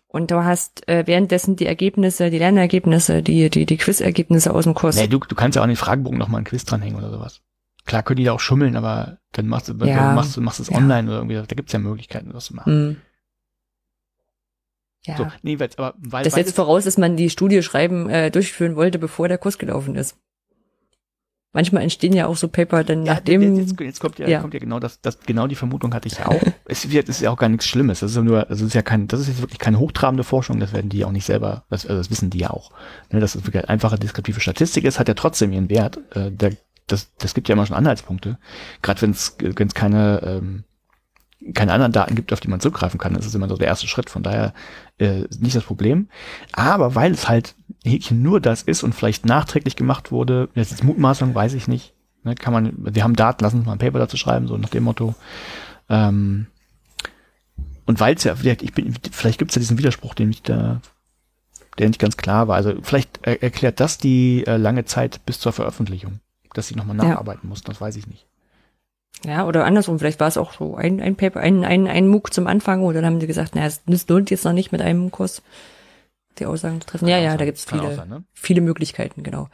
Und du hast äh, währenddessen die Ergebnisse, die Lernergebnisse, die, die, die Quizergebnisse aus dem Kurs. Nee, du, du kannst ja auch an den Fragebogen noch mal einen Quiz dranhängen oder sowas. Klar können die da auch schummeln, aber dann machst du, Ja. dann machst du, machst es Ja. online oder irgendwie. Da gibt's ja Möglichkeiten, das zu machen. Hm. Ja. So, nee, weil, aber weil, das weil setzt voraus, dass man die Studie schreiben, äh, durchführen wollte, bevor der Kurs gelaufen ist. Manchmal entstehen ja auch so Paper dann Ja, nachdem. jetzt, jetzt kommt ja, Ja. kommt ja genau das, das, genau die Vermutung hatte ich ja auch. es wird, es ist ja auch gar nichts Schlimmes. Das ist ja nur, also es ist ja kein, das ist jetzt wirklich keine hochtrabende Forschung. Das werden die ja auch nicht selber, das, also das wissen die ja auch. Ne, dass es wirklich einfache deskriptive Statistik ist, hat ja trotzdem ihren Wert. Äh, der, das, das gibt ja immer schon Anhaltspunkte. Gerade wenn es, keine, ähm, keine anderen Daten gibt, auf die man zurückgreifen kann, das ist immer so der erste Schritt. Von daher äh, nicht das Problem. Aber weil es halt Häkchen nur das ist und vielleicht nachträglich gemacht wurde, jetzt ist Mutmaßung, weiß ich nicht. Ne, kann man, wir haben Daten, lass uns mal ein Paper dazu schreiben, so nach dem Motto. Ähm, und weil es ja, vielleicht, ich bin, vielleicht gibt es ja diesen Widerspruch, den ich da, der nicht ganz klar war. Also vielleicht er, erklärt das die äh, lange Zeit bis zur Veröffentlichung, dass sie nochmal Ja. nacharbeiten mussten, das weiß ich nicht. Ja, oder andersrum, vielleicht war es auch so ein, ein Paper, ein, ein, ein MOOC zum Anfang und dann haben die gesagt, naja, es es lohnt jetzt noch nicht mit einem Kurs die Aussagen zu treffen. Ja, Kann auch ja, sein. da Kann auch viele, sein, ne? viele Möglichkeiten, genau.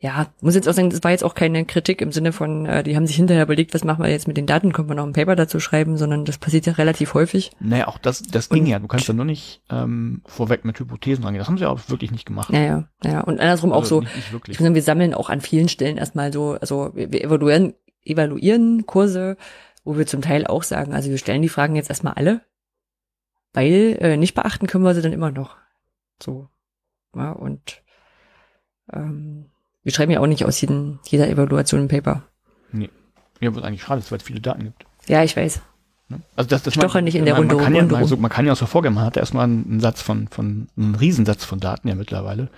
Ja, muss jetzt auch sagen, das war jetzt auch keine Kritik im Sinne von, äh, die haben sich hinterher überlegt, was machen wir jetzt mit den Daten, können wir noch ein Paper dazu schreiben, sondern das passiert ja relativ häufig. Naja, auch das, das ging Und- ja. Du kannst ja nur nicht ähm, vorweg mit Hypothesen rangehen. Das haben sie auch wirklich nicht gemacht. Naja, ja, und andersrum auch Also so, Nicht, nicht Ich muss sagen, wir sammeln auch an vielen Stellen erstmal so, also wir wir evaluieren, evaluieren Kurse, wo wir zum Teil auch sagen, also wir stellen die Fragen jetzt erstmal alle, weil äh, nicht beachten können wir sie dann immer noch. So. Ja, und ähm, wir schreiben ja auch nicht aus jedem, jeder Evaluation ein Paper. Ja, was eigentlich schade ist, weil es viele Daten gibt. Ja, ich weiß. Ne? Also das, das Stocher nicht in der man, Runde man kann ja, Runde man, rum. so, man kann ja auch so vorgehen, man hat ja erstmal einen, Satz von, von, einen Riesensatz von Daten ja mittlerweile.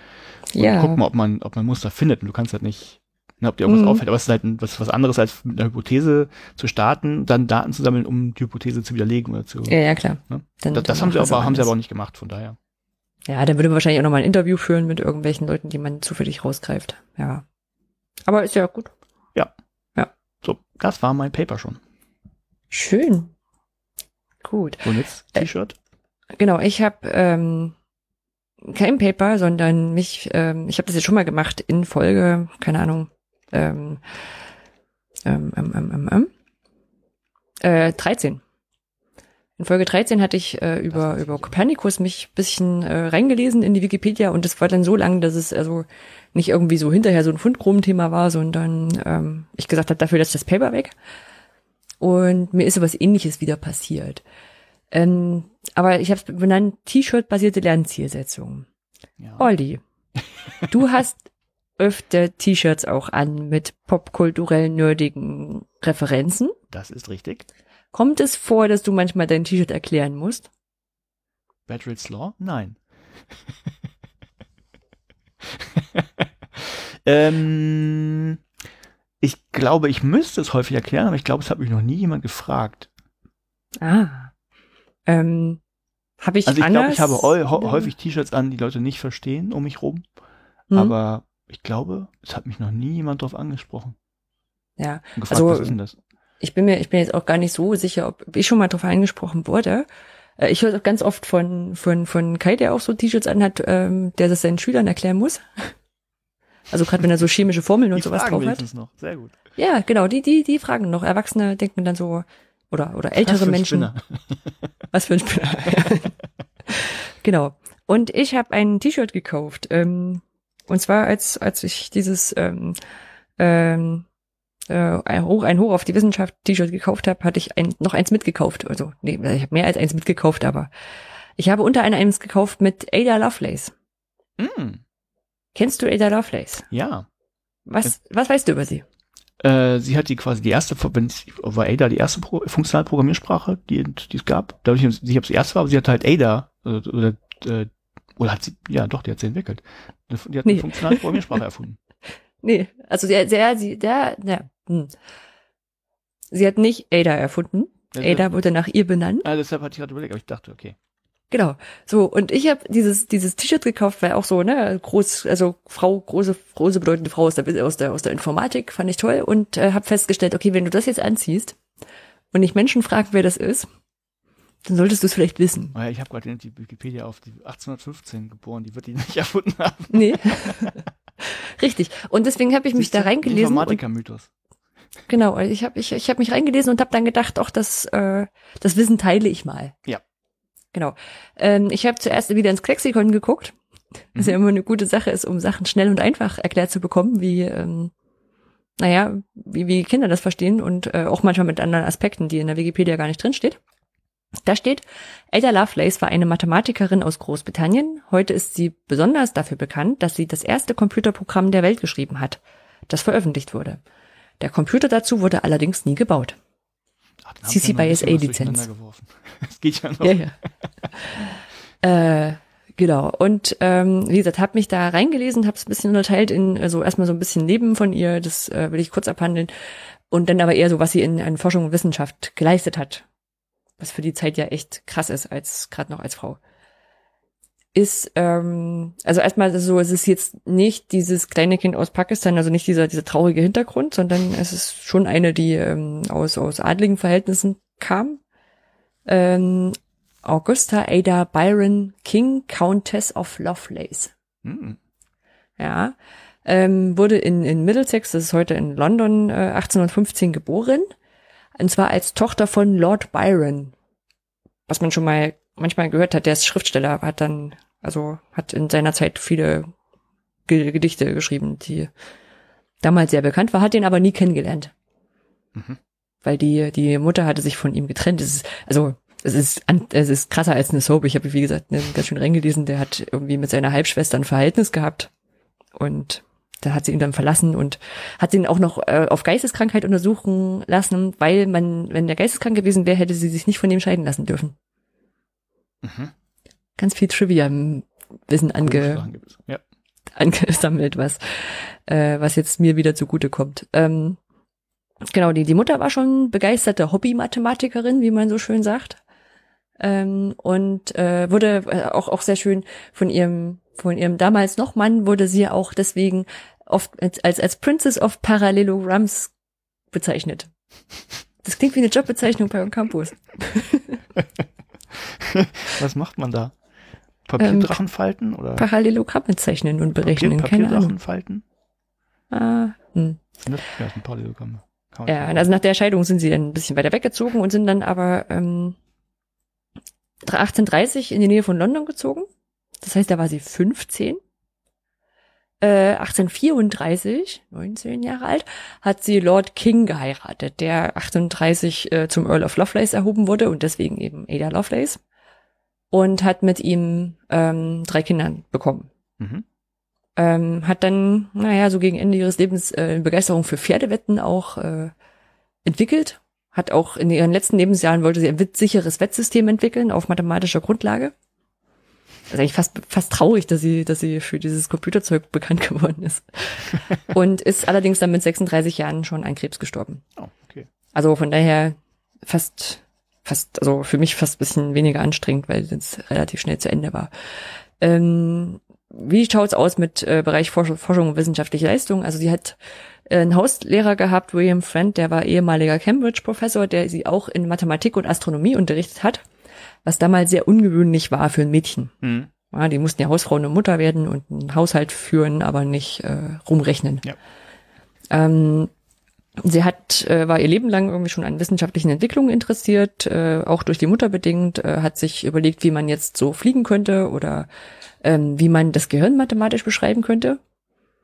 Und Ja. guck mal, ob man, ob man Muster findet. Und du kannst halt nicht, ne, ob dir irgendwas Mhm. auffällt. Aber es ist halt ein, was, was anderes als mit einer Hypothese zu starten, dann Daten zu sammeln, um die Hypothese zu widerlegen oder zu. Ja, ja, klar. Ne? Das, das haben sie aber, haben sie aber auch nicht gemacht, von daher. Ja, dann würde man wahrscheinlich auch nochmal ein Interview führen mit irgendwelchen Leuten, die man zufällig rausgreift. Ja. Aber ist ja gut. So, das war mein Paper schon. Schön. Gut. Und jetzt Äh, T-Shirt? Genau, ich habe ähm, kein Paper, sondern mich, ähm, ich habe das jetzt schon mal gemacht in Folge, keine Ahnung, ähm, ähm, ähm, ähm, ähm, ähm, äh, 13. In Folge 13 hatte ich äh, über, über Kopernikus mich ein bisschen äh, reingelesen in die Wikipedia und es war dann so lang, dass es also nicht irgendwie so hinterher so ein Fundgruben-Thema war, sondern ähm, ich gesagt habe, dafür ich das Paper weg. Und mir ist so was ähnliches wieder passiert. Ähm, aber ich habe es benannt, T-Shirt-basierte Lernzielsetzung. Ja. Olli, du hast öfter T-Shirts auch an mit popkulturell nerdigen Referenzen. Das ist richtig. Kommt es vor, dass du manchmal dein T-Shirt erklären musst? Bedrills Law? Nein. ähm, ich glaube, ich müsste es häufig erklären, aber ich glaube, es hat mich noch nie jemand gefragt. Ah. Ähm, habe ich Also ich glaube, ich habe häu- hä- häufig T-Shirts an, die Leute nicht verstehen um mich rum. Hm, Aber ich glaube, es hat mich noch nie jemand drauf angesprochen. ja. Und gefragt, Also, was ist denn das? Ich bin mir, ich bin jetzt auch gar nicht so sicher, ob ich schon mal drauf angesprochen wurde. Äh, Ich höre auch ganz oft von, von, von Kai, der auch so T-Shirts anhat, ähm, der das seinen Schülern erklären muss. Also gerade wenn er so chemische Formeln und Die sowas fragen drauf hat. noch. Sehr gut. Ja, genau, die, die, die fragen noch. Erwachsene denken dann so, oder, oder Was ältere für ein Menschen. Spinner. Was für ein Spinner. genau. Und ich habe ein T-Shirt gekauft. Ähm, und zwar als, als ich dieses ähm, ähm, äh, ein Hoch, ein Hoch auf die Wissenschaft T-Shirt gekauft habe, hatte ich ein, noch eins mitgekauft. Also, nee, ich habe mehr als eins mitgekauft, aber ich habe unter anderem eins gekauft mit Ada Lovelace. Mm, Kennst du Ada Lovelace? ja. Was, was weißt du über sie? Äh, sie hat die quasi die erste, wenn es- war Ada die erste Pro funktionale Programmiersprache, die, die es gab. Dadurch, sie ob sie erste war, aber sie hat halt Ada, äh, oder, äh, oder hat sie, ja doch, die hat sie entwickelt. Die hat Nee. eine funktionale Programmiersprache erfunden. Nee, also der, der, sie, der, der, hm. Sie hat nicht Ada erfunden. Ja, Ada wurde nach ihr benannt. Ah, deshalb hatte ich gerade überlegt, aber ich dachte, okay. Genau. So, und ich habe dieses, dieses T-Shirt gekauft, weil auch so, ne, groß, also Frau, große, große bedeutende Frau aus der, aus der, aus der Informatik, fand ich toll und äh, habe festgestellt, okay, wenn du das jetzt anziehst und ich Menschen fragen, wer das ist, dann solltest du es vielleicht wissen. Ah Ich habe gerade die Wikipedia auf die 1815 geboren, die wird die nicht erfunden haben. Nee. Richtig. Und deswegen habe ich mich da reingelesen. Informatiker-Mythos. genau, ich habe ich, ich hab mich reingelesen und habe dann gedacht, ach, das, äh, das Wissen teile ich mal. Ja. Genau. Ähm, ich habe zuerst wieder ins Klexikon geguckt, was ja immer eine gute Sache ist, um Sachen schnell und einfach erklärt zu bekommen, wie, ähm, naja, wie, wie Kinder das verstehen und äh, auch manchmal mit anderen Aspekten, die in der Wikipedia gar nicht drinsteht. Da steht, Ada Lovelace war eine Mathematikerin aus Großbritannien. Heute ist sie besonders dafür bekannt, dass sie das erste Computerprogramm der Welt geschrieben hat, das veröffentlicht wurde. Der Computer dazu wurde allerdings nie gebaut. Ach, CC by SA Lizenz. Das geht ja noch. Ja, ja. äh, genau. Und ähm, wie gesagt, habe mich da reingelesen, habe es ein bisschen unterteilt in, also erstmal so ein bisschen Leben von ihr, das äh, will ich kurz abhandeln. Und dann aber eher so, was sie in, in Forschung und Wissenschaft geleistet hat. Was für die Zeit ja echt krass ist, als gerade noch als Frau. Ist, ähm, also erstmal so, es ist jetzt nicht dieses kleine Kind aus Pakistan, also nicht dieser, dieser traurige Hintergrund, sondern es ist schon eine, die ähm, aus, aus adligen Verhältnissen kam. Ähm, Augusta Ada Byron King, Countess of Lovelace. Hm. Ja, ähm, wurde in, in Middlesex, das ist heute in London, äh, 1815 geboren. Und zwar als Tochter von Lord Byron. Was man schon mal manchmal gehört hat, der ist Schriftsteller, hat dann, also hat in seiner Zeit viele Ge Gedichte geschrieben, die damals sehr bekannt war, hat den aber nie kennengelernt. Mhm. Weil die, die Mutter hatte sich von ihm getrennt. Es ist, also, es ist, es ist krasser als eine Soap. Ich habe, wie gesagt, einen ganz schön reingelesen. Der hat irgendwie mit seiner Halbschwester ein Verhältnis gehabt. Und da hat sie ihn dann verlassen und hat ihn auch noch äh, auf Geisteskrankheit untersuchen lassen, weil man, wenn der geisteskrank gewesen wäre, hätte sie sich nicht von ihm scheiden lassen dürfen. Mhm. Ganz viel Trivia im Wissen ange. Ja. angesammelt, was, äh, was jetzt mir wieder zugute kommt. Ähm, genau, die, die Mutter war schon begeisterte Hobby-Mathematikerin, wie man so schön sagt. Ähm, und äh, wurde äh, auch, auch sehr schön von ihrem, von ihrem damals noch Mann, wurde sie auch deswegen oft als, als, Princess of Parallelograms bezeichnet. Das klingt wie eine Jobbezeichnung bei Campus. Was macht man da? Papierdrachen falten oder Parallelogramme zeichnen und berechnen, Papier, Papierdrachen falten? Ah, hm. Ja, sind Parallelogramme. Ja, also nach der Scheidung sind sie dann ein bisschen weiter weggezogen und sind dann aber ähm, 1830 in die Nähe von London gezogen. Das heißt, da war sie 15. Äh, 1834, 19 Jahre alt, hat sie Lord King geheiratet, der 38 äh, zum Earl of Lovelace erhoben wurde und deswegen eben Ada Lovelace. Und hat mit ihm ähm, drei Kinder bekommen Mhm. ähm, hat dann, naja, so gegen Ende ihres Lebens äh, Begeisterung für Pferdewetten auch äh, entwickelt. Hat auch in ihren letzten Lebensjahren wollte sie ein sicheres Wettsystem entwickeln auf mathematischer Grundlage. Das ist eigentlich fast, fast traurig, dass sie, dass sie für dieses Computerzeug bekannt geworden ist. Und ist allerdings dann mit 36 Jahren schon an Krebs gestorben. Oh, okay. Also von daher fast, fast, also für mich fast bisschen weniger anstrengend, weil es relativ schnell zu Ende war. Ähm, wie schaut's aus mit äh, Bereich Forschung, Forschung und wissenschaftliche Leistung? Also sie hat äh, einen Hauslehrer gehabt, William Friend, der war ehemaliger Cambridge-Professor, der sie auch in Mathematik und Astronomie unterrichtet hat, was damals sehr ungewöhnlich war für ein Mädchen. Mhm. Ja, die mussten ja Hausfrau und Mutter werden und einen Haushalt führen, aber nicht äh, rumrechnen. Ja. Ähm, sie hat, äh, war ihr Leben lang irgendwie schon an wissenschaftlichen Entwicklungen interessiert, äh, auch durch die Mutter bedingt, äh, hat sich überlegt, wie man jetzt so fliegen könnte oder ähm, wie man das Gehirn mathematisch beschreiben könnte.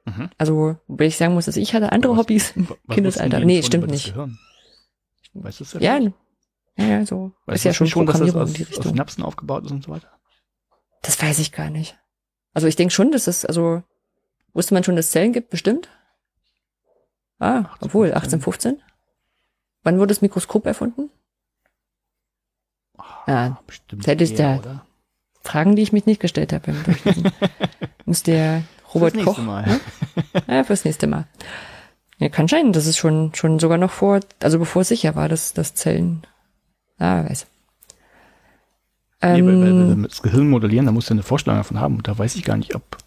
Mhm. Also, wobei ich sagen muss, dass ich hatte andere Was- Hobbys im Kindesalter. Nee, stimmt nicht. Weißt du Ja, ja, ja, so. Weißt ist ja schon schon, dass das aus, in die aus. Synapsen aufgebaut ist und so weiter? Das weiß ich gar nicht. Also ich denke schon, dass es, also wusste man schon, dass es Zellen gibt, bestimmt. Ah, 1815. obwohl, 1815. Wann wurde das Mikroskop erfunden? Ja, bestimmt. das ist eher, der- oder? Fragen, die ich mich nicht gestellt habe. Muss der Robert Fürs Koch. nächste Mal. Ne? Ja, fürs nächste Mal. Ja, kann scheinen, dass es schon, schon sogar noch vor, also bevor es sicher war, dass, dass Zellen. Ah, weiß. Nee, weil, weil, Ähm, das Gehirn modellieren, da musst du eine Vorstellung davon haben. Und da weiß ich gar nicht, ob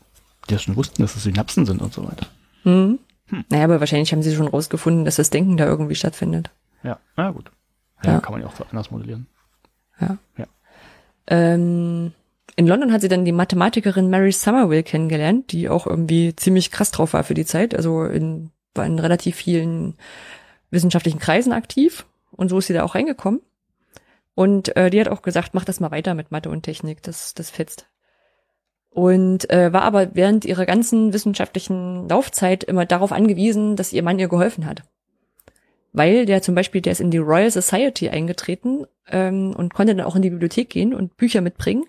die das schon wussten, dass es Synapsen sind und so weiter. hm. Hm. Naja, aber wahrscheinlich haben sie schon rausgefunden, dass das Denken da irgendwie stattfindet. Ja, na gut. Ja, Ja. kann man ja auch anders modellieren. Ähm, in London hat sie dann die Mathematikerin Mary Somerville kennengelernt, die auch irgendwie ziemlich krass drauf war für die Zeit. Also in, war in relativ vielen wissenschaftlichen Kreisen aktiv und so ist sie da auch reingekommen. Und äh, die hat auch gesagt, mach das mal weiter mit Mathe und Technik, das, das fetzt. Und äh, war aber während ihrer ganzen wissenschaftlichen Laufzeit immer darauf angewiesen, dass ihr Mann ihr geholfen hat. Weil der zum Beispiel, der ist in die Royal Society eingetreten ähm, und konnte dann auch in die Bibliothek gehen und Bücher mitbringen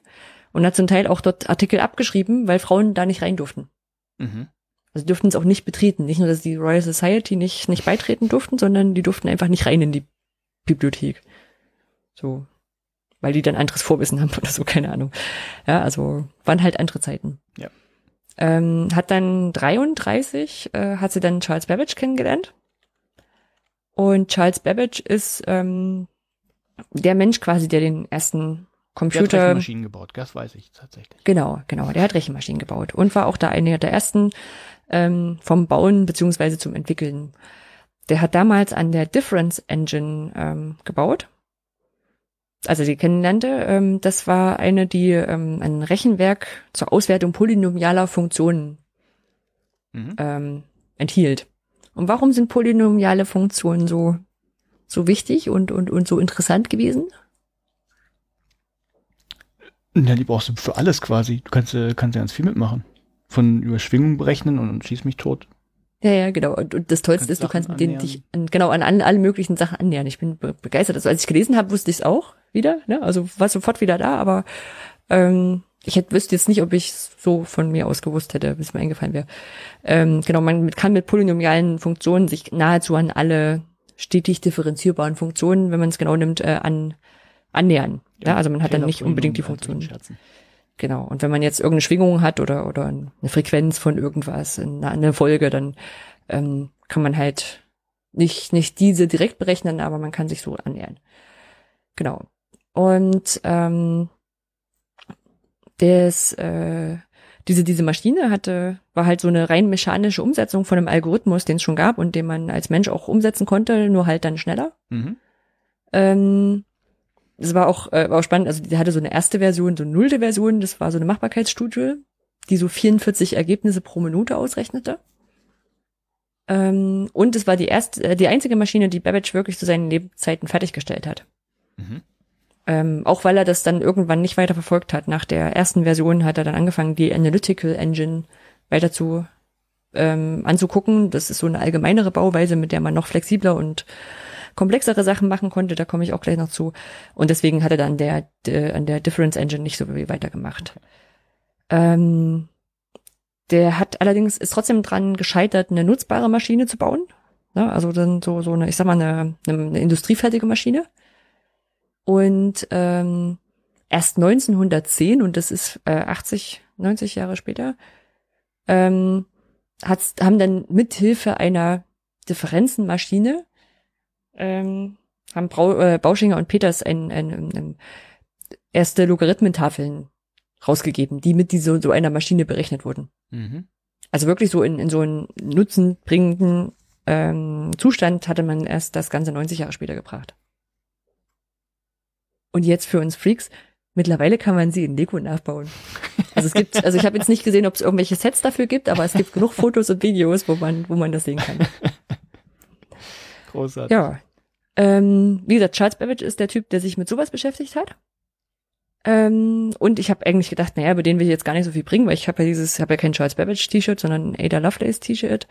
und hat zum Teil auch dort Artikel abgeschrieben, weil Frauen da nicht rein durften. Mhm. Also durften es auch nicht betreten. Nicht nur, dass die Royal Society nicht, nicht beitreten durften, sondern die durften einfach nicht rein in die Bibliothek. So. Weil die dann anderes Vorwissen haben oder so, keine Ahnung. Ja, also waren halt andere Zeiten. Ja. Ähm, hat dann 33, äh, hat sie dann Charles Babbage kennengelernt. Und Charles Babbage ist ähm, der Mensch quasi, der den ersten Der hat Computer Maschinen gebaut, das weiß ich tatsächlich. Genau, genau. Der hat Rechenmaschinen gebaut und war auch da einer der ersten ähm, vom Bauen beziehungsweise zum Entwickeln. Der hat damals an der Difference Engine ähm, gebaut. Also die kennenlernte, ähm, das war eine, die ähm, ein Rechenwerk zur Auswertung polynomialer Funktionen Mhm. ähm, enthielt. Und warum sind polynomiale Funktionen so so wichtig und und und so interessant gewesen? Ja, die brauchst du für alles quasi. Du kannst, äh, kannst ja ganz viel mitmachen. Von Überschwingung berechnen und, und schieß mich tot. Ja, ja, genau. Und, und das Tollste ist, du kannst mit denen dich an, genau an alle, alle möglichen Sachen annähern. Ich bin be begeistert. Also als ich gelesen habe, wusste ich es auch wieder. Ne? Also war sofort wieder da, aber ähm, ich hätte, wüsste jetzt nicht, ob ich so von mir aus gewusst hätte, bis mir eingefallen wäre. Ähm, genau, man kann mit polynomialen Funktionen sich nahezu an alle stetig differenzierbaren Funktionen, wenn man es genau nimmt, äh, an annähern. Ja, also man hat dann nicht unbedingt die Funktionen. Genau. Und wenn man jetzt irgendeine Schwingung hat oder, oder eine Frequenz von irgendwas, eine, eine Folge, dann ähm, kann man halt nicht, nicht diese direkt berechnen, aber man kann sich so annähern. Genau. Und ähm, das, äh, diese, diese Maschine hatte, war halt so eine rein mechanische Umsetzung von einem Algorithmus, den es schon gab und den man als Mensch auch umsetzen konnte, nur halt dann schneller. Mhm. Ähm, das war auch, äh, war auch spannend. Also die hatte so eine erste Version, so eine nullte Version. Das war so eine Machbarkeitsstudie, die so 44 Ergebnisse pro Minute ausrechnete. Ähm, und es war die erste, äh, die einzige Maschine, die Babbage wirklich zu seinen Lebzeiten fertiggestellt hat. Mhm. Ähm, auch weil er das dann irgendwann nicht weiter verfolgt hat. Nach der ersten Version hat er dann angefangen, die Analytical Engine weiter zu ähm, anzugucken. Das ist so eine allgemeinere Bauweise, mit der man noch flexibler und komplexere Sachen machen konnte. Da komme ich auch gleich noch zu. Und deswegen hat er dann der, der an der Difference Engine nicht so viel weitergemacht. Ähm, der hat allerdings ist trotzdem dran gescheitert, eine nutzbare Maschine zu bauen. Ja, also dann so so eine, ich sag mal eine, eine, eine industriefertige Maschine. Und ähm, erst 1910 und das ist äh, 80, 90 Jahre später, ähm, hat's, haben dann mithilfe einer Differenzenmaschine ähm, haben Brau, äh, Bauschinger und Peters ein, ein, ein, ein erste Logarithmentafeln rausgegeben, die mit dieser, so einer Maschine berechnet wurden. Mhm. Also wirklich so in, in so einen nutzenbringenden ähm, Zustand hatte man erst das Ganze 90 Jahre später gebracht. Und jetzt für uns Freaks, mittlerweile kann man sie in Lego nachbauen. Also es gibt, also ich habe jetzt nicht gesehen, ob es irgendwelche Sets dafür gibt, aber es gibt genug Fotos und Videos, wo man, wo man das sehen kann. Großartig. Ja. Ähm, wie gesagt, Charles Babbage ist der Typ, der sich mit sowas beschäftigt hat. Ähm, und ich habe eigentlich gedacht, naja, über den will ich jetzt gar nicht so viel bringen, weil ich habe ja dieses, habe ja kein Charles Babbage T-Shirt, sondern ein Ada Lovelace T-Shirt.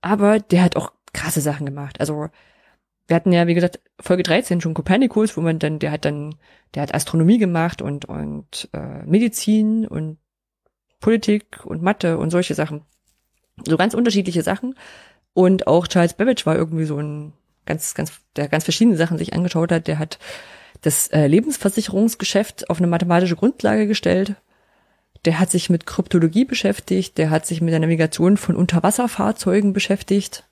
Aber der hat auch krasse Sachen gemacht. Also wir hatten ja, wie gesagt, Folge 13 schon Kopernikus, wo man dann, der hat dann, der hat Astronomie gemacht und, und äh, Medizin und Politik und Mathe und solche Sachen. So ganz unterschiedliche Sachen. Und auch Charles Babbage war irgendwie so ein ganz, ganz, der ganz verschiedene Sachen sich angeschaut hat. Der hat das äh, Lebensversicherungsgeschäft auf eine mathematische Grundlage gestellt. Der hat sich mit Kryptologie beschäftigt. Der hat sich mit der Navigation von Unterwasserfahrzeugen beschäftigt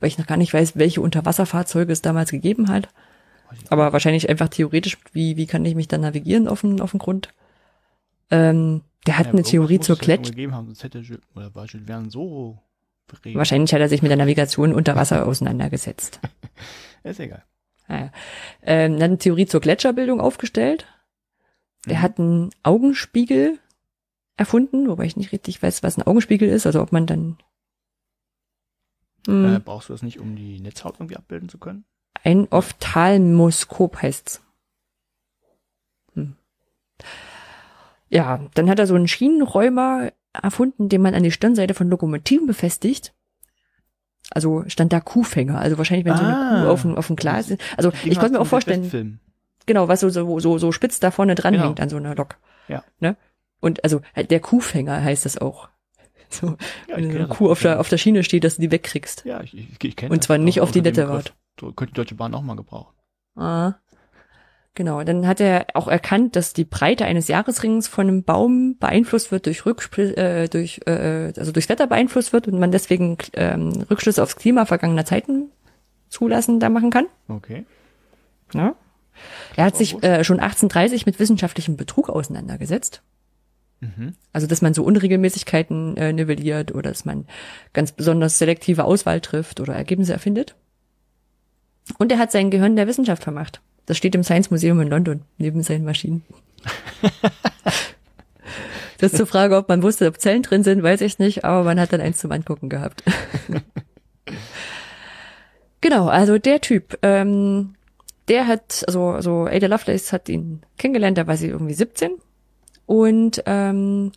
weil ich noch gar nicht weiß, welche Unterwasserfahrzeuge es damals gegeben hat. Aber wahrscheinlich einfach theoretisch, wie, wie kann ich mich dann navigieren auf dem, auf dem Grund? Ähm, der hat ja, eine Theorie zur Klett. So wahrscheinlich hat er sich mit der Navigation unter Wasser auseinandergesetzt. ist egal. Naja. Ähm, dann eine Theorie zur Gletscherbildung aufgestellt. Der mhm. hat einen Augenspiegel erfunden, wobei ich nicht richtig weiß, was ein Augenspiegel ist, also ob man dann hm. Äh, brauchst du das nicht, um die Netzhaut irgendwie abbilden zu können? Ein Ophthalmoskop heißt's. Hm. Ja, dann hat er so einen Schienenräumer erfunden, den man an die Stirnseite von Lokomotiven befestigt. Also stand da Kuhfänger. Also wahrscheinlich, wenn ah, so eine ah. Kuh auf dem, auf dem Glas ist. Also ich konnte mir auch vorstellen. Genau, was so, so, so, so spitz da vorne dran genau. hängt an so einer Lok. Ja. Ne? Und also der Kuhfänger heißt das auch. So, ja, wenn eine Kuh auf der, auf der Schiene steht, dass du die wegkriegst. Ja, ich, ich, ich kenne Und zwar nicht auf die nette Art. Könnte die Deutsche Bahn auch mal gebrauchen. Ah. Genau, dann hat er auch erkannt, dass die Breite eines Jahresrings von einem Baum beeinflusst wird durch Rückspl äh, durch äh, also durchs Wetter beeinflusst wird und man deswegen ähm, Rückschlüsse aufs Klima vergangener Zeiten zulassen da machen kann. Okay. Ja. Er hat sich äh, schon 1830 mit wissenschaftlichem Betrug auseinandergesetzt. Mhm. Also, dass man so Unregelmäßigkeiten äh, nivelliert oder dass man ganz besonders selektive Auswahl trifft oder Ergebnisse erfindet. Und er hat sein Gehirn der Wissenschaft vermacht. Das steht im Science Museum in London, neben seinen Maschinen. das ist zur Frage, ob man wusste, ob Zellen drin sind, weiß ich nicht, aber man hat dann eins zum Angucken gehabt. genau, also der Typ, ähm, der hat, also, also Ada Lovelace hat ihn kennengelernt, da war sie irgendwie 17 und ähm,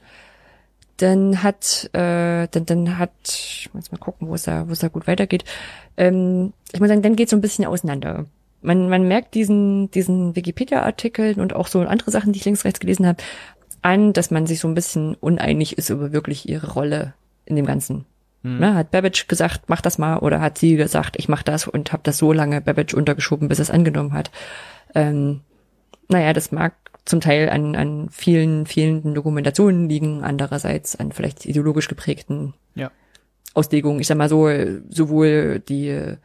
dann hat, äh, dann, dann hat, ich muss mal gucken, wo es da, wo es da gut weitergeht. Ähm, ich muss sagen, dann geht so ein bisschen auseinander. Man, man merkt diesen, diesen Wikipedia-Artikeln und auch so andere Sachen, die ich links rechts gelesen habe, an, dass man sich so ein bisschen uneinig ist über wirklich ihre Rolle in dem Ganzen. Hm. Ne, hat Babbage gesagt, mach das mal, oder hat sie gesagt, ich mach das und habe das so lange Babbage untergeschoben, bis es angenommen hat. Ähm, naja, das mag zum Teil an, an vielen, fehlenden Dokumentationen liegen, andererseits an vielleicht ideologisch geprägten ja. Auslegungen. Ich sag mal so, sowohl die äh,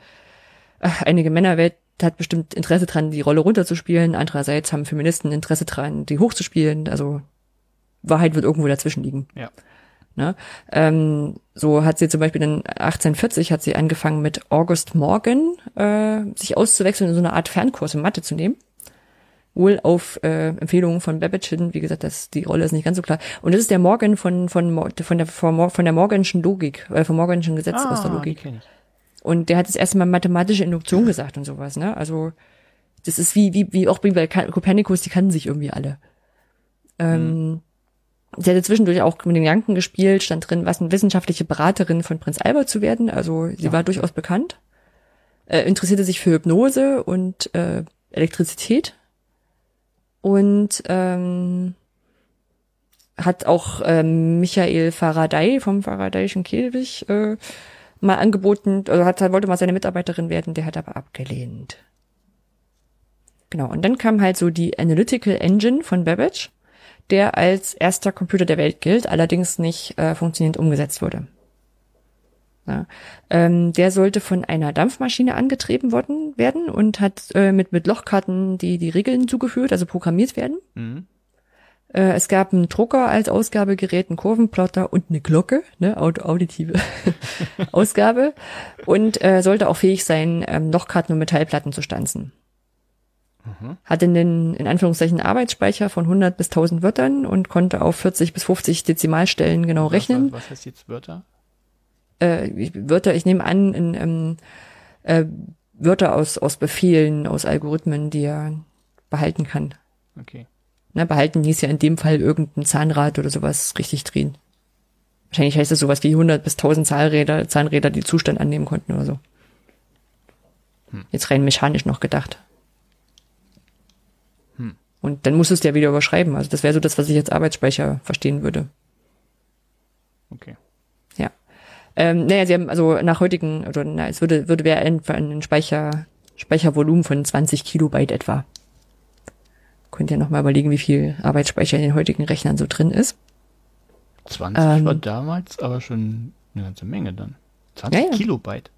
einige Männerwelt hat bestimmt Interesse dran, die Rolle runterzuspielen, andererseits haben Feministen Interesse dran, die hochzuspielen. Also Wahrheit wird irgendwo dazwischen liegen. Ja. Ne? Ähm, so hat sie zum Beispiel in 1840 hat sie angefangen mit August Morgan äh, sich auszuwechseln und so eine Art Fernkurs in Mathe zu nehmen wohl auf äh, Empfehlungen von Babbage hin. Wie gesagt, das, die Rolle ist nicht ganz so klar. Und das ist der Morgan von, von, von, der, von der Morganschen Logik, äh, vom Morganschen Gesetz ah, aus der Logik. Und der hat das erste Mal mathematische Induktion gesagt und sowas, ne? Also, das ist wie, wie, wie auch bei Kopernikus, die kannten sich irgendwie alle. Ähm, mhm. Sie hatte zwischendurch auch mit den Gedanken gespielt, stand drin, was eine wissenschaftliche Beraterin von Prinz Albert zu werden. Also sie ja. war durchaus bekannt. Äh, interessierte sich für Hypnose und äh, Elektrizität und ähm, hat auch ähm, Michael Faraday vom Faradayischen Käfig äh, mal angeboten, also hat, wollte mal seine Mitarbeiterin werden, der hat aber abgelehnt. Genau, und dann kam halt so die Analytical Engine von Babbage, der als erster Computer der Welt gilt, allerdings nicht äh, funktionierend umgesetzt wurde. Ja. Ähm, der sollte von einer Dampfmaschine angetrieben worden werden und hat äh, mit, mit Lochkarten die, die Regeln zugeführt, also programmiert werden. Mhm. Äh, es gab einen Drucker als Ausgabegerät, einen Kurvenplotter und eine Glocke, ne, auditive Ausgabe und äh, sollte auch fähig sein, ähm, Lochkarten und Metallplatten zu stanzen. Mhm. Hatte einen, in Anführungszeichen, Arbeitsspeicher von 100 bis 1000 Wörtern und konnte auf 40 bis 50 Dezimalstellen genau rechnen. Was, was heißt jetzt Wörter? Äh, Wörter, ich nehme an, in, ähm, äh, Wörter aus, aus Befehlen, aus Algorithmen, die er behalten kann. Okay. Na, behalten hieß ja in dem Fall irgendein Zahnrad oder sowas richtig drehen. Wahrscheinlich heißt es sowas wie 100 bis 1000 Zahnräder, Zahnräder, die Zustand annehmen konnten oder so. Hm. Jetzt rein mechanisch noch gedacht. Hm. Und dann musstest du ja wieder überschreiben. Also das wäre so das, was ich jetzt Arbeitsspeicher verstehen würde. Okay. Ähm, naja, sie haben also nach heutigen, oder na, es würde, würde wäre ein, Speicher, Speichervolumen von 20 Kilobyte etwa. Könnt ihr nochmal überlegen, wie viel Arbeitsspeicher in den heutigen Rechnern so drin ist. 20 ähm, war damals aber schon eine ganze Menge dann. 20 ja, ja. Kilobyte.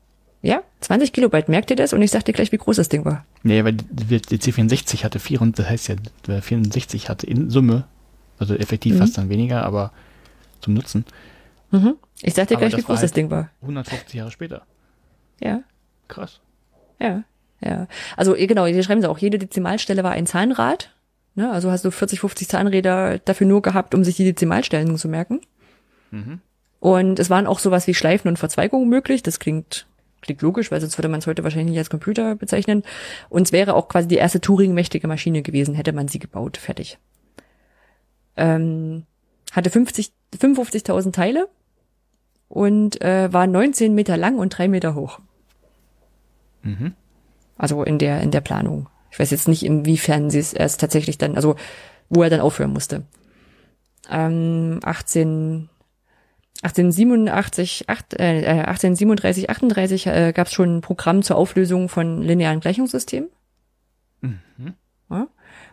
Ja, 20 Kilobyte, merkt ihr das? Und ich sag dir gleich, wie groß das Ding war. Nee, weil die, die C64 hatte 4 und das heißt ja, der 64 hatte in Summe, also effektiv mhm. fast dann weniger, aber zum Nutzen. Mhm. Ich sag dir gleich, wie groß halt das Ding war. 150 Jahre später. Ja. Krass. Ja, ja. Also genau, hier schreiben sie auch, jede Dezimalstelle war ein Zahnrad. Ne? Also hast du 40, 50 Zahnräder dafür nur gehabt, um sich die Dezimalstellen zu merken. Mhm. Und es waren auch sowas wie Schleifen und Verzweigungen möglich. Das klingt, klingt logisch, weil sonst würde man es heute wahrscheinlich nicht als Computer bezeichnen. Und es wäre auch quasi die erste Turing-mächtige Maschine gewesen, hätte man sie gebaut. Fertig. Ähm, hatte 50, 55.000 Teile und äh, war 19 Meter lang und drei Meter hoch. Mhm. Also in der, in der Planung. Ich weiß jetzt nicht, inwiefern sie es erst tatsächlich dann, also wo er dann aufhören musste. Ähm, 18, 1887, 8, äh, 1837, 38 äh, gab es schon ein Programm zur Auflösung von linearen Gleichungssystemen. Mhm. Ja.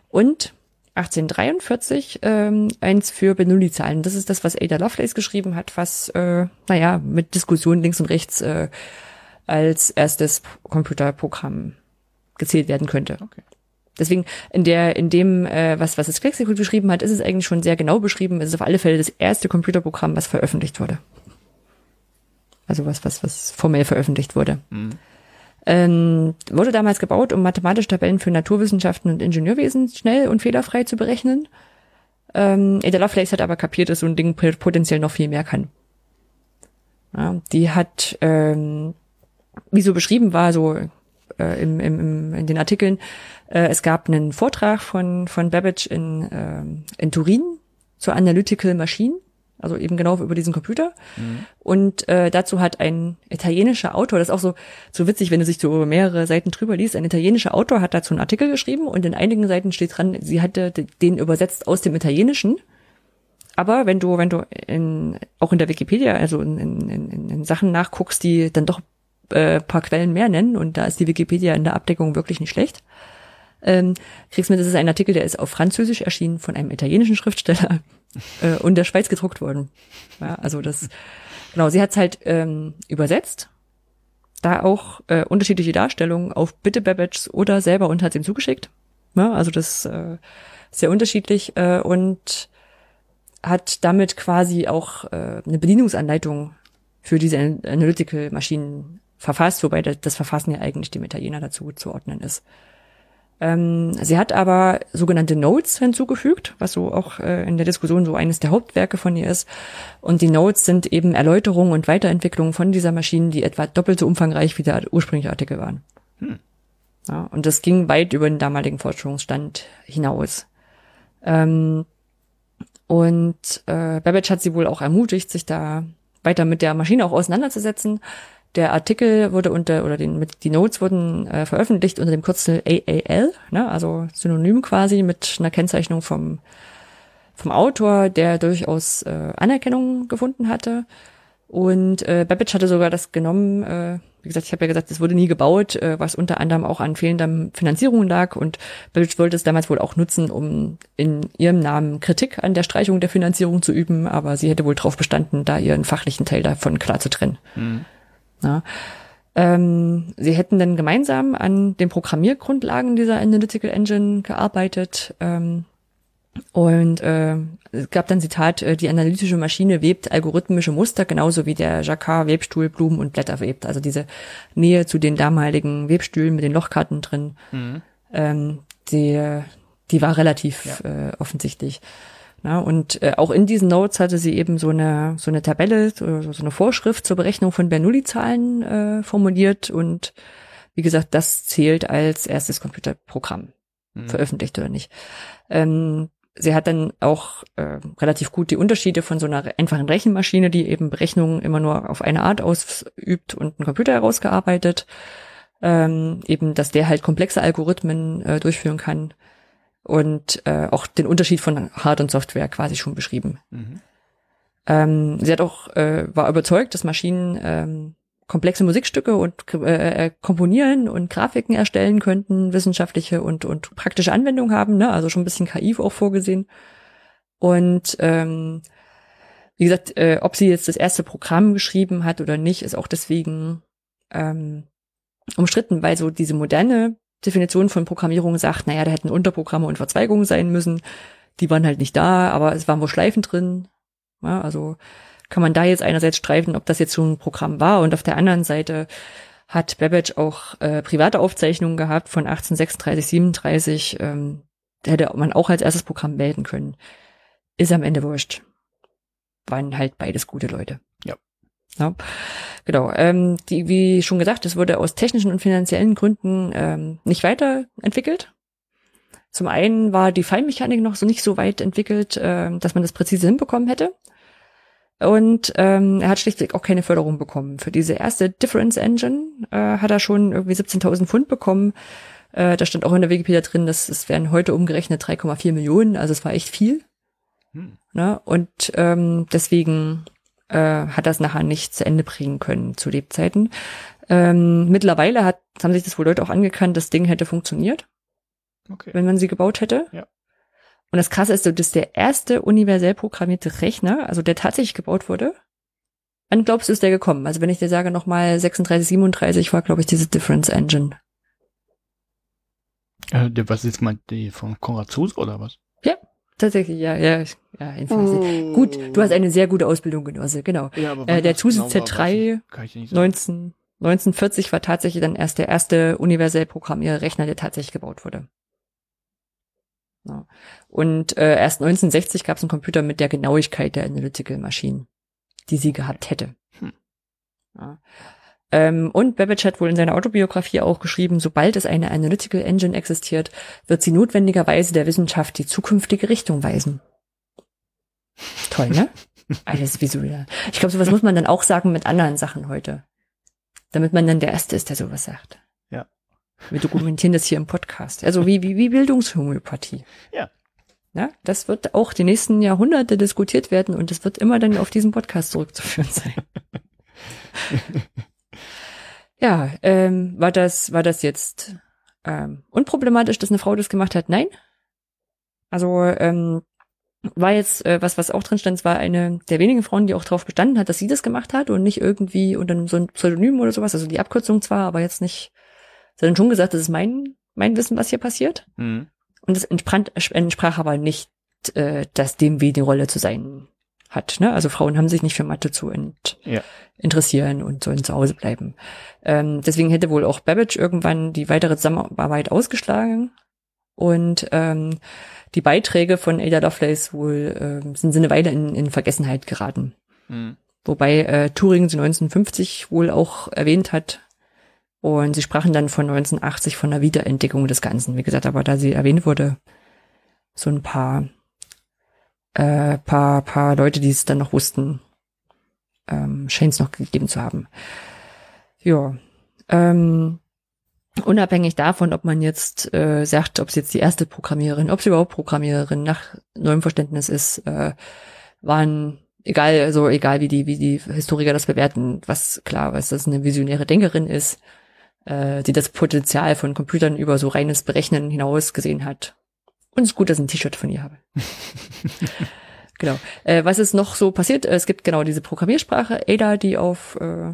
Und 1843 ähm, eins für Bernoulli-Zahlen. Das ist das, was Ada Lovelace geschrieben hat, was, äh, naja, mit Diskussionen links und rechts äh, als erstes Computerprogramm gezählt werden könnte. Okay. Deswegen in der in dem äh, was was das Klexikon beschrieben hat, ist es eigentlich schon sehr genau beschrieben. Es ist auf alle Fälle das erste Computerprogramm, was veröffentlicht wurde. Also was was was formell veröffentlicht wurde. Mhm. Ähm, wurde damals gebaut, um mathematische Tabellen für Naturwissenschaften und Ingenieurwesen schnell und fehlerfrei zu berechnen. Ähm, Ada Lovelace hat aber kapiert, dass so ein Ding potenziell noch viel mehr kann. Ja, die hat, ähm, wie so beschrieben war, so äh, im, im, in den Artikeln, äh, es gab einen Vortrag von, von Babbage in, äh, in Turin zur Analytical Machine also eben genau über diesen Computer. Mhm. Und äh, dazu hat ein italienischer Autor, das ist auch so, so witzig, wenn du sich so mehrere Seiten drüber liest, ein italienischer Autor hat dazu einen Artikel geschrieben und in einigen Seiten steht dran, sie hatte den übersetzt aus dem Italienischen. Aber wenn du, wenn du in, auch in der Wikipedia, also in, in, in, in Sachen nachguckst, die dann doch äh, paar Quellen mehr nennen, und da ist die Wikipedia in der Abdeckung wirklich nicht schlecht, ähm, kriegst du mit, das ist ein Artikel, der ist auf Französisch erschienen von einem italienischen Schriftsteller äh, und der Schweiz gedruckt worden. Ja, also das, genau, sie hat es halt ähm, übersetzt, da auch äh, unterschiedliche Darstellungen auf Bitte Babbages oder selber und hat ihm zugeschickt. Ja, also das äh, sehr unterschiedlich äh, und hat damit quasi auch äh, eine Bedienungsanleitung für diese Analytical Maschinen verfasst, wobei das Verfassen ja eigentlich dem Italiener dazu zu ordnen ist. Ähm, sie hat aber sogenannte Notes hinzugefügt, was so auch äh, in der Diskussion so eines der Hauptwerke von ihr ist. Und die Notes sind eben Erläuterungen und Weiterentwicklungen von dieser Maschine, die etwa doppelt so umfangreich wie der ursprüngliche Artikel waren. Hm. Ja, und das ging weit über den damaligen Forschungsstand hinaus. Ähm, und äh, Babbage hat sie wohl auch ermutigt, sich da weiter mit der Maschine auch auseinanderzusetzen der Artikel wurde unter, oder den, mit, die Notes wurden äh, veröffentlicht unter dem Kürzel AAL, ne, also synonym quasi mit einer Kennzeichnung vom, vom Autor, der durchaus äh, Anerkennung gefunden hatte. Und äh, Babbage hatte sogar das genommen, äh, wie gesagt, ich habe ja gesagt, es wurde nie gebaut, äh, was unter anderem auch an fehlender Finanzierung lag. Und Babbage wollte es damals wohl auch nutzen, um in ihrem Namen Kritik an der Streichung der Finanzierung zu üben, aber sie hätte wohl darauf bestanden, da ihren fachlichen Teil davon klar zu trennen. Mhm. Ja. Ähm, sie hätten dann gemeinsam an den Programmiergrundlagen dieser Analytical Engine gearbeitet. Ähm, und äh, es gab dann Zitat, äh, die analytische Maschine webt algorithmische Muster, genauso wie der Jacquard Webstuhl Blumen und Blätter webt. Also diese Nähe zu den damaligen Webstühlen mit den Lochkarten drin, mhm. ähm, die, die war relativ ja. äh, offensichtlich. Ja, und äh, auch in diesen Notes hatte sie eben so eine so eine Tabelle, so, so eine Vorschrift zur Berechnung von Bernoulli-Zahlen äh, formuliert und wie gesagt, das zählt als erstes Computerprogramm, mhm. veröffentlicht oder nicht. Ähm, sie hat dann auch äh, relativ gut die Unterschiede von so einer einfachen Rechenmaschine, die eben Berechnungen immer nur auf eine Art ausübt und ein Computer herausgearbeitet. Ähm, eben, dass der halt komplexe Algorithmen äh, durchführen kann und äh, auch den Unterschied von Hard- und Software quasi schon beschrieben. Mhm. Ähm, sie hat auch äh, war überzeugt, dass Maschinen ähm, komplexe Musikstücke und äh, äh, komponieren und Grafiken erstellen könnten, wissenschaftliche und, und praktische Anwendungen haben, ne? also schon ein bisschen KI auch vorgesehen. Und ähm, wie gesagt, äh, ob sie jetzt das erste Programm geschrieben hat oder nicht, ist auch deswegen ähm, umstritten, weil so diese moderne Definition von Programmierung sagt, naja, da hätten Unterprogramme und Verzweigungen sein müssen. Die waren halt nicht da, aber es waren wohl Schleifen drin. Ja, also kann man da jetzt einerseits streiten, ob das jetzt so ein Programm war und auf der anderen Seite hat Babbage auch äh, private Aufzeichnungen gehabt von 1836, 37, ähm, hätte man auch als erstes Programm melden können. Ist am Ende wurscht. Waren halt beides gute Leute. Ja. Ja. Genau. Ähm, die, wie schon gesagt, es wurde aus technischen und finanziellen Gründen ähm, nicht weiterentwickelt. Zum einen war die Feinmechanik noch so nicht so weit entwickelt, äh, dass man das präzise hinbekommen hätte. Und ähm, er hat schlichtweg auch keine Förderung bekommen. Für diese erste Difference Engine äh, hat er schon irgendwie 17.000 Pfund bekommen. Äh, da stand auch in der Wikipedia drin, dass es wären heute umgerechnet 3,4 Millionen. Also es war echt viel. Hm. Ne? Und ähm, deswegen äh, hat das nachher nicht zu Ende bringen können zu Lebzeiten. Ähm, mittlerweile hat, haben sich das wohl Leute auch angekannt, das Ding hätte funktioniert. Okay. Wenn man sie gebaut hätte. Ja. Und das Krasse ist, das ist der erste universell programmierte Rechner, also der tatsächlich gebaut wurde. Wann glaubst du, ist der gekommen? Also wenn ich dir sage nochmal 36, 37 war, glaube ich, diese Difference Engine. Äh, was ist mal die von Konrad Zuse oder was? Tatsächlich, ja, ja, ja, oh. Gut, du hast eine sehr gute Ausbildung genossen, genau. Ja, äh, der Zuse genau Z3 19, 1940 war tatsächlich dann erst der erste universell programmierte Rechner, der tatsächlich gebaut wurde. Ja. Und äh, erst 1960 gab es einen Computer mit der Genauigkeit der Analytical Machine, die sie gehabt hätte. Hm. Ja. Ähm, und Babbage hat wohl in seiner Autobiografie auch geschrieben, sobald es eine Analytical Engine existiert, wird sie notwendigerweise der Wissenschaft die zukünftige Richtung weisen. Toll, ne? Alles visuell. Ich glaube, sowas muss man dann auch sagen mit anderen Sachen heute. Damit man dann der Erste ist, der sowas sagt. Wir dokumentieren das hier im Podcast. Also wie, wie, wie Bildungshomöopathie. Ja. Ja, das wird auch die nächsten Jahrhunderte diskutiert werden und es wird immer dann auf diesen Podcast zurückzuführen sein. ja, ähm, war das, war das jetzt ähm, unproblematisch, dass eine Frau das gemacht hat? Nein. Also ähm, war jetzt äh, was, was auch drin stand, es war eine der wenigen Frauen, die auch darauf bestanden hat, dass sie das gemacht hat und nicht irgendwie unter so einem Pseudonym oder sowas. Also die Abkürzung zwar, aber jetzt nicht Sie hat schon gesagt, das ist mein, mein Wissen, was hier passiert. Mhm. Und es entsprach, entsprach aber nicht, äh, dass dem wie die Rolle zu sein hat. Ne? Also Frauen haben sich nicht für Mathe zu ent ja. interessieren und sollen zu Hause bleiben. Ähm, deswegen hätte wohl auch Babbage irgendwann die weitere Zusammenarbeit ausgeschlagen. Und ähm, die Beiträge von Ada Lovelace wohl ähm, sind eine Weile in, in Vergessenheit geraten. Mhm. Wobei äh, Turing sie 1950 wohl auch erwähnt hat, und sie sprachen dann von 1980 von der Wiederentdeckung des Ganzen. Wie gesagt, aber da sie erwähnt wurde, so ein paar, äh, paar, paar Leute, die es dann noch wussten, ähm, scheint es noch gegeben zu haben. Ja. Ähm, unabhängig davon, ob man jetzt äh, sagt, ob sie jetzt die erste Programmiererin, ob sie überhaupt Programmiererin nach neuem Verständnis ist, äh, waren egal, also egal wie die, wie die Historiker das bewerten, was klar, was das eine visionäre Denkerin ist, äh, die das Potenzial von Computern über so reines Berechnen hinaus gesehen hat. Und es ist gut, dass ich ein T-Shirt von ihr habe. genau. Äh, was ist noch so passiert? Es gibt genau diese Programmiersprache Ada, die auf äh,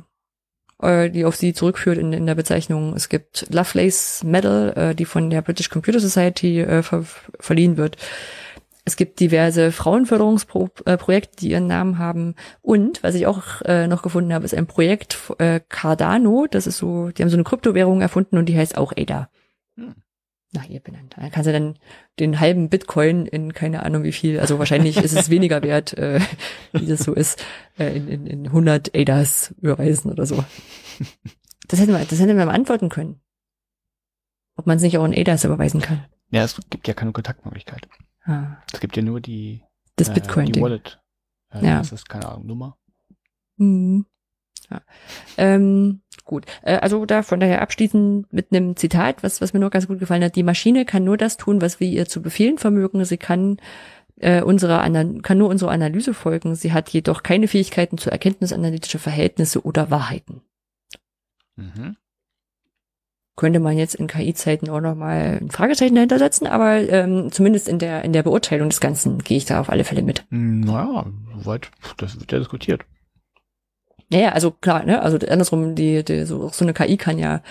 äh, die auf sie zurückführt in, in der Bezeichnung. Es gibt Lovelace Medal, äh, die von der British Computer Society äh, ver verliehen wird. Es gibt diverse Frauenförderungsprojekte, die ihren Namen haben. Und, was ich auch äh, noch gefunden habe, ist ein Projekt äh, Cardano. Das ist so, die haben so eine Kryptowährung erfunden und die heißt auch ADA. Hm. Nach ihr benannt. Da kannst du dann den halben Bitcoin in keine Ahnung wie viel, also wahrscheinlich ist es weniger wert, äh, wie das so ist, äh, in, in, in 100 ADAs überweisen oder so. Das hätten wir, das hätten wir mal antworten können. Ob man es nicht auch in ADAs überweisen kann. Ja, es gibt ja keine Kontaktmöglichkeit. Ah, Es gibt ja nur die, das äh, die Bitcoin-Ding. Wallet. Äh, Ja. Das ist keine Ahnung, Nummer. Mhm. Ja. Ähm, gut. Äh, also da von daher abschließend mit einem Zitat, was, was mir nur ganz gut gefallen hat. Die Maschine kann nur das tun, was wir ihr zu befehlen vermögen. Sie kann äh, unsere kann nur unserer Analyse folgen. Sie hat jedoch keine Fähigkeiten zu erkenntnisanalytische Verhältnisse oder Wahrheiten. Mhm. Könnte man jetzt in KI-Zeiten auch nochmal ein Fragezeichen dahinter setzen, aber ähm, zumindest in der, in der Beurteilung des Ganzen gehe ich da auf alle Fälle mit. Hm, Naja, soweit, das wird ja diskutiert. Naja, also klar, ne, also andersrum, die, die so, so eine KI kann ja,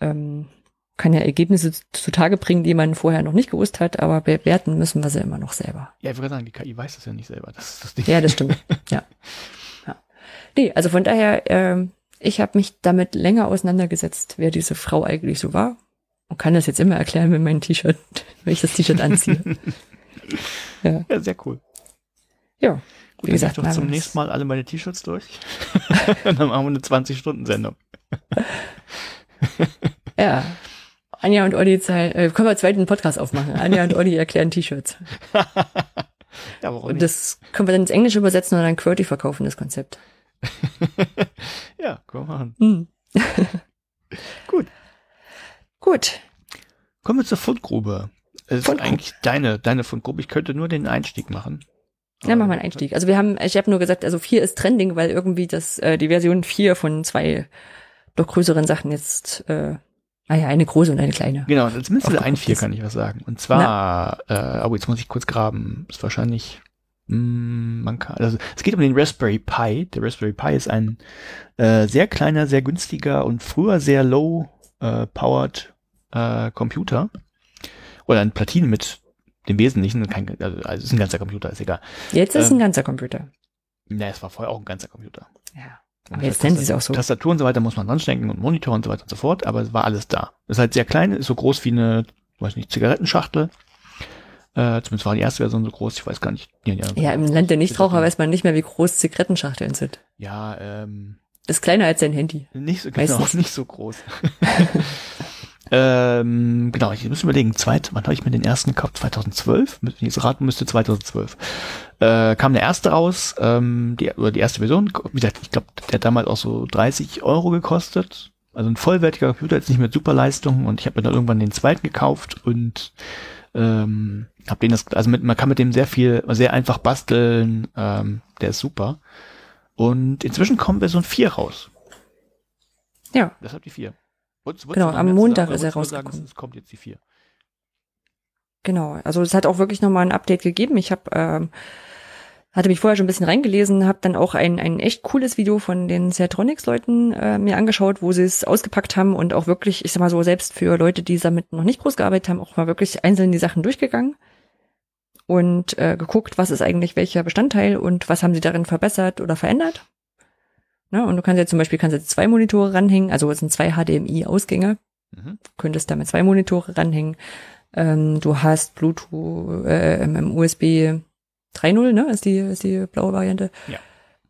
ähm, kann ja Ergebnisse zutage bringen, die man vorher noch nicht gewusst hat, aber bewerten müssen wir sie immer noch selber. Ja, ich würde sagen, die KI weiß das ja nicht selber. Das ist das Ding. Ja, das stimmt. ja. ja. Nee, also von daher, ähm, ich habe mich damit länger auseinandergesetzt, wer diese Frau eigentlich so war. Und kann das jetzt immer erklären mit meinem T-Shirt, wenn ich das T-Shirt anziehe. ja. Ja, sehr cool. ja. Gut, Wie gesagt, gesagt, doch zum nächsten Mal alle meine T-Shirts durch. Und dann machen wir eine 20-Stunden-Sendung. Ja. Anja und Olli zeigen, äh, können wir einen zweiten Podcast aufmachen. Anja und Olli erklären T-Shirts. Ja, warum Und nicht? das können wir dann ins Englische übersetzen und dann QWERTY verkaufen, das Konzept. ja, können wir machen. Hm. Gut. Gut. Kommen wir zur Fundgrube. Es ist eigentlich deine, deine Fundgrube. Ich könnte nur den Einstieg machen. Dann machen wir einen Einstieg. Also wir haben, ich habe nur gesagt, also 4 ist Trending, weil irgendwie das, äh, die Version 4 von zwei doch größeren Sachen jetzt, äh, naja, eine große und eine kleine. Genau, zumindest zu der Aufgeguckt ein 4 ist. kann ich was sagen. Und zwar, äh, oh, jetzt muss ich kurz graben. Ist wahrscheinlich, mh, man kann, also es geht um den Raspberry Pi. Der Raspberry Pi ist ein äh, sehr kleiner, sehr günstiger und früher sehr low äh, powered äh, Computer. Oder ein Platine mit dem Wesentlichen, kein, also, also es ist ein ganzer Computer, ist egal. Jetzt ist Ähm, ein ganzer Computer. Ne, es war vorher auch ein ganzer Computer. Ja. Aber jetzt nennen sie es auch so. Tastatur und so weiter muss man dran stecken und Monitor und so weiter und so fort, aber es war alles da. Ist halt sehr klein, ist so groß wie eine, weiß nicht, Zigarettenschachtel. Äh, zumindest war die erste Version so groß, ich weiß gar nicht. Ja, ja, Ja, im Land der Nichtraucher weiß man nicht mehr, wie groß Zigarettenschachteln sind. ja ähm, Das ist kleiner als dein Handy. nicht so, genau, Meistens. nicht so groß. ähm, genau, ich muss überlegen, zweit, wann habe ich mir den ersten gekauft? 2012? Wenn ich jetzt raten müsste, 2012. Äh, kam der erste raus, ähm, die, oder die erste Version, wie gesagt, ich glaube, der hat damals auch so 30 Euro gekostet. Also ein vollwertiger Computer, jetzt nicht mit Superleistung und ich habe mir dann irgendwann den zweiten gekauft und ähm, hab den das, also mit, man kann mit dem sehr viel, sehr einfach basteln, ähm, der ist super. Und inzwischen kommt Version 4 raus. Ja. Deshalb die 4. Wolltest- wolltest Genau, am Montag sagen, ist er nur sagen, rausgekommen. Es kommt jetzt die 4. Genau, also es hat auch wirklich nochmal ein Update gegeben. Ich habe ähm, hatte mich vorher schon ein bisschen reingelesen, habe dann auch ein, ein echt cooles Video von den Sertronics-Leuten äh, mir angeschaut, wo sie es ausgepackt haben und auch wirklich, ich sag mal so, selbst für Leute, die damit noch nicht groß gearbeitet haben, auch mal wirklich einzeln die Sachen durchgegangen und äh, geguckt, was ist eigentlich welcher Bestandteil und was haben sie darin verbessert oder verändert. Ne? Und du kannst jetzt zum Beispiel kannst jetzt zwei Monitore ranhängen, also es sind zwei HDMI-Ausgänge, Mhm. könntest damit zwei Monitore ranhängen. Ähm, du hast Bluetooth, äh, im USB 3.0, ne, ist die, ist die blaue Variante. Ja.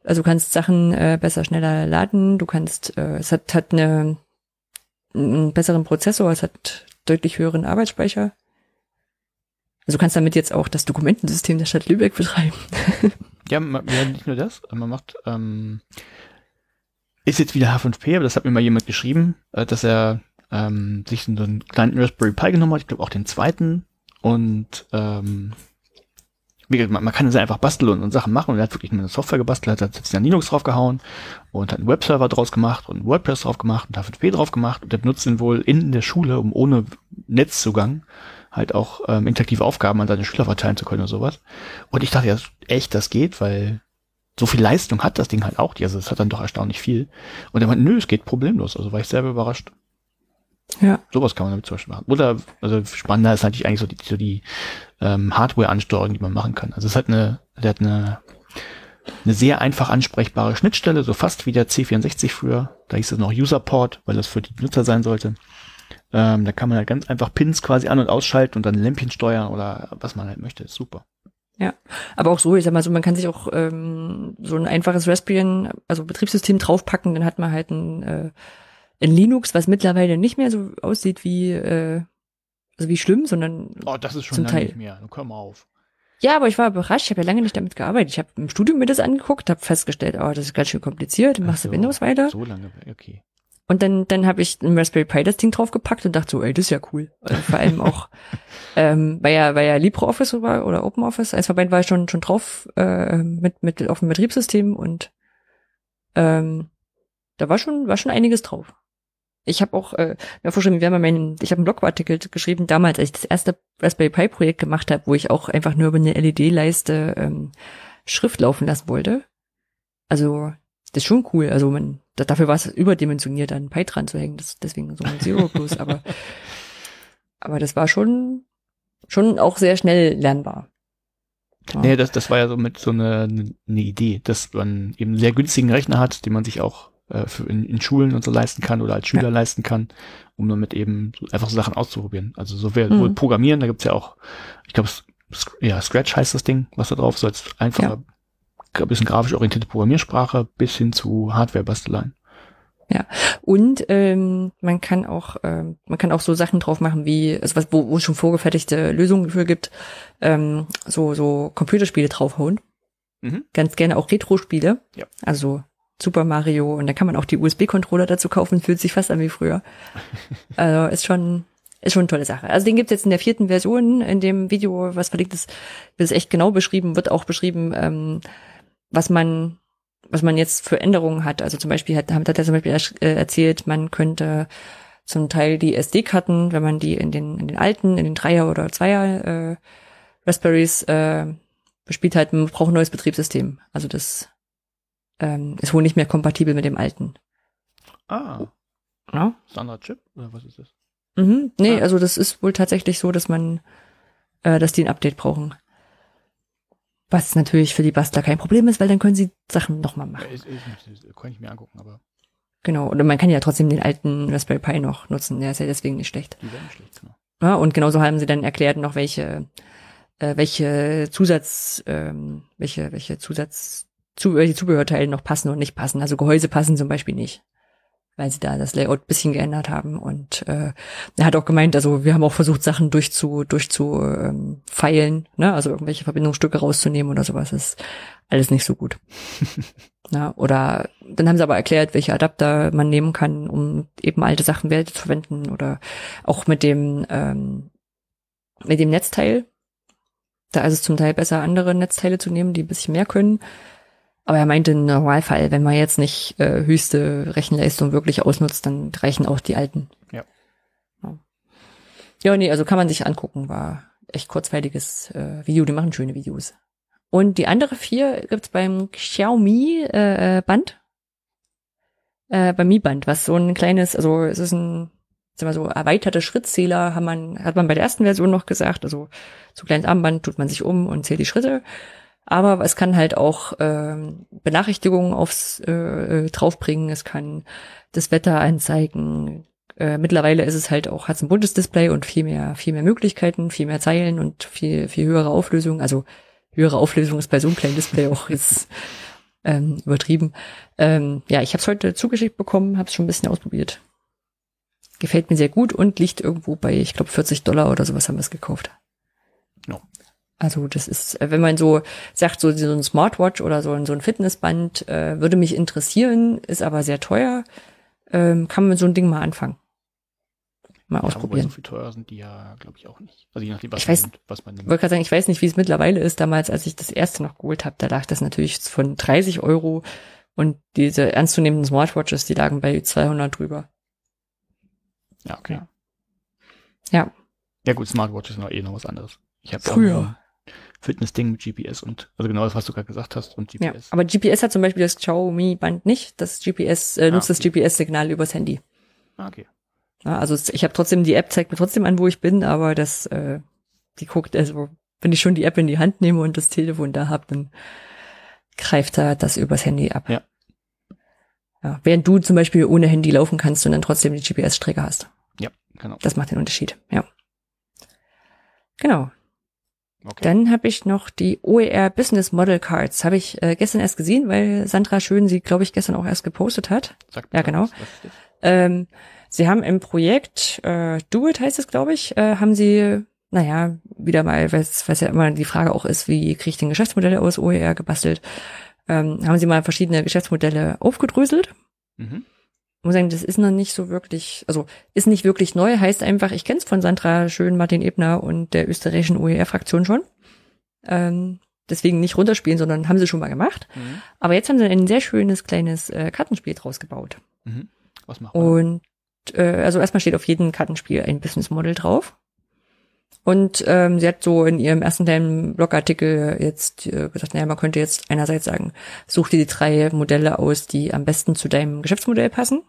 Also du kannst Sachen äh, besser, schneller laden. Du kannst, äh, es hat, hat eine, einen besseren Prozessor, es hat deutlich höheren Arbeitsspeicher. Also du kannst damit jetzt auch das Dokumentensystem der Stadt Lübeck betreiben. Ja, man, ja, nicht nur das, man macht, ähm, ist jetzt wieder H5P, aber das hat mir mal jemand geschrieben, äh, dass er ähm, sich so einen kleinen Raspberry Pi genommen hat, ich glaube auch den zweiten. Und ähm, wie gesagt, man, man kann es einfach basteln und, und Sachen machen. Und er hat wirklich eine Software gebastelt, hat jetzt dann Linux draufgehauen und hat einen Webserver draus gemacht und WordPress drauf gemacht und H5P drauf gemacht. Und der benutzt ihn wohl in der Schule, um ohne Netzzugang halt auch ähm, interaktive Aufgaben an seine Schüler verteilen zu können oder sowas. Und ich dachte ja echt, das geht, weil so viel Leistung hat das Ding halt auch. Also es hat dann doch erstaunlich viel. Und er meinte, nö, es geht problemlos. Also war ich selber überrascht. Ja. Sowas kann man damit zum Beispiel machen. Oder, also spannender ist natürlich eigentlich so die, so die ähm, Hardware-Ansteuerung, die man machen kann. Also es hat eine, der hat eine, eine sehr einfach ansprechbare Schnittstelle, so fast wie der C64 früher. Da hieß es noch User-Port, weil das für die Nutzer sein sollte. Ähm, da kann man halt ganz einfach Pins quasi an- und ausschalten und dann Lämpchen steuern oder was man halt möchte. Ist super. Aber auch so, ich sag mal so, man kann sich auch ähm, so ein einfaches Raspbian, also Betriebssystem draufpacken, dann hat man halt ein, äh, ein Linux, was mittlerweile nicht mehr so aussieht wie äh, also wie schlimm, sondern Oh, das ist schon Zum lange Teil. nicht mehr. Nun komm auf. ja, aber ich war überrascht. Ich habe ja lange nicht damit gearbeitet. Ich habe im Studium mir das angeguckt, habe festgestellt, oh, das ist ganz schön kompliziert. Machst du so, Windows weiter? So lange, okay. Und dann, dann habe ich ein Raspberry Pi das Ding draufgepackt und dachte so, ey, das ist ja cool. Also vor allem auch, ähm, weil ja, weil ja LibreOffice war oder OpenOffice, von beiden war ich schon, schon drauf äh, mit, mit auf dem Betriebssystem und ähm, da war schon, war schon einiges drauf. Ich habe auch, äh, mir vorstellen, wir haben meinen, ich habe einen Blogartikel geschrieben damals, als ich das erste Raspberry Pi Projekt gemacht habe, wo ich auch einfach nur über eine LED-Leiste ähm, Schrift laufen lassen wollte. Also das ist schon cool. Also man, dafür war es überdimensioniert, einen Pi dran zu hängen. Das, deswegen so ein Zero Plus, aber aber das war schon schon auch sehr schnell lernbar. Ja. Nee, das, das war ja so mit so eine, eine Idee, dass man eben einen sehr günstigen Rechner hat, den man sich auch äh, für in, in Schulen und so leisten kann oder als Schüler Ja. leisten kann, um damit eben so einfach so Sachen auszuprobieren. Also so wer Mhm. wohl Programmieren, da gibt's ja auch, ich glaube, ja, Scratch heißt das Ding, was da drauf ist, so als einfache, ein bisschen grafisch orientierte Programmiersprache bis hin zu Hardware-Basteleien. Und ähm, man kann auch ähm, man kann auch so Sachen drauf machen wie also was wo, wo es schon vorgefertigte Lösungen für gibt, ähm, so so Computerspiele draufhauen. Mhm. Ganz gerne auch Retro-Spiele. Ja. Also Super Mario und da kann man auch die USB-Controller dazu kaufen, fühlt sich fast an wie früher. also ist schon ist schon eine tolle Sache. Also den gibt's jetzt in der vierten Version, in dem Video, was verlinkt ist, wird es echt genau beschrieben, wird auch beschrieben, ähm, was man was man jetzt für Änderungen hat. Also zum Beispiel hat, hat er zum Beispiel äh, erzählt, man könnte zum Teil die SD-Karten, wenn man die in den, in den alten, in den Dreier- oder Zweier äh, Raspberries äh, bespielt hat, man braucht ein neues Betriebssystem. Also das ähm, ist wohl nicht mehr kompatibel mit dem alten. Ah, Ja? ist ein anderer Chip oder was ist das? Mhm. Nee, Ah. also das ist wohl tatsächlich so, dass man, äh, dass die ein Update brauchen. Was natürlich für die Bastler kein Problem ist, weil dann können sie Sachen nochmal machen. Ist, ist, ist, kann ich mir angucken, aber Genau. Und man kann ja trotzdem den alten Raspberry Pi noch nutzen. Der ist ja deswegen nicht schlecht. die nicht schlecht. Genau. Ja, und genauso haben sie dann erklärt noch, welche, äh, welche Zusatz, ähm, welche, welche Zusatz, zu, welche Zubehörteile noch passen und nicht passen. Also Gehäuse passen zum Beispiel nicht. Weil sie da das Layout ein bisschen geändert haben. Und äh, er hat auch gemeint, also wir haben auch versucht, Sachen durchzu, durchzu ähm, feilen, ne? Also irgendwelche Verbindungsstücke rauszunehmen oder sowas. Das ist alles nicht so gut. Ja, oder dann haben sie aber erklärt, welche Adapter man nehmen kann, um eben alte Sachen wieder zu verwenden oder auch mit dem ähm, mit dem Netzteil. Da ist es zum Teil besser, andere Netzteile zu nehmen, die ein bisschen mehr können. Aber er meinte, im Normalfall, wenn man jetzt nicht äh, höchste Rechenleistung wirklich ausnutzt, dann reichen auch die alten. Ja. Ja, ja nee, also kann man sich angucken. War echt kurzweiliges äh, Video. Die machen schöne Videos. Und die andere vier gibt's beim Xiaomi äh, äh, Band. Äh, beim Mi Band, was so ein kleines, also es ist ein sagen wir so erweiterter Schrittzähler, hat man hat man bei der ersten Version noch gesagt, also so kleines Armband tut man sich um und zählt die Schritte. Aber es kann halt auch ähm, Benachrichtigungen aufs äh, äh, draufbringen, es kann das Wetter anzeigen. Äh, mittlerweile ist es halt auch, hat ein buntes Display und viel mehr, viel mehr Möglichkeiten, viel mehr Zeilen und viel, viel höhere Auflösung. Also höhere Auflösung ist bei so einem kleinen Display auch jetzt ähm, übertrieben. Ähm, ja, ich habe es heute zugeschickt bekommen, habe es schon ein bisschen ausprobiert. Gefällt mir sehr gut und liegt irgendwo bei, ich glaube, 40 Dollar oder sowas haben wir es gekauft. Also das ist, äh, wenn man so sagt, so, so ein Smartwatch oder so, ein- so ein Fitnessband äh, würde mich interessieren, ist aber sehr teuer, ähm, kann man mit so ein Ding mal anfangen. Mal Ja, ausprobieren. so viel teuer sind die ja, glaube ich, auch nicht. Also je nachdem, was Ich man weiß- nimmt, was man Ich nimmt. wollte gerade sagen, ich weiß nicht, wie es mittlerweile ist. Damals, als ich das erste noch geholt habe, da lag das natürlich von 30 Euro und diese ernstzunehmenden Smartwatches, die lagen bei 200 drüber. Ja, okay. Ja. Ja, Ja gut, Smartwatch ist noch eh noch was anderes. Ich habe Früher. Fitness-Ding mit GPS und also genau das, was du gerade gesagt hast und ja. GPS. Aber GPS hat zum Beispiel das Xiaomi Band nicht. Das GPS äh, Ah, nutzt das okay. GPS-Signal übers Handy. Ah, okay. Ja, also ich habe trotzdem die App zeigt mir trotzdem an, wo ich bin, aber das äh, die guckt also wenn ich schon die App in die Hand nehme und das Telefon da hab, dann greift er das übers Handy ab. Ja. Ja, während du zum Beispiel ohne Handy laufen kannst und dann trotzdem die GPS-Strecke hast. Ja, genau. Das macht den Unterschied. Ja. Genau. Okay. Dann habe ich noch die OER Business Model Cards. Habe ich äh, gestern erst gesehen, weil Sandra Schön sie, glaube ich, gestern auch erst gepostet hat. Sag ja, genau. Ähm, sie haben im Projekt äh, Do It heißt es, glaube ich, äh, haben sie, naja, wieder mal, was ja immer die Frage auch ist, wie kriege ich den Geschäftsmodelle aus OER gebastelt, ähm, haben sie mal verschiedene Geschäftsmodelle aufgedröselt. Mhm. Ich muss sagen, das ist noch nicht so wirklich, also ist nicht wirklich neu, heißt einfach, ich kenne es von Sandra Schön, Martin Ebner und der österreichischen OER-Fraktion schon. Ähm, deswegen nicht runterspielen, sondern haben sie schon mal gemacht. Mhm. Aber jetzt haben sie ein sehr schönes kleines äh, Kartenspiel draus gebaut. Mhm. Was machen wir? Und äh, also erstmal steht auf jedem Kartenspiel ein Business Model drauf. Und ähm, sie hat so in ihrem ersten kleinen Blogartikel jetzt äh, gesagt, naja, man könnte jetzt einerseits sagen, such dir die drei Modelle aus, die am besten zu deinem Geschäftsmodell passen.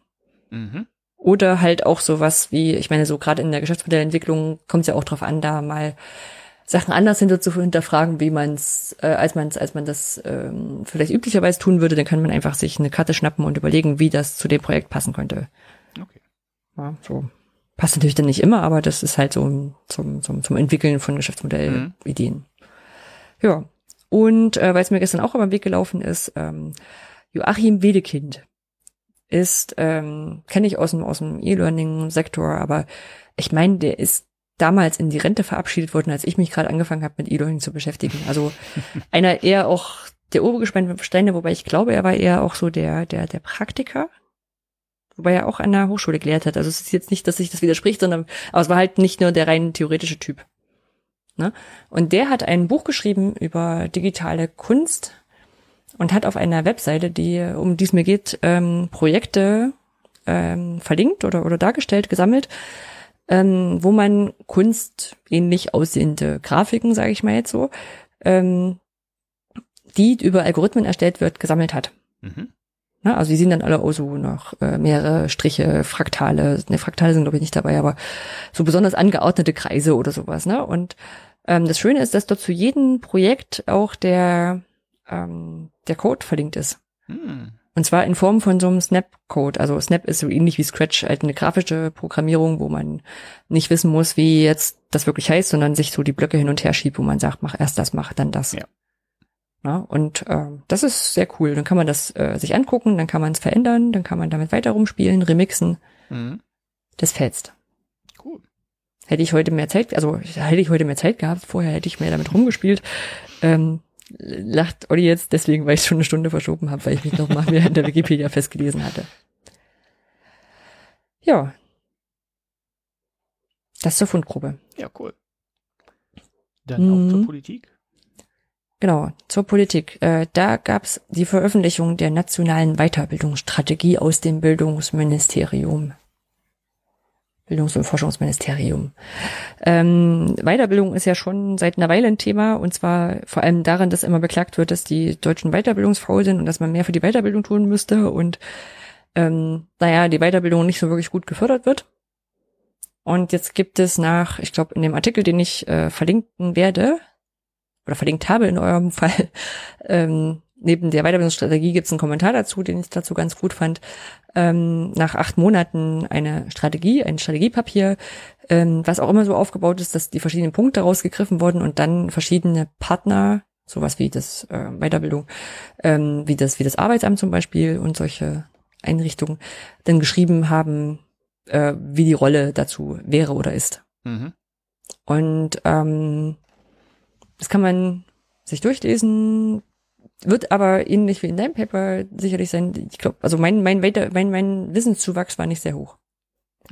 Mhm. Oder halt auch sowas wie, ich meine, so gerade in der Geschäftsmodellentwicklung kommt es ja auch drauf an, da mal Sachen anders hinter zu hinterfragen, wie man es, äh, als man als man das ähm, vielleicht üblicherweise tun würde, dann kann man einfach sich eine Karte schnappen und überlegen, wie das zu dem Projekt passen könnte. Okay. Ja, so. Passt natürlich dann nicht immer, aber das ist halt so zum, zum, zum Entwickeln von Geschäftsmodellideen. Mhm. Ja. Und äh, weil es mir gestern auch über den Weg gelaufen ist, ähm, Joachim Wedekind ist, ähm, kenne ich aus dem, aus dem E-Learning-Sektor, aber ich meine, der ist damals in die Rente verabschiedet worden, als ich mich gerade angefangen habe, mit E-Learning zu beschäftigen. Also einer eher auch der obergespannte Steine, wobei ich glaube, er war eher auch so der, der, der Praktiker. Wobei er auch an der Hochschule gelehrt hat. Also es ist jetzt nicht, dass sich das widerspricht, sondern, aber es war halt nicht nur der rein theoretische Typ. Ne? Und der hat ein Buch geschrieben über digitale Kunst und hat auf einer Webseite, die, um die es mir geht, ähm, Projekte ähm, verlinkt oder, oder dargestellt, gesammelt, ähm, wo man kunstähnlich aussehende Grafiken, sage ich mal jetzt so, ähm, die über Algorithmen erstellt wird, gesammelt hat. Mhm. Na, also die sind dann alle auch so noch äh, mehrere Striche, Fraktale, ne, Fraktale sind glaube ich nicht dabei, aber so besonders angeordnete Kreise oder sowas. Ne? Und ähm, das Schöne ist, dass dort zu jedem Projekt auch der ähm, der Code verlinkt ist. Mhm. Und zwar in Form von so einem Snap-Code. Also Snap ist so ähnlich wie Scratch, halt eine grafische Programmierung, wo man nicht wissen muss, wie jetzt das wirklich heißt, sondern sich so die Blöcke hin und her schiebt, wo man sagt, mach erst das, mach dann das. Ja. ja und äh, das ist sehr cool. Dann kann man das äh, sich angucken, dann kann man es verändern, dann kann man damit weiter rumspielen, remixen. Mhm. Das fetzt. Cool. Hätte ich heute mehr Zeit, also hätte ich heute mehr Zeit gehabt, vorher hätte ich mehr damit rumgespielt. Ähm, lacht Olli jetzt deswegen, weil ich schon eine Stunde verschoben habe, weil ich mich noch mal mehr in der Wikipedia festgelesen hatte. Ja. Das zur Fundgruppe. Ja, cool. Dann mhm. auch zur Politik. Genau, zur Politik. Äh, da gab's die Veröffentlichung der nationalen Weiterbildungsstrategie aus dem Bildungsministerium. Bildungs- und Forschungsministerium. Ähm, Weiterbildung ist ja schon seit einer Weile ein Thema und zwar vor allem daran, dass immer beklagt wird, dass die Deutschen weiterbildungsfaul sind und dass man mehr für die Weiterbildung tun müsste und ähm, naja, die Weiterbildung nicht so wirklich gut gefördert wird. Und jetzt gibt es nach, ich glaube, in dem Artikel, den ich äh, verlinken werde, oder verlinkt habe in eurem Fall, ähm, neben der Weiterbildungsstrategie gibt es einen Kommentar dazu, den ich dazu ganz gut fand. Ähm, nach acht Monaten eine Strategie, ein Strategiepapier, ähm, was auch immer so aufgebaut ist, dass die verschiedenen Punkte rausgegriffen wurden und dann verschiedene Partner, sowas wie das äh, Weiterbildung, ähm, wie das wie das Arbeitsamt zum Beispiel und solche Einrichtungen, dann geschrieben haben, äh, wie die Rolle dazu wäre oder ist. Mhm. Und ähm, das kann man sich durchlesen, wird aber ähnlich wie in deinem Paper sicherlich sein. Ich glaube, also mein, mein, weiter, mein, mein Wissenszuwachs war nicht sehr hoch.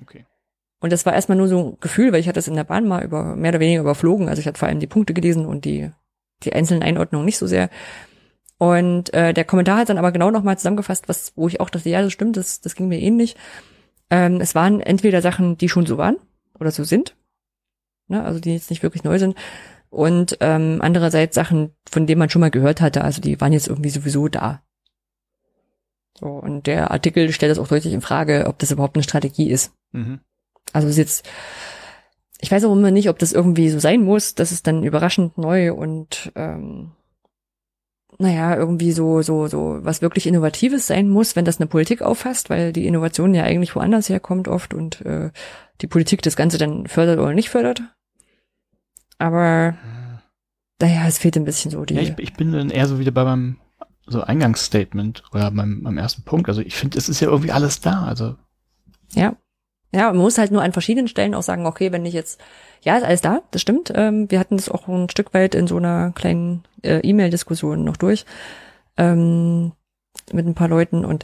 Okay. Und das war erstmal nur so ein Gefühl, weil ich hatte das in der Bahn mal über, mehr oder weniger überflogen. Also ich hatte vor allem die Punkte gelesen und die, die einzelnen Einordnungen nicht so sehr. Und äh, der Kommentar hat dann aber genau nochmal zusammengefasst, was, wo ich auch dachte, ja, das stimmt, das, das ging mir ähnlich. Ähm, es waren entweder Sachen, die schon so waren oder so sind, ne, also die jetzt nicht wirklich neu sind, und ähm, andererseits Sachen, von denen man schon mal gehört hatte, also die waren jetzt irgendwie sowieso da. So, und der Artikel stellt das auch deutlich in Frage, ob das überhaupt eine Strategie ist. Mhm. Also ist jetzt, ich weiß auch immer nicht, ob das irgendwie so sein muss, dass es dann überraschend neu und ähm, naja, irgendwie so, so, so was wirklich Innovatives sein muss, wenn das eine Politik auffasst, weil die Innovation ja eigentlich woanders herkommt oft und äh, die Politik das Ganze dann fördert oder nicht fördert. Aber naja, es fehlt ein bisschen so die. Ja, ich, ich bin dann eher so wieder bei meinem so Eingangsstatement oder beim, beim ersten Punkt. Also ich finde, es ist ja irgendwie alles da. Also Ja. Ja, man muss halt nur an verschiedenen Stellen auch sagen, okay, wenn ich jetzt, ja, ist alles da, das stimmt. Ähm, wir hatten das auch ein Stück weit in so einer kleinen äh, E-Mail-Diskussion noch durch ähm, mit ein paar Leuten und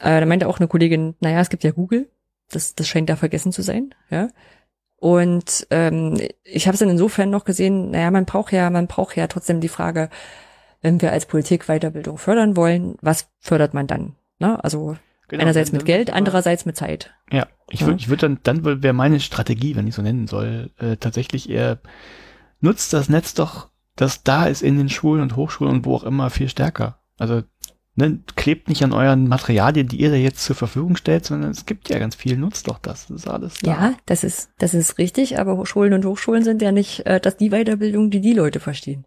äh, da meinte auch eine Kollegin, naja, es gibt ja Google, das, das scheint da vergessen zu sein, ja. Und ähm, ich habe es dann insofern noch gesehen, naja, man braucht ja, man braucht ja trotzdem die Frage, wenn wir als Politik Weiterbildung fördern wollen, was fördert man dann? Ne? Also genau, einerseits mit Geld, andererseits mit Zeit. Ja, ich würde, ja. ich würde dann, dann wäre meine Strategie, wenn ich so nennen soll, äh, tatsächlich eher nutzt das Netz doch, das da ist in den Schulen und Hochschulen und wo auch immer viel stärker. Also ne, klebt nicht an euren Materialien, die ihr da jetzt zur Verfügung stellt, sondern es gibt ja ganz viel, nutzt doch das. Das ist alles da. Ja, das ist, das ist richtig, aber Schulen und Hochschulen sind ja nicht äh, das die Weiterbildung, die die Leute verstehen.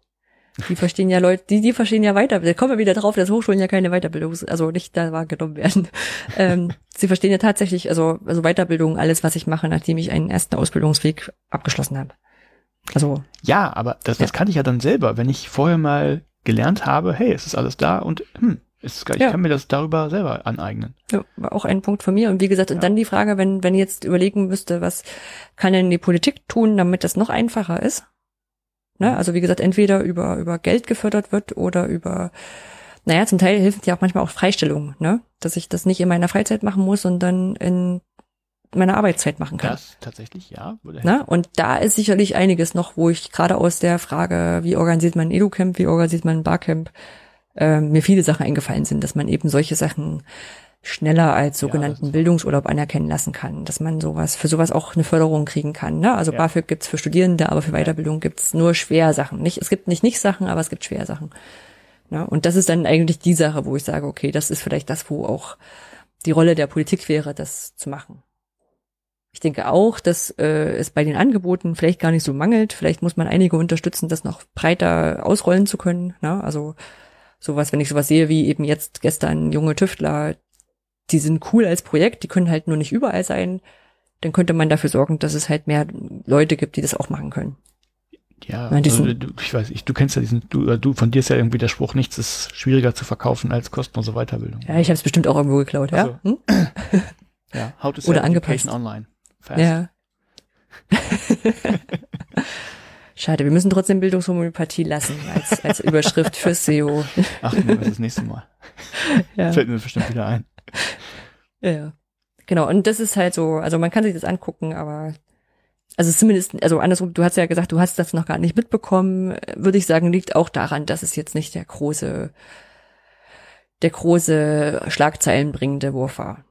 Die verstehen ja Leute, die, die verstehen ja weiter. Da kommen wir wieder drauf, dass Hochschulen ja keine Weiterbildung, also nicht da wahrgenommen werden. ähm, sie verstehen ja tatsächlich, also, also Weiterbildung, alles, was ich mache, nachdem ich einen ersten Ausbildungsweg abgeschlossen habe. Also. Ja, aber das, das kann ich ja dann selber, wenn ich vorher mal gelernt habe, hey, es ist alles da und hm, ist, ich ja. kann mir das darüber selber aneignen. Ja, war auch ein Punkt von mir. Und wie gesagt, und dann die Frage, wenn, wenn ich jetzt überlegen müsste, was kann denn die Politik tun, damit das noch einfacher ist? Ne? Mhm. Also wie gesagt, entweder über, über Geld gefördert wird oder über, naja, zum Teil hilft ja auch manchmal auch Freistellung, ne? Dass ich das nicht in meiner Freizeit machen muss und dann in meiner Arbeitszeit machen kann. Das tatsächlich, ja. Na, und da ist sicherlich einiges noch, wo ich gerade aus der Frage, wie organisiert man ein Edu-Camp, wie organisiert man ein Barcamp, äh, mir viele Sachen eingefallen sind, dass man eben solche Sachen schneller als sogenannten ja, Bildungsurlaub anerkennen lassen kann, dass man sowas für sowas auch eine Förderung kriegen kann. Ne? Also ja. BAföG gibt's für Studierende, aber für Weiterbildung gibt's nur Schwersachen. Nicht, es gibt nicht nicht Sachen, aber es gibt Schwersachen. Ne? Und das ist dann eigentlich die Sache, wo ich sage, okay, das ist vielleicht das, wo auch die Rolle der Politik wäre, das zu machen. Ich denke auch, dass äh, es bei den Angeboten vielleicht gar nicht so mangelt. Vielleicht muss man einige unterstützen, das noch breiter ausrollen zu können. Ne? Also sowas, wenn ich sowas sehe wie eben jetzt gestern junge Tüftler, die sind cool als Projekt, die können halt nur nicht überall sein, dann könnte man dafür sorgen, dass es halt mehr Leute gibt, die das auch machen können. Ja, meine, also, du, ich weiß, ich, du kennst ja diesen, du, du, von dir ist ja irgendwie der Spruch, nichts ist schwieriger zu verkaufen als kostenlose Weiterbildung. Ja, ich habe es bestimmt auch irgendwo geklaut, ja. Also, hm? Ja, how to sell Oder angepasst. online. Fast. Ja. Schade, wir müssen trotzdem Bildungshomöopathie lassen als, als Überschrift für SEO. Ach, wir das nächste Mal. Ja. Fällt mir bestimmt wieder ein. Ja. Genau, und das ist halt so, also man kann sich das angucken, aber also zumindest, also andersrum, du hast ja gesagt, du hast das noch gar nicht mitbekommen, würde ich sagen, liegt auch daran, dass es jetzt nicht der große, der große Schlagzeilenbringende Wurf war.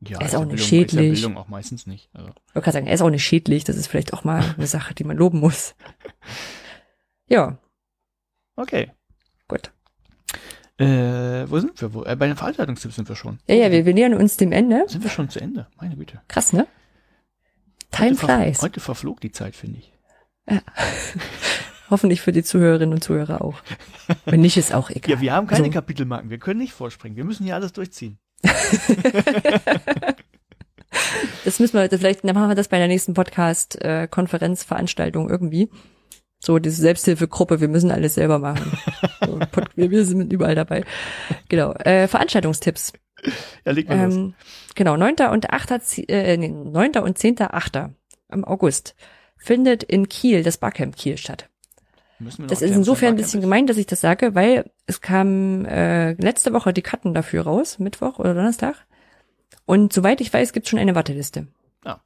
Ja, er ist auch nicht Bildung, schädlich. Ist ja Bildung auch meistens nicht. Also. Ich wollte gerade sagen, er ist auch nicht schädlich. Das ist vielleicht auch mal eine Sache, die man loben muss. Ja. Okay. Gut. Äh, wo sind wir? Wo, äh, bei den Veranstaltungstipps sind wir schon. Ja, ja, wir, wir nähern uns dem Ende. Sind wir schon zu Ende? Meine Güte. Krass, ne? Time heute flies. heute verflog die Zeit, finde ich. Ja. Hoffentlich für die Zuhörerinnen und Zuhörer auch. Wenn nicht, ist auch egal. Ja, wir haben keine also, Kapitelmarken. Wir können nicht vorspringen. Wir müssen hier alles durchziehen. Das müssen wir, vielleicht dann machen wir das bei der nächsten Podcast, äh, Konferenz, Veranstaltung irgendwie. So, diese Selbsthilfegruppe, wir müssen alles selber machen. So, wir sind überall dabei. Genau. Äh, Veranstaltungstipps. Ja, leg mal ähm, Genau, 9. und 8. Äh, nee, 9. und 10. 8. im August findet in Kiel das Barcamp Kiel statt. Das ist insofern ein bisschen gemein, dass ich das sage, weil es kam äh, letzte Woche die Karten dafür raus, Mittwoch oder Donnerstag. Und soweit ich weiß, gibt es schon eine Warteliste. Ah.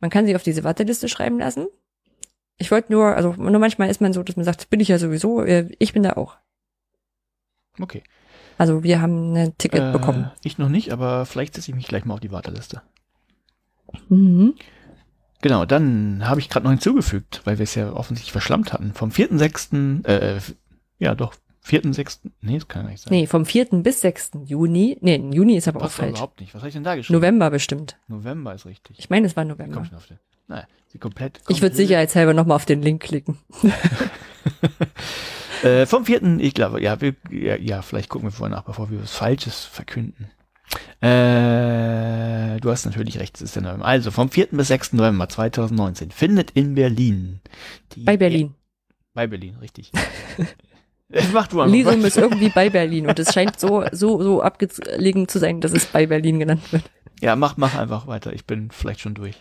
Man kann sich auf diese Warteliste schreiben lassen. Ich wollte nur, also nur manchmal ist man so, dass man sagt, bin ich ja sowieso, äh, ich bin da auch. Okay. Also wir haben ein Ticket äh, bekommen. Ich noch nicht, aber vielleicht setze ich mich gleich mal auf die Warteliste. Mhm. Genau, dann habe ich gerade noch hinzugefügt, weil wir es ja offensichtlich verschlammt hatten. Vom 4.6., äh, ja doch, 4.6., nee, das kann ja nicht sein. Nee, vom 4. bis 6. Juni, nee, Juni ist aber Was auch falsch. überhaupt nicht. Was habe ich denn da geschrieben? November bestimmt. November ist richtig. Ich meine, es war November. Komm schon auf den, naja, sie komplett. Ich würde sicherheitshalber nochmal auf den Link klicken. äh, vom 4., ich glaube, ja, wir, ja, ja, vielleicht gucken wir vorher nach, bevor wir was Falsches verkünden. Äh, du hast natürlich recht, es ist der November. Also vom 4. bis 6. November 2019 findet in Berlin. bei Berlin. E bei Berlin, richtig. Mach du Lisum ist irgendwie bei Berlin und es scheint so, so, so abgelegen zu sein, dass es bei Berlin genannt wird. Ja, mach, mach einfach weiter. Ich bin vielleicht schon durch.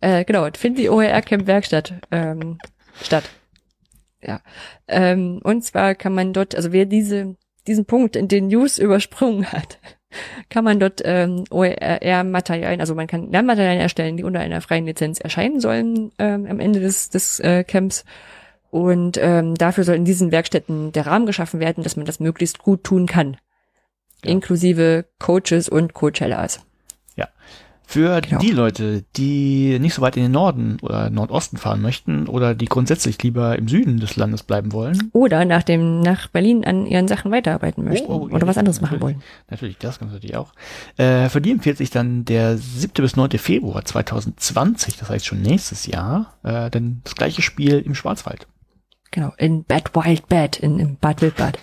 Äh, genau, findet die OER Camp Werkstatt ähm, statt. Ja. Ähm, und zwar kann man dort, also wer diese, diesen Punkt in den News übersprungen hat, kann man dort ähm, OER-Materialien, also man kann Lernmaterialien erstellen, die unter einer freien Lizenz erscheinen sollen ähm, am Ende des, des äh, Camps. Und ähm, dafür soll in diesen Werkstätten der Rahmen geschaffen werden, dass man das möglichst gut tun kann. Ja. Inklusive Coaches und Coachellas. Für genau. die Leute, die nicht so weit in den Norden oder Nordosten fahren möchten oder die grundsätzlich lieber im Süden des Landes bleiben wollen. Oder nach dem, nach Berlin an ihren Sachen weiterarbeiten möchten. Oh, oh, oder was anderes machen wollen. Natürlich, das kann natürlich auch. Äh, für die empfiehlt sich dann der 7. bis 9. Februar 2020, das heißt schon nächstes Jahr, äh, denn das gleiche Spiel im Schwarzwald. Genau, in Bad Wild Bad, in, in Bad Wildbad.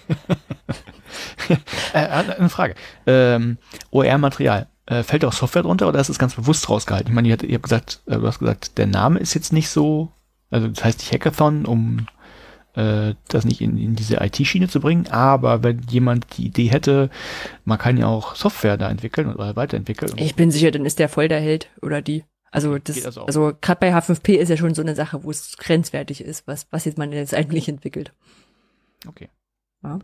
äh, eine Frage. Ähm, OR-Material äh, fällt auch Software drunter oder ist es ganz bewusst rausgehalten? Ich meine, ihr, habt, ihr habt gesagt, äh, du hast gesagt, der Name ist jetzt nicht so, also das heißt nicht Hackathon, um äh, das nicht in, in diese IT-Schiene zu bringen, aber wenn jemand die Idee hätte, man kann ja auch Software da entwickeln oder weiterentwickeln. Ich bin sicher, dann ist der voll der Held oder die. Also das, also, also gerade bei H5P ist ja schon so eine Sache, wo es grenzwertig ist, was, was jetzt man jetzt eigentlich entwickelt. Okay. Ja.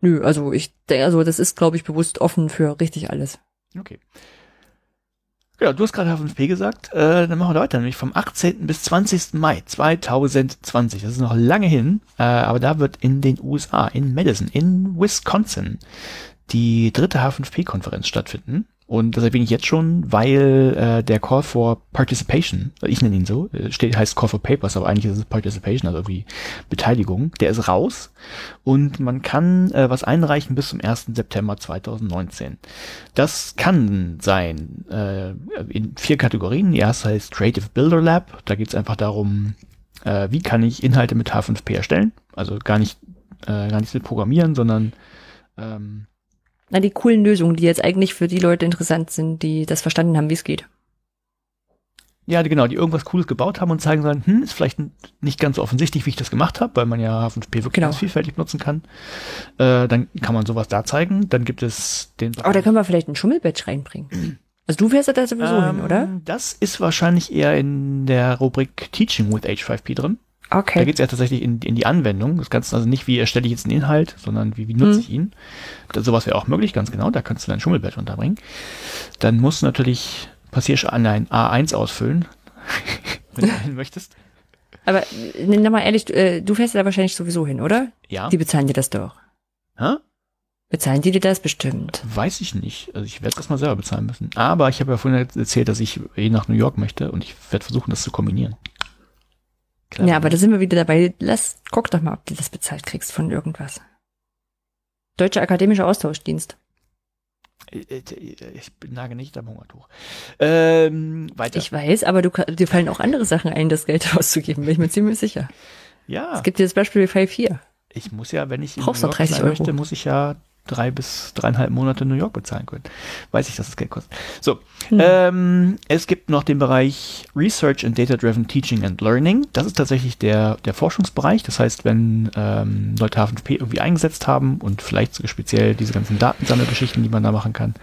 Nö, also ich denke, also das ist, glaube ich, bewusst offen für richtig alles. Okay. Ja, du hast gerade H5P gesagt. Äh, dann machen wir weiter, nämlich vom 18. bis 20. Mai 2020. Das ist noch lange hin, äh, aber da wird in den USA, in Madison, in Wisconsin, die dritte H5P-Konferenz stattfinden. Und das erwähne ich jetzt schon, weil äh, der Call for Participation, ich nenne ihn so, äh, steht, heißt Call for Papers, aber eigentlich ist es Participation, also irgendwie Beteiligung, der ist raus und man kann äh, was einreichen bis zum 1. September 2019. Das kann sein äh, in vier Kategorien. Die erste heißt Creative Builder Lab, da geht es einfach darum, äh, wie kann ich Inhalte mit H5P erstellen, also gar nicht, äh, gar nicht mit Programmieren, sondern ähm, na, die coolen Lösungen, die jetzt eigentlich für die Leute interessant sind, die das verstanden haben, wie es geht. Ja, genau, die irgendwas Cooles gebaut haben und zeigen sollen, hm, ist vielleicht nicht ganz so offensichtlich, wie ich das gemacht habe, weil man ja H5P wirklich genau. ganz vielfältig nutzen kann. Äh, dann kann man sowas da zeigen. Dann gibt es den. Aber da können wir vielleicht ein Schummelbatch reinbringen. Also du fährst da sowieso ähm, hin, oder? Das ist wahrscheinlich eher in der Rubrik Teaching with H5P drin. Okay. Da geht es ja tatsächlich in, in die Anwendung. Das Ganze also nicht, wie erstelle ich jetzt einen Inhalt, sondern wie, wie nutze hm. ich ihn. Das, sowas wäre auch möglich, ganz genau. Da kannst du dein Schummelbett unterbringen. Dann musst du natürlich Passierschein an ein A1 ausfüllen, wenn du hin möchtest. Aber nimm mal ehrlich, du, äh, du fährst da wahrscheinlich sowieso hin, oder? Ja. Die bezahlen dir das doch. Hä? Bezahlen die dir das bestimmt? Weiß ich nicht. Also ich werde das mal selber bezahlen müssen. Aber ich habe ja vorhin erzählt, dass ich eh nach New York möchte und ich werde versuchen, das zu kombinieren. Klar. Ja, aber da sind wir wieder dabei. Lass, guck doch mal, ob du das bezahlt kriegst von irgendwas. Deutscher Akademischer Austauschdienst. Ich nage nicht am Hungertuch. Ähm, weiter. Ich weiß, aber du, dir fallen auch andere Sachen ein, das Geld auszugeben, bin ich mir ziemlich sicher. Ja. Es gibt dir das Beispiel 5 Ich muss ja, wenn ich in New York 30 Euro. möchte, muss ich ja drei bis dreieinhalb Monate New York bezahlen können. Weiß ich, dass das Geld kostet. So, hm. ähm, es gibt noch den Bereich Research and Data-Driven Teaching and Learning. Das ist tatsächlich der, der Forschungsbereich. Das heißt, wenn ähm, Leute H5P irgendwie eingesetzt haben und vielleicht sogar speziell diese ganzen Datensammelgeschichten, die man da machen kann,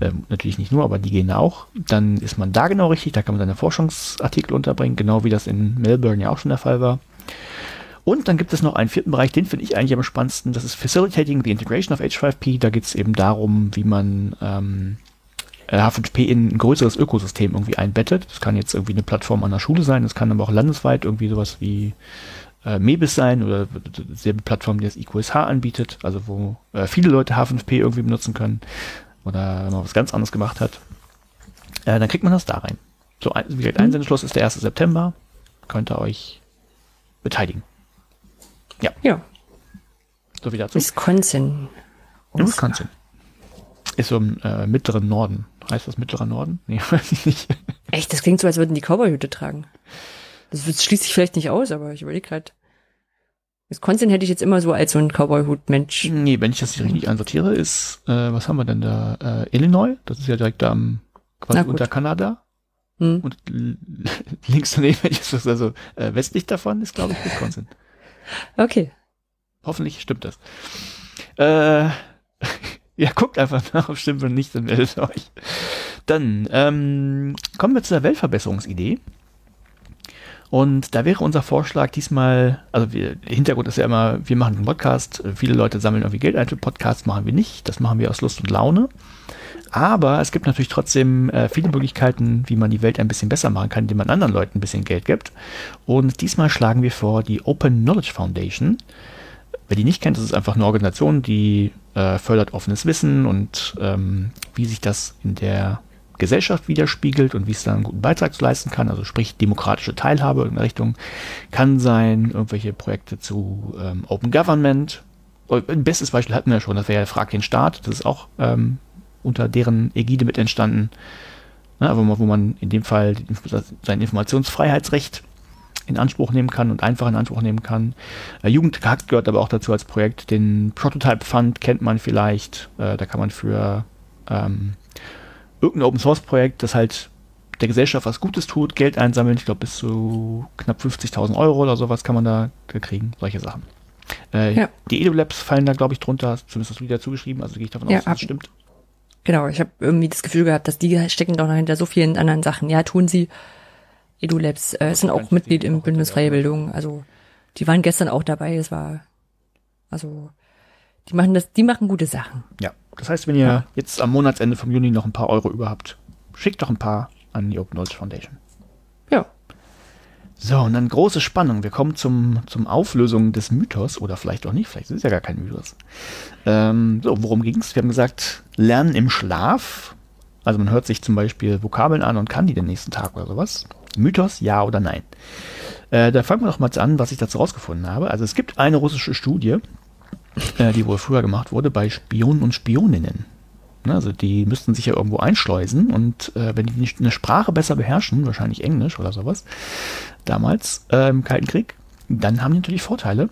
ähm, natürlich nicht nur, aber die gehen auch, dann ist man da genau richtig. Da kann man seine Forschungsartikel unterbringen, genau wie das in Melbourne ja auch schon der Fall war. Und dann gibt es noch einen vierten Bereich, den finde ich eigentlich am spannendsten. Das ist Facilitating the Integration of H5P. Da geht es eben darum, wie man ähm, H5P in ein größeres Ökosystem irgendwie einbettet. Das kann jetzt irgendwie eine Plattform an der Schule sein, das kann aber auch landesweit irgendwie sowas wie äh, Mebis sein oder dieselbe Plattform, die das IQSH anbietet, also wo äh, viele Leute H5P irgendwie benutzen können oder wenn man was ganz anderes gemacht hat. Äh, dann kriegt man das da rein. So, wie gesagt, mhm. Einsendeschluss ist der 1. September. Könnt ihr euch beteiligen. Ja. Ja. So wie dazu. Wisconsin. Wisconsin. Ist so im äh, mittleren Norden. Heißt das mittlerer Norden? Nee, weiß ich nicht. Echt, das klingt so, als würden die Cowboyhüte tragen. Das schließt sich vielleicht nicht aus, aber ich überlege gerade. Wisconsin hätte ich jetzt immer so als so ein Cowboyhut-Mensch. Nee, wenn ich das hier richtig einsortiere, ist, äh, was haben wir denn da? Äh, Illinois, das ist ja direkt da am, quasi unter Kanada. Hm. Und links daneben, also äh, westlich davon, ist glaube ich Wisconsin. Okay. Hoffentlich stimmt das. Äh, ja, guckt einfach nach, ob stimmt oder nicht, dann meldet euch. dann ähm, kommen wir zu der Weltverbesserungsidee. Und da wäre unser Vorschlag diesmal, also wir, Hintergrund ist ja immer, wir machen einen Podcast, viele Leute sammeln irgendwie Geld ein für Podcasts, machen wir nicht, das machen wir aus Lust und Laune. Aber es gibt natürlich trotzdem äh, viele Möglichkeiten, wie man die Welt ein bisschen besser machen kann, indem man anderen Leuten ein bisschen Geld gibt. Und diesmal schlagen wir vor die Open Knowledge Foundation. Wer die nicht kennt, das ist einfach eine Organisation, die äh, fördert offenes Wissen und ähm, wie sich das in der Gesellschaft widerspiegelt und wie es da einen guten Beitrag zu leisten kann, also sprich demokratische Teilhabe in Richtung, kann sein, irgendwelche Projekte zu ähm, Open Government. Ein bestes Beispiel hatten wir ja schon, das wäre ja Frag den Staat, das ist auch ähm, unter deren Ägide mit entstanden, ne, wo, man, wo man in dem Fall sein Informationsfreiheitsrecht in Anspruch nehmen kann und einfach in Anspruch nehmen kann. Äh, Jugend gehackt gehört aber auch dazu als Projekt. Den Prototype Fund kennt man vielleicht. Äh, da kann man für ähm, irgendein Open Source Projekt, das halt der Gesellschaft was Gutes tut, Geld einsammeln. Ich glaube, bis zu knapp 50.000 Euro oder sowas kann man da kriegen, solche Sachen. Äh, ja. Die EduLabs fallen da, glaube ich, drunter, zumindest hast du wieder zugeschrieben, also gehe ich davon ja, aus, dass das stimmt. Genau, ich habe irgendwie das Gefühl gehabt, dass die stecken doch noch hinter so vielen anderen Sachen. Ja, tun sie. EduLabs äh, sind auch Mitglied im Bündnis Freie Bildung. Also die waren gestern auch dabei. Es war also die machen das, die machen gute Sachen. Ja, das heißt, wenn ihr ja. jetzt am Monatsende vom Juni noch ein paar Euro über habt, schickt doch ein paar an die Open Knowledge Foundation. So, und dann große Spannung. Wir kommen zum, zum Auflösung des Mythos oder vielleicht auch nicht, vielleicht ist es ja gar kein Mythos. Ähm, so, worum ging es? Wir haben gesagt, Lernen im Schlaf. Also man hört sich zum Beispiel Vokabeln an und kann die den nächsten Tag oder sowas. Mythos, ja oder nein? Äh, da fangen wir doch mal an, was ich dazu rausgefunden habe. Also es gibt eine russische Studie, äh, die wohl früher gemacht wurde bei Spionen und Spioninnen. Ne, also die müssten sich ja irgendwo einschleusen und äh, wenn die nicht eine Sprache besser beherrschen, wahrscheinlich Englisch oder sowas, damals äh, im Kalten Krieg, dann haben die natürlich Vorteile.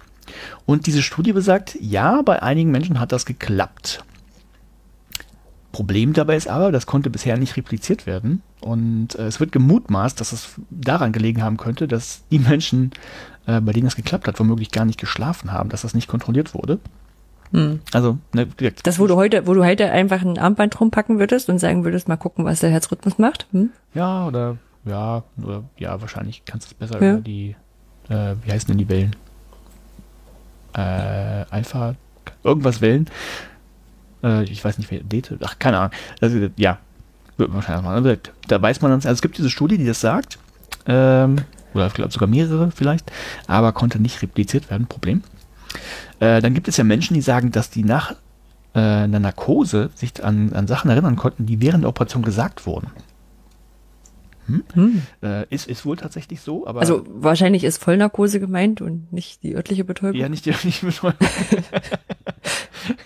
Und diese Studie besagt, ja, bei einigen Menschen hat das geklappt. Problem dabei ist aber, das konnte bisher nicht repliziert werden. Und äh, es wird gemutmaßt, dass es daran gelegen haben könnte, dass die Menschen, äh, bei denen das geklappt hat, womöglich gar nicht geschlafen haben, dass das nicht kontrolliert wurde. Hm. Also, ne, das, wo du heute, wo du heute einfach ein Armband rumpacken würdest und sagen würdest, mal gucken, was der Herzrhythmus macht. Hm? Ja, oder ja, oder ja, wahrscheinlich kannst du es besser ja. über die, äh, wie heißen denn die Wellen? Äh, Alpha, irgendwas Wellen. Äh, ich weiß nicht, wer Dete, ach, keine Ahnung. Also, ja, wird man wahrscheinlich mal. Also, da weiß man dann, also es gibt diese Studie, die das sagt. Ähm, oder ich glaube sogar mehrere vielleicht, aber konnte nicht repliziert werden, Problem. Äh, dann gibt es ja Menschen, die sagen, dass die nach äh, einer Narkose sich an, an Sachen erinnern konnten, die während der Operation gesagt wurden. Hm? Hm. Äh, ist, ist wohl tatsächlich so, aber. Also wahrscheinlich ist Vollnarkose gemeint und nicht die örtliche Betäubung. Ja, nicht die örtliche Betäubung.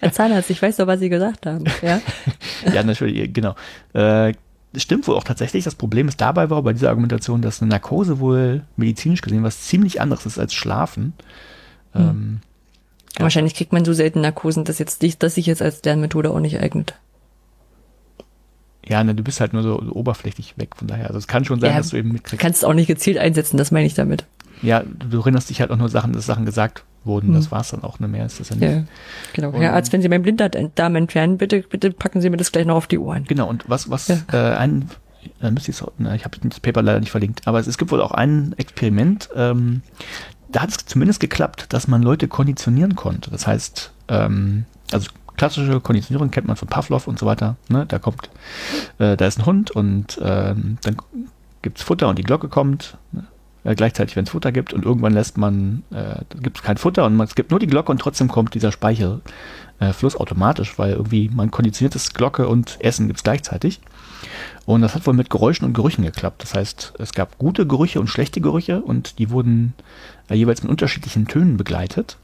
Herr Zahnarzt, ich weiß doch, was Sie gesagt haben. Ja, ja natürlich, genau. Äh, stimmt wohl auch tatsächlich. Das Problem ist dabei war bei dieser Argumentation, dass eine Narkose wohl medizinisch gesehen was ziemlich anderes ist als Schlafen. Hm. Ähm, ja. Wahrscheinlich kriegt man so selten Narkosen, dass jetzt dass sich jetzt als deren Methode auch nicht eignet. Ja, ne, du bist halt nur so, so oberflächlich weg, von daher. Also es kann schon sein, ja, dass du eben mitkriegst. Kannst es auch nicht gezielt einsetzen, das meine ich damit. Ja, du, erinnerst dich halt auch nur Sachen, dass Sachen gesagt wurden. Hm. Das war es dann auch, ne mehr ist das ja nicht. Ja, genau. Und, Herr Arzt, wenn Sie meinen Blinddarm entfernen, bitte, bitte packen Sie mir das gleich noch auf die Ohren. Genau, und was, was ja. äh, ein dann müsste ich ne, ich habe das Paper leider nicht verlinkt, aber es, es gibt wohl auch ein Experiment, ähm, da hat es zumindest geklappt, dass man Leute konditionieren konnte. Das heißt, ähm, also klassische Konditionierung kennt man von Pavlov und so weiter. Ne? Da kommt, äh, da ist ein Hund und ähm, dann gibt es Futter und die Glocke kommt. Ne? Äh, gleichzeitig, wenn es Futter gibt und irgendwann lässt man, äh, gibt es kein Futter und man, es gibt nur die Glocke und trotzdem kommt dieser Speichelfluss äh, automatisch, weil irgendwie man konditioniert das Glocke und Essen gibt es gleichzeitig. Und das hat wohl mit Geräuschen und Gerüchen geklappt. Das heißt, es gab gute Gerüche und schlechte Gerüche und die wurden äh, jeweils mit unterschiedlichen Tönen begleitet.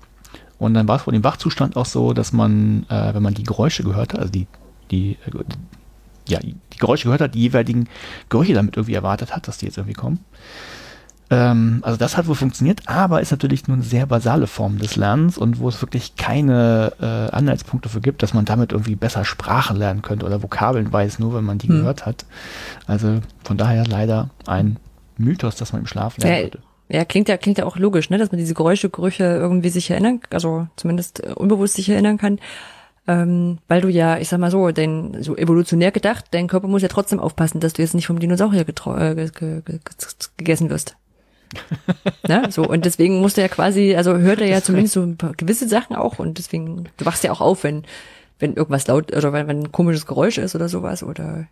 Und dann war es wohl im Wachzustand auch so, dass man, äh, wenn man die Geräusche gehört hat, also die, die, äh, ja, die Geräusche gehört hat, die jeweiligen Gerüche damit irgendwie erwartet hat, dass die jetzt irgendwie kommen. Ähm, also das hat wohl funktioniert, aber ist natürlich nur eine sehr basale Form des Lernens und wo es wirklich keine äh, Anhaltspunkte für gibt, dass man damit irgendwie besser Sprachen lernen könnte oder Vokabeln weiß, nur wenn man die hm. gehört hat. Also von daher leider ein Mythos, dass man im Schlaf lernen ja, würde. Ja, klingt ja, klingt ja auch logisch, ne, dass man diese Geräusche, Gerüche irgendwie sich erinnern, also zumindest äh, unbewusst sich erinnern kann. Ähm, weil du ja, ich sag mal so, dein, so evolutionär gedacht, dein Körper muss ja trotzdem aufpassen, dass du jetzt nicht vom Dinosaurier getrau- äh, ge ge ge gegessen wirst. ne? So, und deswegen musst du ja quasi, also hört er ja zumindest so ein paar gewisse Sachen auch und deswegen, du wachst ja auch auf, wenn, wenn irgendwas laut oder wenn, wenn ein komisches Geräusch ist oder sowas oder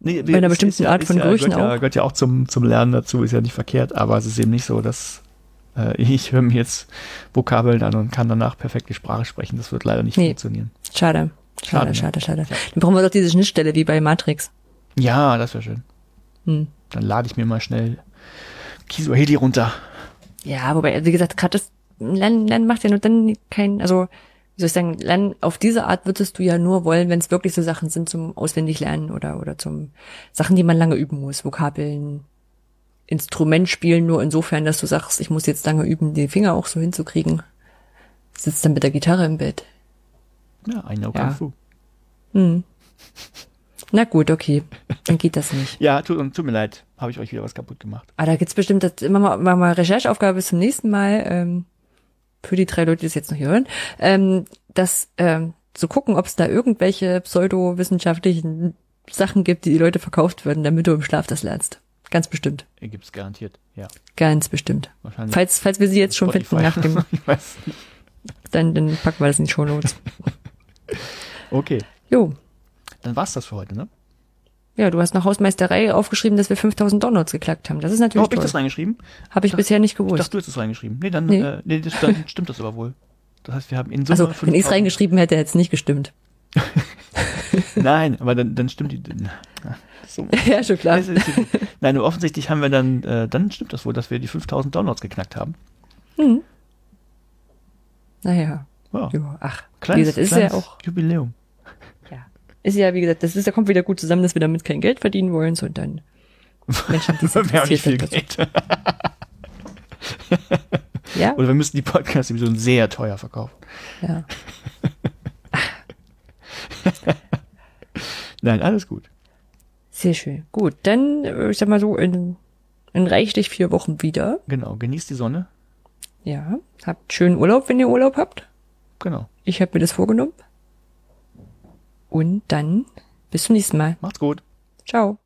Nee, Bei einer es bestimmten ja, Art von ja, Gerüchen gehört Ja, auch. gehört ja auch zum, zum Lernen dazu, ist ja nicht verkehrt, aber es ist eben nicht so, dass äh, ich höre mir jetzt Vokabeln an und kann danach perfekt die Sprache sprechen. Das wird leider nicht Nee. funktionieren. schade. Schade, Schade, ne? schade, schade. Dann brauchen wir doch diese Schnittstelle wie bei Matrix. Ja, das wäre schön. Hm. Dann lade ich mir mal schnell Kisuaheli runter. Ja, wobei, wie gesagt, gerade das Lernen, Lernen macht ja nur dann kein, also wie soll ich sagen, Lernen auf diese Art würdest du ja nur wollen, wenn es wirklich so Sachen sind zum Auswendiglernen oder oder zum Sachen, die man lange üben muss, Vokabeln, Instrument spielen, nur insofern, dass du sagst, ich muss jetzt lange üben, die Finger auch so hinzukriegen. Sitzt dann mit der Gitarre im Bett. Ja, I know Ja. Kung Fu. Hm. Na gut, okay. Dann geht das nicht. Ja, tut, tut mir leid. Habe ich euch wieder was kaputt gemacht. Aber da gibt's bestimmt das immer mal, immer mal Rechercheaufgabe bis zum nächsten Mal, ähm, für die drei Leute, die es jetzt noch hier hören, ähm, das ähm, zu gucken, ob es da irgendwelche pseudowissenschaftlichen Sachen gibt, die die Leute verkauft würden, damit du im Schlaf das lernst. Ganz bestimmt. Gibt es garantiert. Ja, Ganz bestimmt. wahrscheinlich. Falls, falls wir sie jetzt schon finden nach dem, dann, dann packen wir das in die Shownotes. Okay, Jo. dann war's das für heute, ne? Ja, du hast nach Hausmeisterei aufgeschrieben, dass wir 5000 Downloads geklackt haben. Das ist natürlich hab ich das reingeschrieben? Habe ich dachte- bisher nicht Ich gewusst. dachte, du hättest es reingeschrieben. Nee, dann, Nee. Äh, nee das, dann stimmt das aber wohl. Das heißt, wir haben in Summe Also, wenn ich es 5000 reingeschrieben hätte, hätte es nicht gestimmt. Nein, aber dann, dann stimmt die. So. ja, schon klar. Nein, nur offensichtlich haben wir dann, äh, dann stimmt das wohl, dass wir die 5000 Downloads geknackt haben. Hm. Naja, Ja, ja, ach, wie kleines, gesagt, ist ja kleines auch, Jubiläum. Ist ja, wie gesagt, das ist, da kommt wieder gut zusammen, dass wir damit kein Geld verdienen wollen, so und dann Menschen, die Wir haben nicht viel Geld. Ja, Oder wir müssen die Podcasts sowieso sehr teuer verkaufen. ja. Nein, alles gut. Sehr schön. Gut, dann, äh, ich sag mal so, in, in reichlich vier Wochen wieder. Genau, genießt die Sonne. Ja, habt schönen Urlaub, wenn ihr Urlaub habt. Genau. Ich habe mir das vorgenommen. Und dann bis zum nächsten Mal. Macht's gut. Ciao.